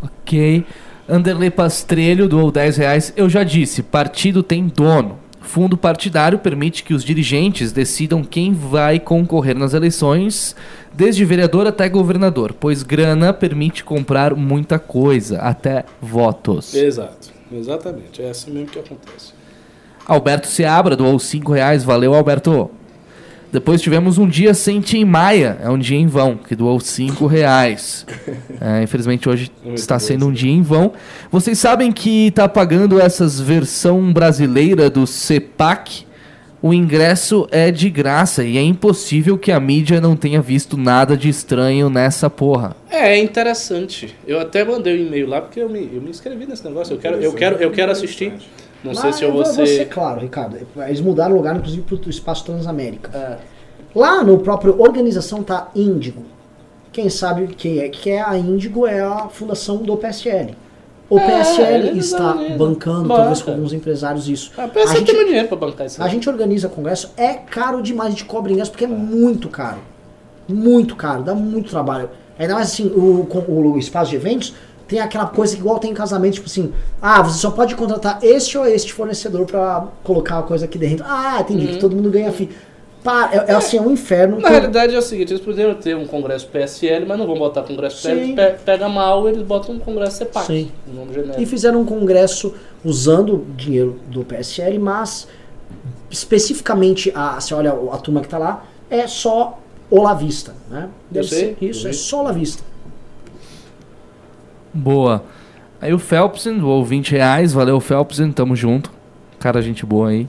Ok. Anderley Pastrelho doou 10 reais. Eu já disse, partido tem dono. Fundo partidário permite que os dirigentes decidam quem vai concorrer nas eleições, desde vereador até governador, pois grana permite comprar muita coisa, até votos. Exato, exatamente. É assim mesmo que acontece. Alberto Seabra doou 5 reais. Valeu, Alberto. Depois tivemos um dia sem Tim Maia, é um dia em vão, que doou 5 reais. É, infelizmente hoje Muito está sendo um dia em vão. Vocês sabem que está pagando essas versão brasileira do CEPAC? O ingresso é de graça e é impossível que a mídia não tenha visto nada de estranho nessa porra. É, é interessante. Eu até mandei um e-mail lá porque eu me, eu me inscrevi nesse negócio. Eu quero, eu quero, eu quero assistir. Não sei se eu vou ser... ser claro, Ricardo. Eles mudaram o lugar, inclusive, para o espaço Transamérica. É. Lá no próprio organização tá Índigo. Quem sabe que é, que é a Índigo é a fundação do PSL. O é, PSL está bancando, Banca. talvez com alguns empresários, isso. Ah, a PSL a gente, tem dinheiro para bancar isso. A gente organiza congresso, é caro demais, a gente cobra ingresso porque é muito caro. Muito caro, dá muito trabalho. Ainda mais assim, o, o, o espaço de eventos tem aquela coisa que igual tem em casamento, tipo assim, ah, você só pode contratar este ou este fornecedor para colocar a coisa aqui dentro. Ah, entendi, uhum. que todo mundo ganha FII. Pá, é, é, assim, é um inferno. Na realidade é o seguinte, eles poderiam ter um congresso PSL, mas não vão botar congresso PSL, pe pega mal, eles botam um congresso CEPAC, Sim. nome genérico. E fizeram um congresso usando dinheiro do PSL, mas especificamente, a, você olha a turma que está lá, é só Olavista, né? Deve ser isso, é só Olavista. Boa. Aí o Phelpsen doou 20 reais. Valeu, Phelpsen. Tamo junto. Cara, gente boa aí.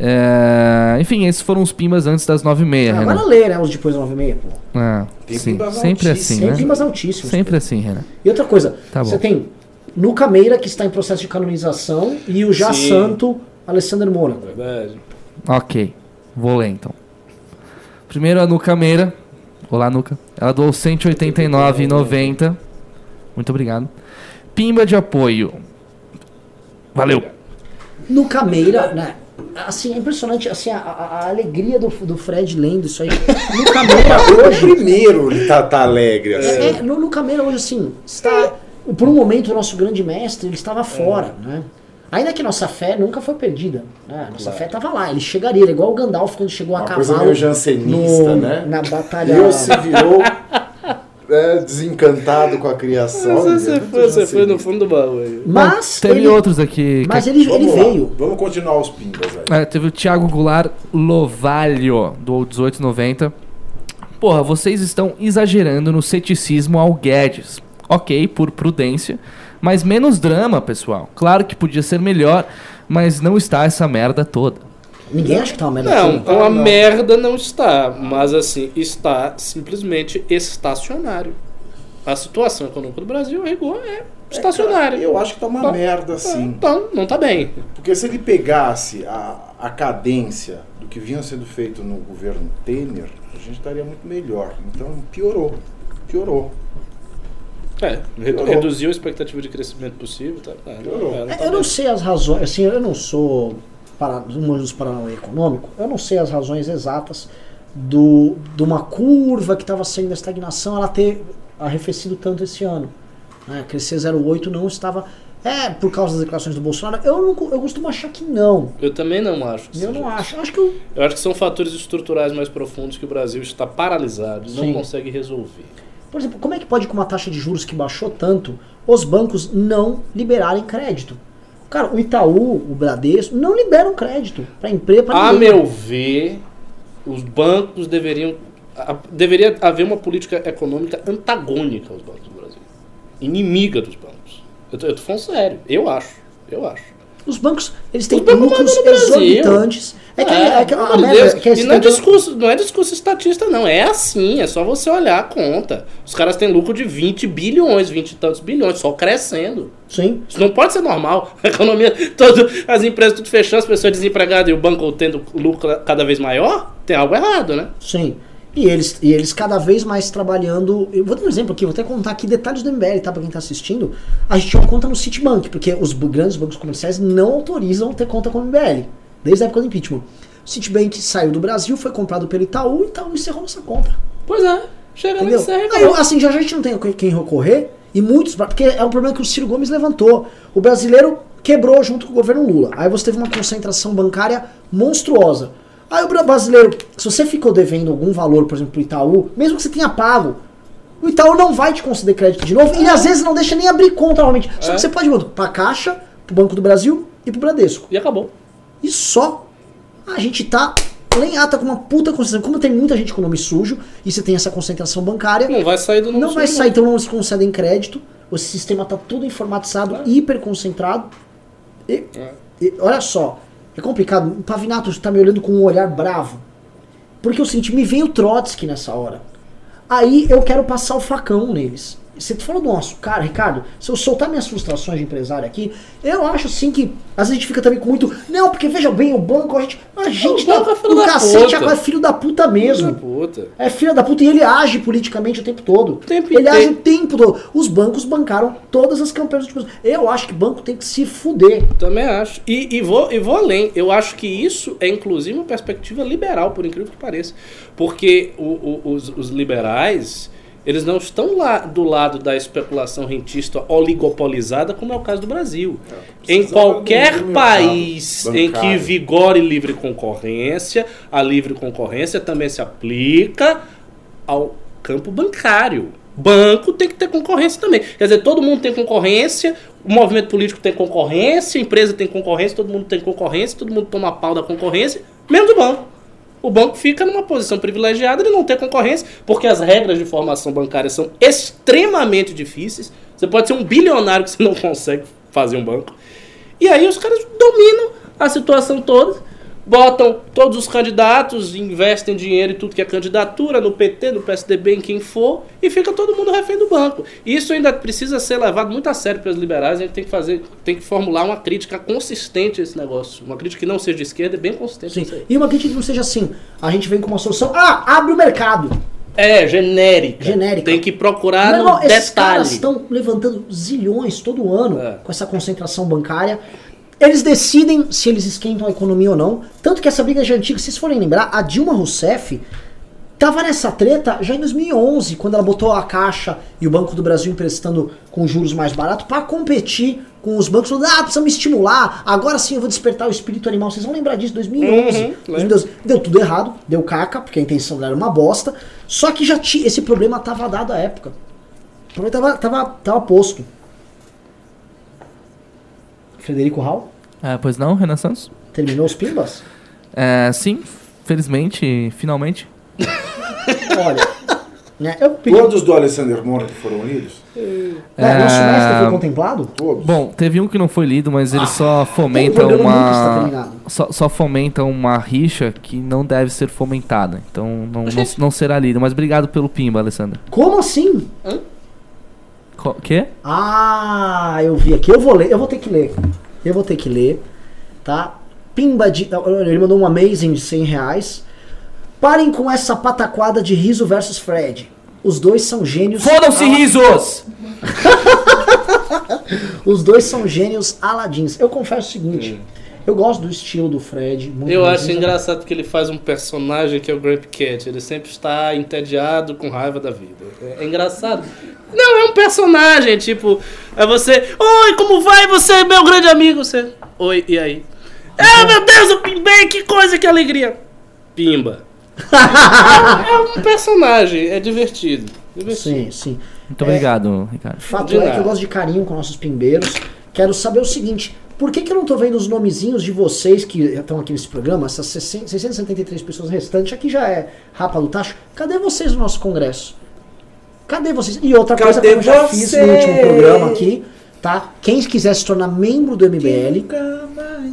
É, enfim, esses foram os pimbas antes das 9h30, Ah. Agora lê, né? Os depois das 9h30, pô. Ah, Tem sim, pimbas sempre altíssimos. assim, Tem né? pimbas altíssimos. Sempre assim, Renan. E outra coisa, Tá bom. você tem Nuca Meira, que está em processo de canonização, e o já Sim. santo Alessandro Moura. Verdade. Ok, vou ler então. Primeiro a Nuca Meira. Olá, Nuca. Ela doou 189,90. Muito obrigado. Pimba de apoio. Valeu. Nuca Meira, né? Assim, é impressionante assim, a, a- a alegria do, do Fred lendo isso aí. Nuca Meira hoje. Primeiro ele tá, tá alegre, assim. É, é, no Nuca Meira hoje, assim, está. Por um momento, o nosso grande mestre ele estava fora, né? Ainda que nossa fé nunca foi perdida. Né? Nossa fé estava lá, ele chegaria, ele é igual o Gandalf quando chegou a coisa cavalo. meio jansenista, no- né? Na batalha. Deus se virou é, desencantado com a criação. Você, foi, você foi no fundo do baú aí. Mas, Teve ele, outros aqui. mas ele, ele Vamos lá, veio. Vamos continuar os pimbas aí. É, teve o Thiago Goulart Lovalho, do 1890. Porra, vocês estão exagerando no ceticismo ao Guedes. Ok, por prudência, mas menos drama, pessoal. Claro que podia ser melhor, mas não está essa merda toda. Ninguém acha que tá uma merda Não, assim. uma merda não está, mas assim, está simplesmente estacionário. A situação econômica do Brasil, a rigor, é estacionária. Eu acho que tá uma Tá. merda, assim. Então, não tá bem. Porque se ele pegasse a, a cadência do que vinha sendo feito no governo Temer, a gente estaria muito melhor. Então piorou. Piorou. É, Piorou. reduziu a expectativa de crescimento possível. Tá, é, Piorou. é, não tá Eu não bem. sei as razões, assim, eu não sou para, um dos Paranauê econômico, eu não sei as razões exatas do, de uma curva que estava sendo a estagnação, ela ter arrefecido tanto esse ano. Né? Crescer 0,8 não estava. É por causa das declarações do Bolsonaro? Eu, não, eu costumo achar que não. Eu também não acho. que Eu não acho. Eu acho que eu, Eu acho que são fatores estruturais mais profundos que o Brasil está paralisado e não Sim. consegue resolver. Por exemplo, como é que pode, com uma taxa de juros que baixou tanto, os bancos não liberarem crédito? Cara, o Itaú, o Bradesco, não liberam crédito para empresa, para A meu ver, os bancos deveriam. a- deveria haver uma política econômica antagônica aos bancos do Brasil. Inimiga dos bancos. Eu tô, eu tô falando sério. Eu acho. Eu acho. Os bancos, eles têm lucros exorbitantes. É que, é, que a amor de merda Deus. é que eles e não é, discurso, não é discurso estatista, não. É assim, é só você olhar a conta. Os caras têm lucro de 20 bilhões, 20 e tantos bilhões, só crescendo. Sim. Isso não pode ser normal. A economia, todo, as empresas tudo fechando, as pessoas desempregadas e o banco tendo lucro cada vez maior, tem algo errado, né? Sim. E eles, e eles cada vez mais trabalhando. Eu vou dar um exemplo aqui, vou até contar aqui detalhes do MBL, tá? Pra quem tá assistindo. A gente tinha uma conta no Citibank, porque os grandes bancos comerciais não autorizam ter conta com o MBL, desde a época do impeachment. O Citibank saiu do Brasil, foi comprado pelo Itaú e o Itaú encerrou nossa conta. Pois é. Chega lá Entendeu? e serve. Aí, assim, já, a gente não tem quem recorrer, e muitos. Porque é um problema que o Ciro Gomes levantou. O brasileiro quebrou junto com o governo Lula. Aí você teve uma concentração bancária monstruosa. Aí o bra- brasileiro, se você ficou devendo algum valor, por exemplo, pro Itaú, mesmo que você tenha pago, o Itaú não vai te conceder crédito de novo, e às vezes não deixa nem abrir conta novamente. Só É. que você pode ir pra Caixa, pro Banco do Brasil e pro Bradesco. E acabou. E só a gente tá lenhata com uma puta concentração. Como tem muita gente com nome sujo, e você tem essa concentração bancária, Não vai sair do não nosso vai sair, então não se concedem crédito. O sistema tá tudo informatizado, hiper concentrado. E, É. e olha só, é complicado. O Pavinato tá me olhando com um olhar bravo. Porque o seguinte, me vem o Trotsky nessa hora. Aí eu quero passar o facão neles. Você falou do nosso cara, Ricardo, se eu soltar minhas frustrações de empresário aqui, eu acho sim que às vezes a gente fica também com muito. Não, porque veja bem, o banco, a gente. A gente tá é da cacete, puta. é filho da puta mesmo. Puta. É filho da puta e ele age politicamente o tempo todo. tempo ele inteiro. age o tempo todo. Os bancos bancaram todas as campanhas anos. Eu acho que banco tem que se fuder. Também acho. E, e vou, e vou além. Eu acho que isso é inclusive uma perspectiva liberal, por incrível que pareça. Porque o- o- os, os liberais, eles não estão lá do lado da especulação rentista oligopolizada, como é o caso do Brasil. em precisava qualquer país em que bancário. vigore livre concorrência, a livre concorrência também se aplica ao campo bancário. Banco tem que ter concorrência também. Quer dizer, todo mundo tem concorrência, o movimento político tem concorrência, a empresa tem concorrência, todo mundo tem concorrência, todo mundo toma pau da concorrência, menos o banco. O banco fica numa posição privilegiada de não ter concorrência, porque as regras de formação bancária são extremamente difíceis. Você pode ser um bilionário que você não consegue fazer um banco. E aí os caras dominam a situação toda. Botam todos os candidatos, investem dinheiro em tudo que é candidatura, no PT, no PSDB, em quem for, e fica todo mundo refém do banco. Isso ainda precisa ser levado muito a sério pelos liberais, a gente tem que fazer, tem que formular uma crítica consistente a esse negócio. Uma crítica que não seja de esquerda, é bem consistente. Sim. E uma crítica que não seja assim, a gente vem com uma solução, ah, abre o mercado. É, genérica. Genérica. Tem que procurar Não, no esses detalhe. caras estão levantando zilhões todo ano É. com essa concentração bancária. Eles decidem se eles esquentam a economia ou não. Tanto que essa briga já é antiga, se vocês forem lembrar, a Dilma Rousseff tava nessa treta já em 2011, quando ela botou a Caixa e o Banco do Brasil emprestando com juros mais baratos para competir com os bancos. Falando, ah, precisamos estimular, agora sim eu vou despertar o espírito animal. Vocês vão lembrar disso, 2011. Uhum, 2012. Deu tudo errado, deu caca, porque a intenção dela era uma bosta. Só que já tinha, esse problema tava dado à época. O problema tava, tava, tava posto. Frederico Hall, É, pois não, Renan Santos? terminou os pimbas? É, sim, felizmente, finalmente. Olha, né, eu pedi... Todos do Alexander Moura que foram lidos? Né, Nosso mestre foi contemplado? Todos. Bom, teve um que não foi lido, mas ele só Tem fomenta tá uma. Só, só fomenta uma rixa que não deve ser fomentada. Então não, não, não será lido. Mas obrigado pelo Pimba, Alessandra. Como assim? Co quê? Ah, eu vi aqui. Eu vou ler, eu vou ter que ler. Eu vou ter que ler, tá? Pimba de. Ele mandou um amazing de 100 reais. Parem com essa pataquada de Riso versus Fred. Os dois são gênios. Fodam-se, risos! Os dois são gênios aladins. Eu confesso o seguinte. Eu gosto do estilo do Fred. muito Eu acho engraçado que ele faz um personagem que é o Grape Cat. Ele sempre está entediado, com raiva da vida. É, é engraçado. Não, é um personagem, tipo, é você. Oi, como vai? Você é meu grande amigo. Você. Oi, e aí? Ah, meu Deus, eu pimbei, que coisa, que alegria. Pimba. é, é um personagem, é divertido. divertido. Sim, sim. Muito obrigado, Ricardo. Fato é que eu gosto de carinho com nossos pimbeiros. Quero saber o seguinte: por que, que eu não tô vendo os nomezinhos de vocês que estão aqui nesse programa, essas 60 673 pessoas restantes, aqui já é rapa do tacho? Cadê vocês no nosso congresso? Cadê vocês? E outra coisa que Cadê eu já fiz no último programa aqui, tá? Quem quiser se tornar membro do MBL,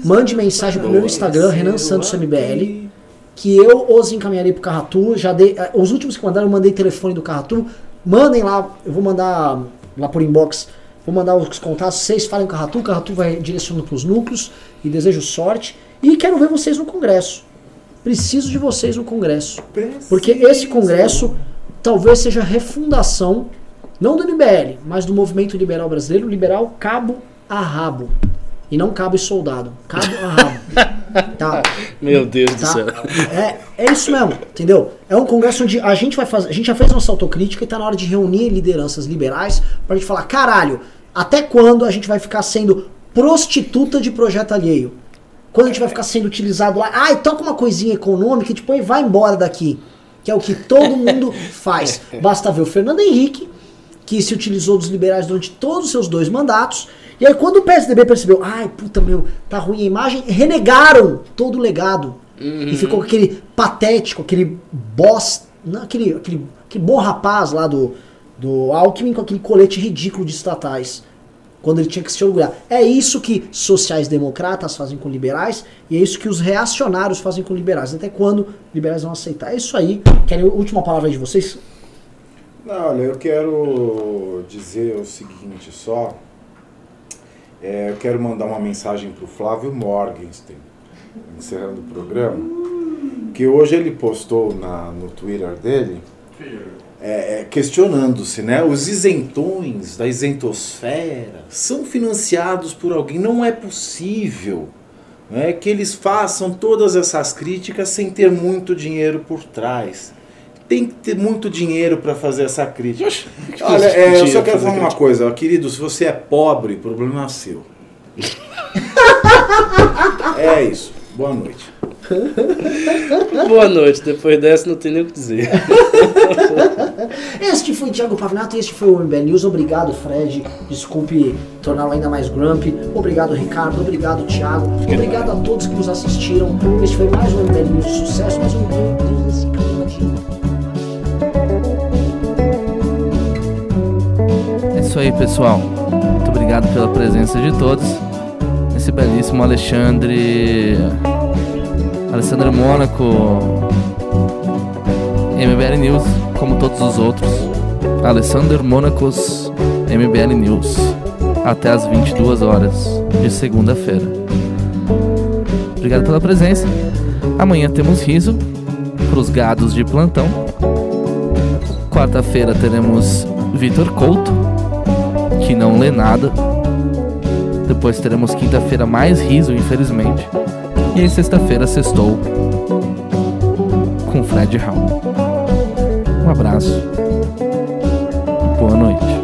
mande mensagem pro meu Instagram, Renan Santos MBL, que eu os encaminharei pro Carratu. Já dei, eh, os últimos que mandaram, eu mandei telefone do Carratu. Mandem lá, eu vou mandar lá por inbox, vou mandar os contatos. Vocês falem com o Carratu, o Carratu vai direcionando pros núcleos e desejo sorte. E quero ver vocês no Congresso. Preciso de vocês no Congresso. Porque esse Congresso talvez seja a refundação, não do MBL, mas do movimento liberal brasileiro, liberal cabo a rabo. E não cabo e soldado. Cabo a rabo. Tá. Meu Deus do Tá? céu. É, é isso mesmo, entendeu? É um congresso onde a gente vai fazer. A gente já fez nossa autocrítica e tá na hora de reunir lideranças liberais pra gente falar, caralho, até quando a gente vai ficar sendo prostituta de projeto alheio? Quando a gente vai ficar sendo utilizado lá, ai, toca uma coisinha econômica e tipo, vai embora daqui. Que é o que todo mundo faz. Basta ver o Fernando Henrique, que se utilizou dos liberais durante todos os seus dois mandatos. E aí, quando o PSDB percebeu, ai, puta meu, tá ruim a imagem, renegaram todo o legado. E ficou aquele patético, aquele boss, não, aquele, aquele, aquele bom rapaz lá do, do Alckmin com aquele colete ridículo de estatais. Quando ele tinha que se orgulhar. É isso que sociais-democratas fazem com liberais e é isso que os reacionários fazem com liberais. Até quando liberais vão aceitar? É isso aí. Querem a última palavra de vocês? Não, olha, eu quero dizer o seguinte só. É, eu quero mandar uma mensagem para o Flávio Morgenstern, encerrando o programa, que hoje ele postou na, no Twitter dele, é, é, questionando-se, né? Os isentões da isentosfera são financiados por alguém. Não é possível né, que eles façam todas essas críticas sem ter muito dinheiro por trás. Tem que ter muito dinheiro para fazer essa crítica. Olha, é, eu só quero falar uma coisa, ó, querido, se você é pobre, problema é seu. é isso. Boa noite. Boa noite. Depois dessa, não tem nem o que dizer. Este foi Thiago Pavinato e este foi o MBL News. Obrigado, Fred. Desculpe torná-lo ainda mais grumpy. Obrigado, Ricardo. Obrigado, Thiago. Obrigado a todos que nos assistiram. Este foi mais um MBL News de sucesso, mais um Deus desse clima de É isso aí, pessoal. Muito obrigado pela presença de todos. Esse belíssimo Alexandre. Alessandro Mônaco, MBL News, como todos os outros. Alessandro Mônacos, MBL News, até as 22 horas de segunda-feira. Obrigado pela presença. Amanhã temos riso para os gados de plantão. Quarta-feira teremos Vitor Couto, que não lê nada. Depois teremos quinta-feira mais riso, infelizmente. E aí sexta-feira sextou com Fred Hall. Abraço. Boa noite.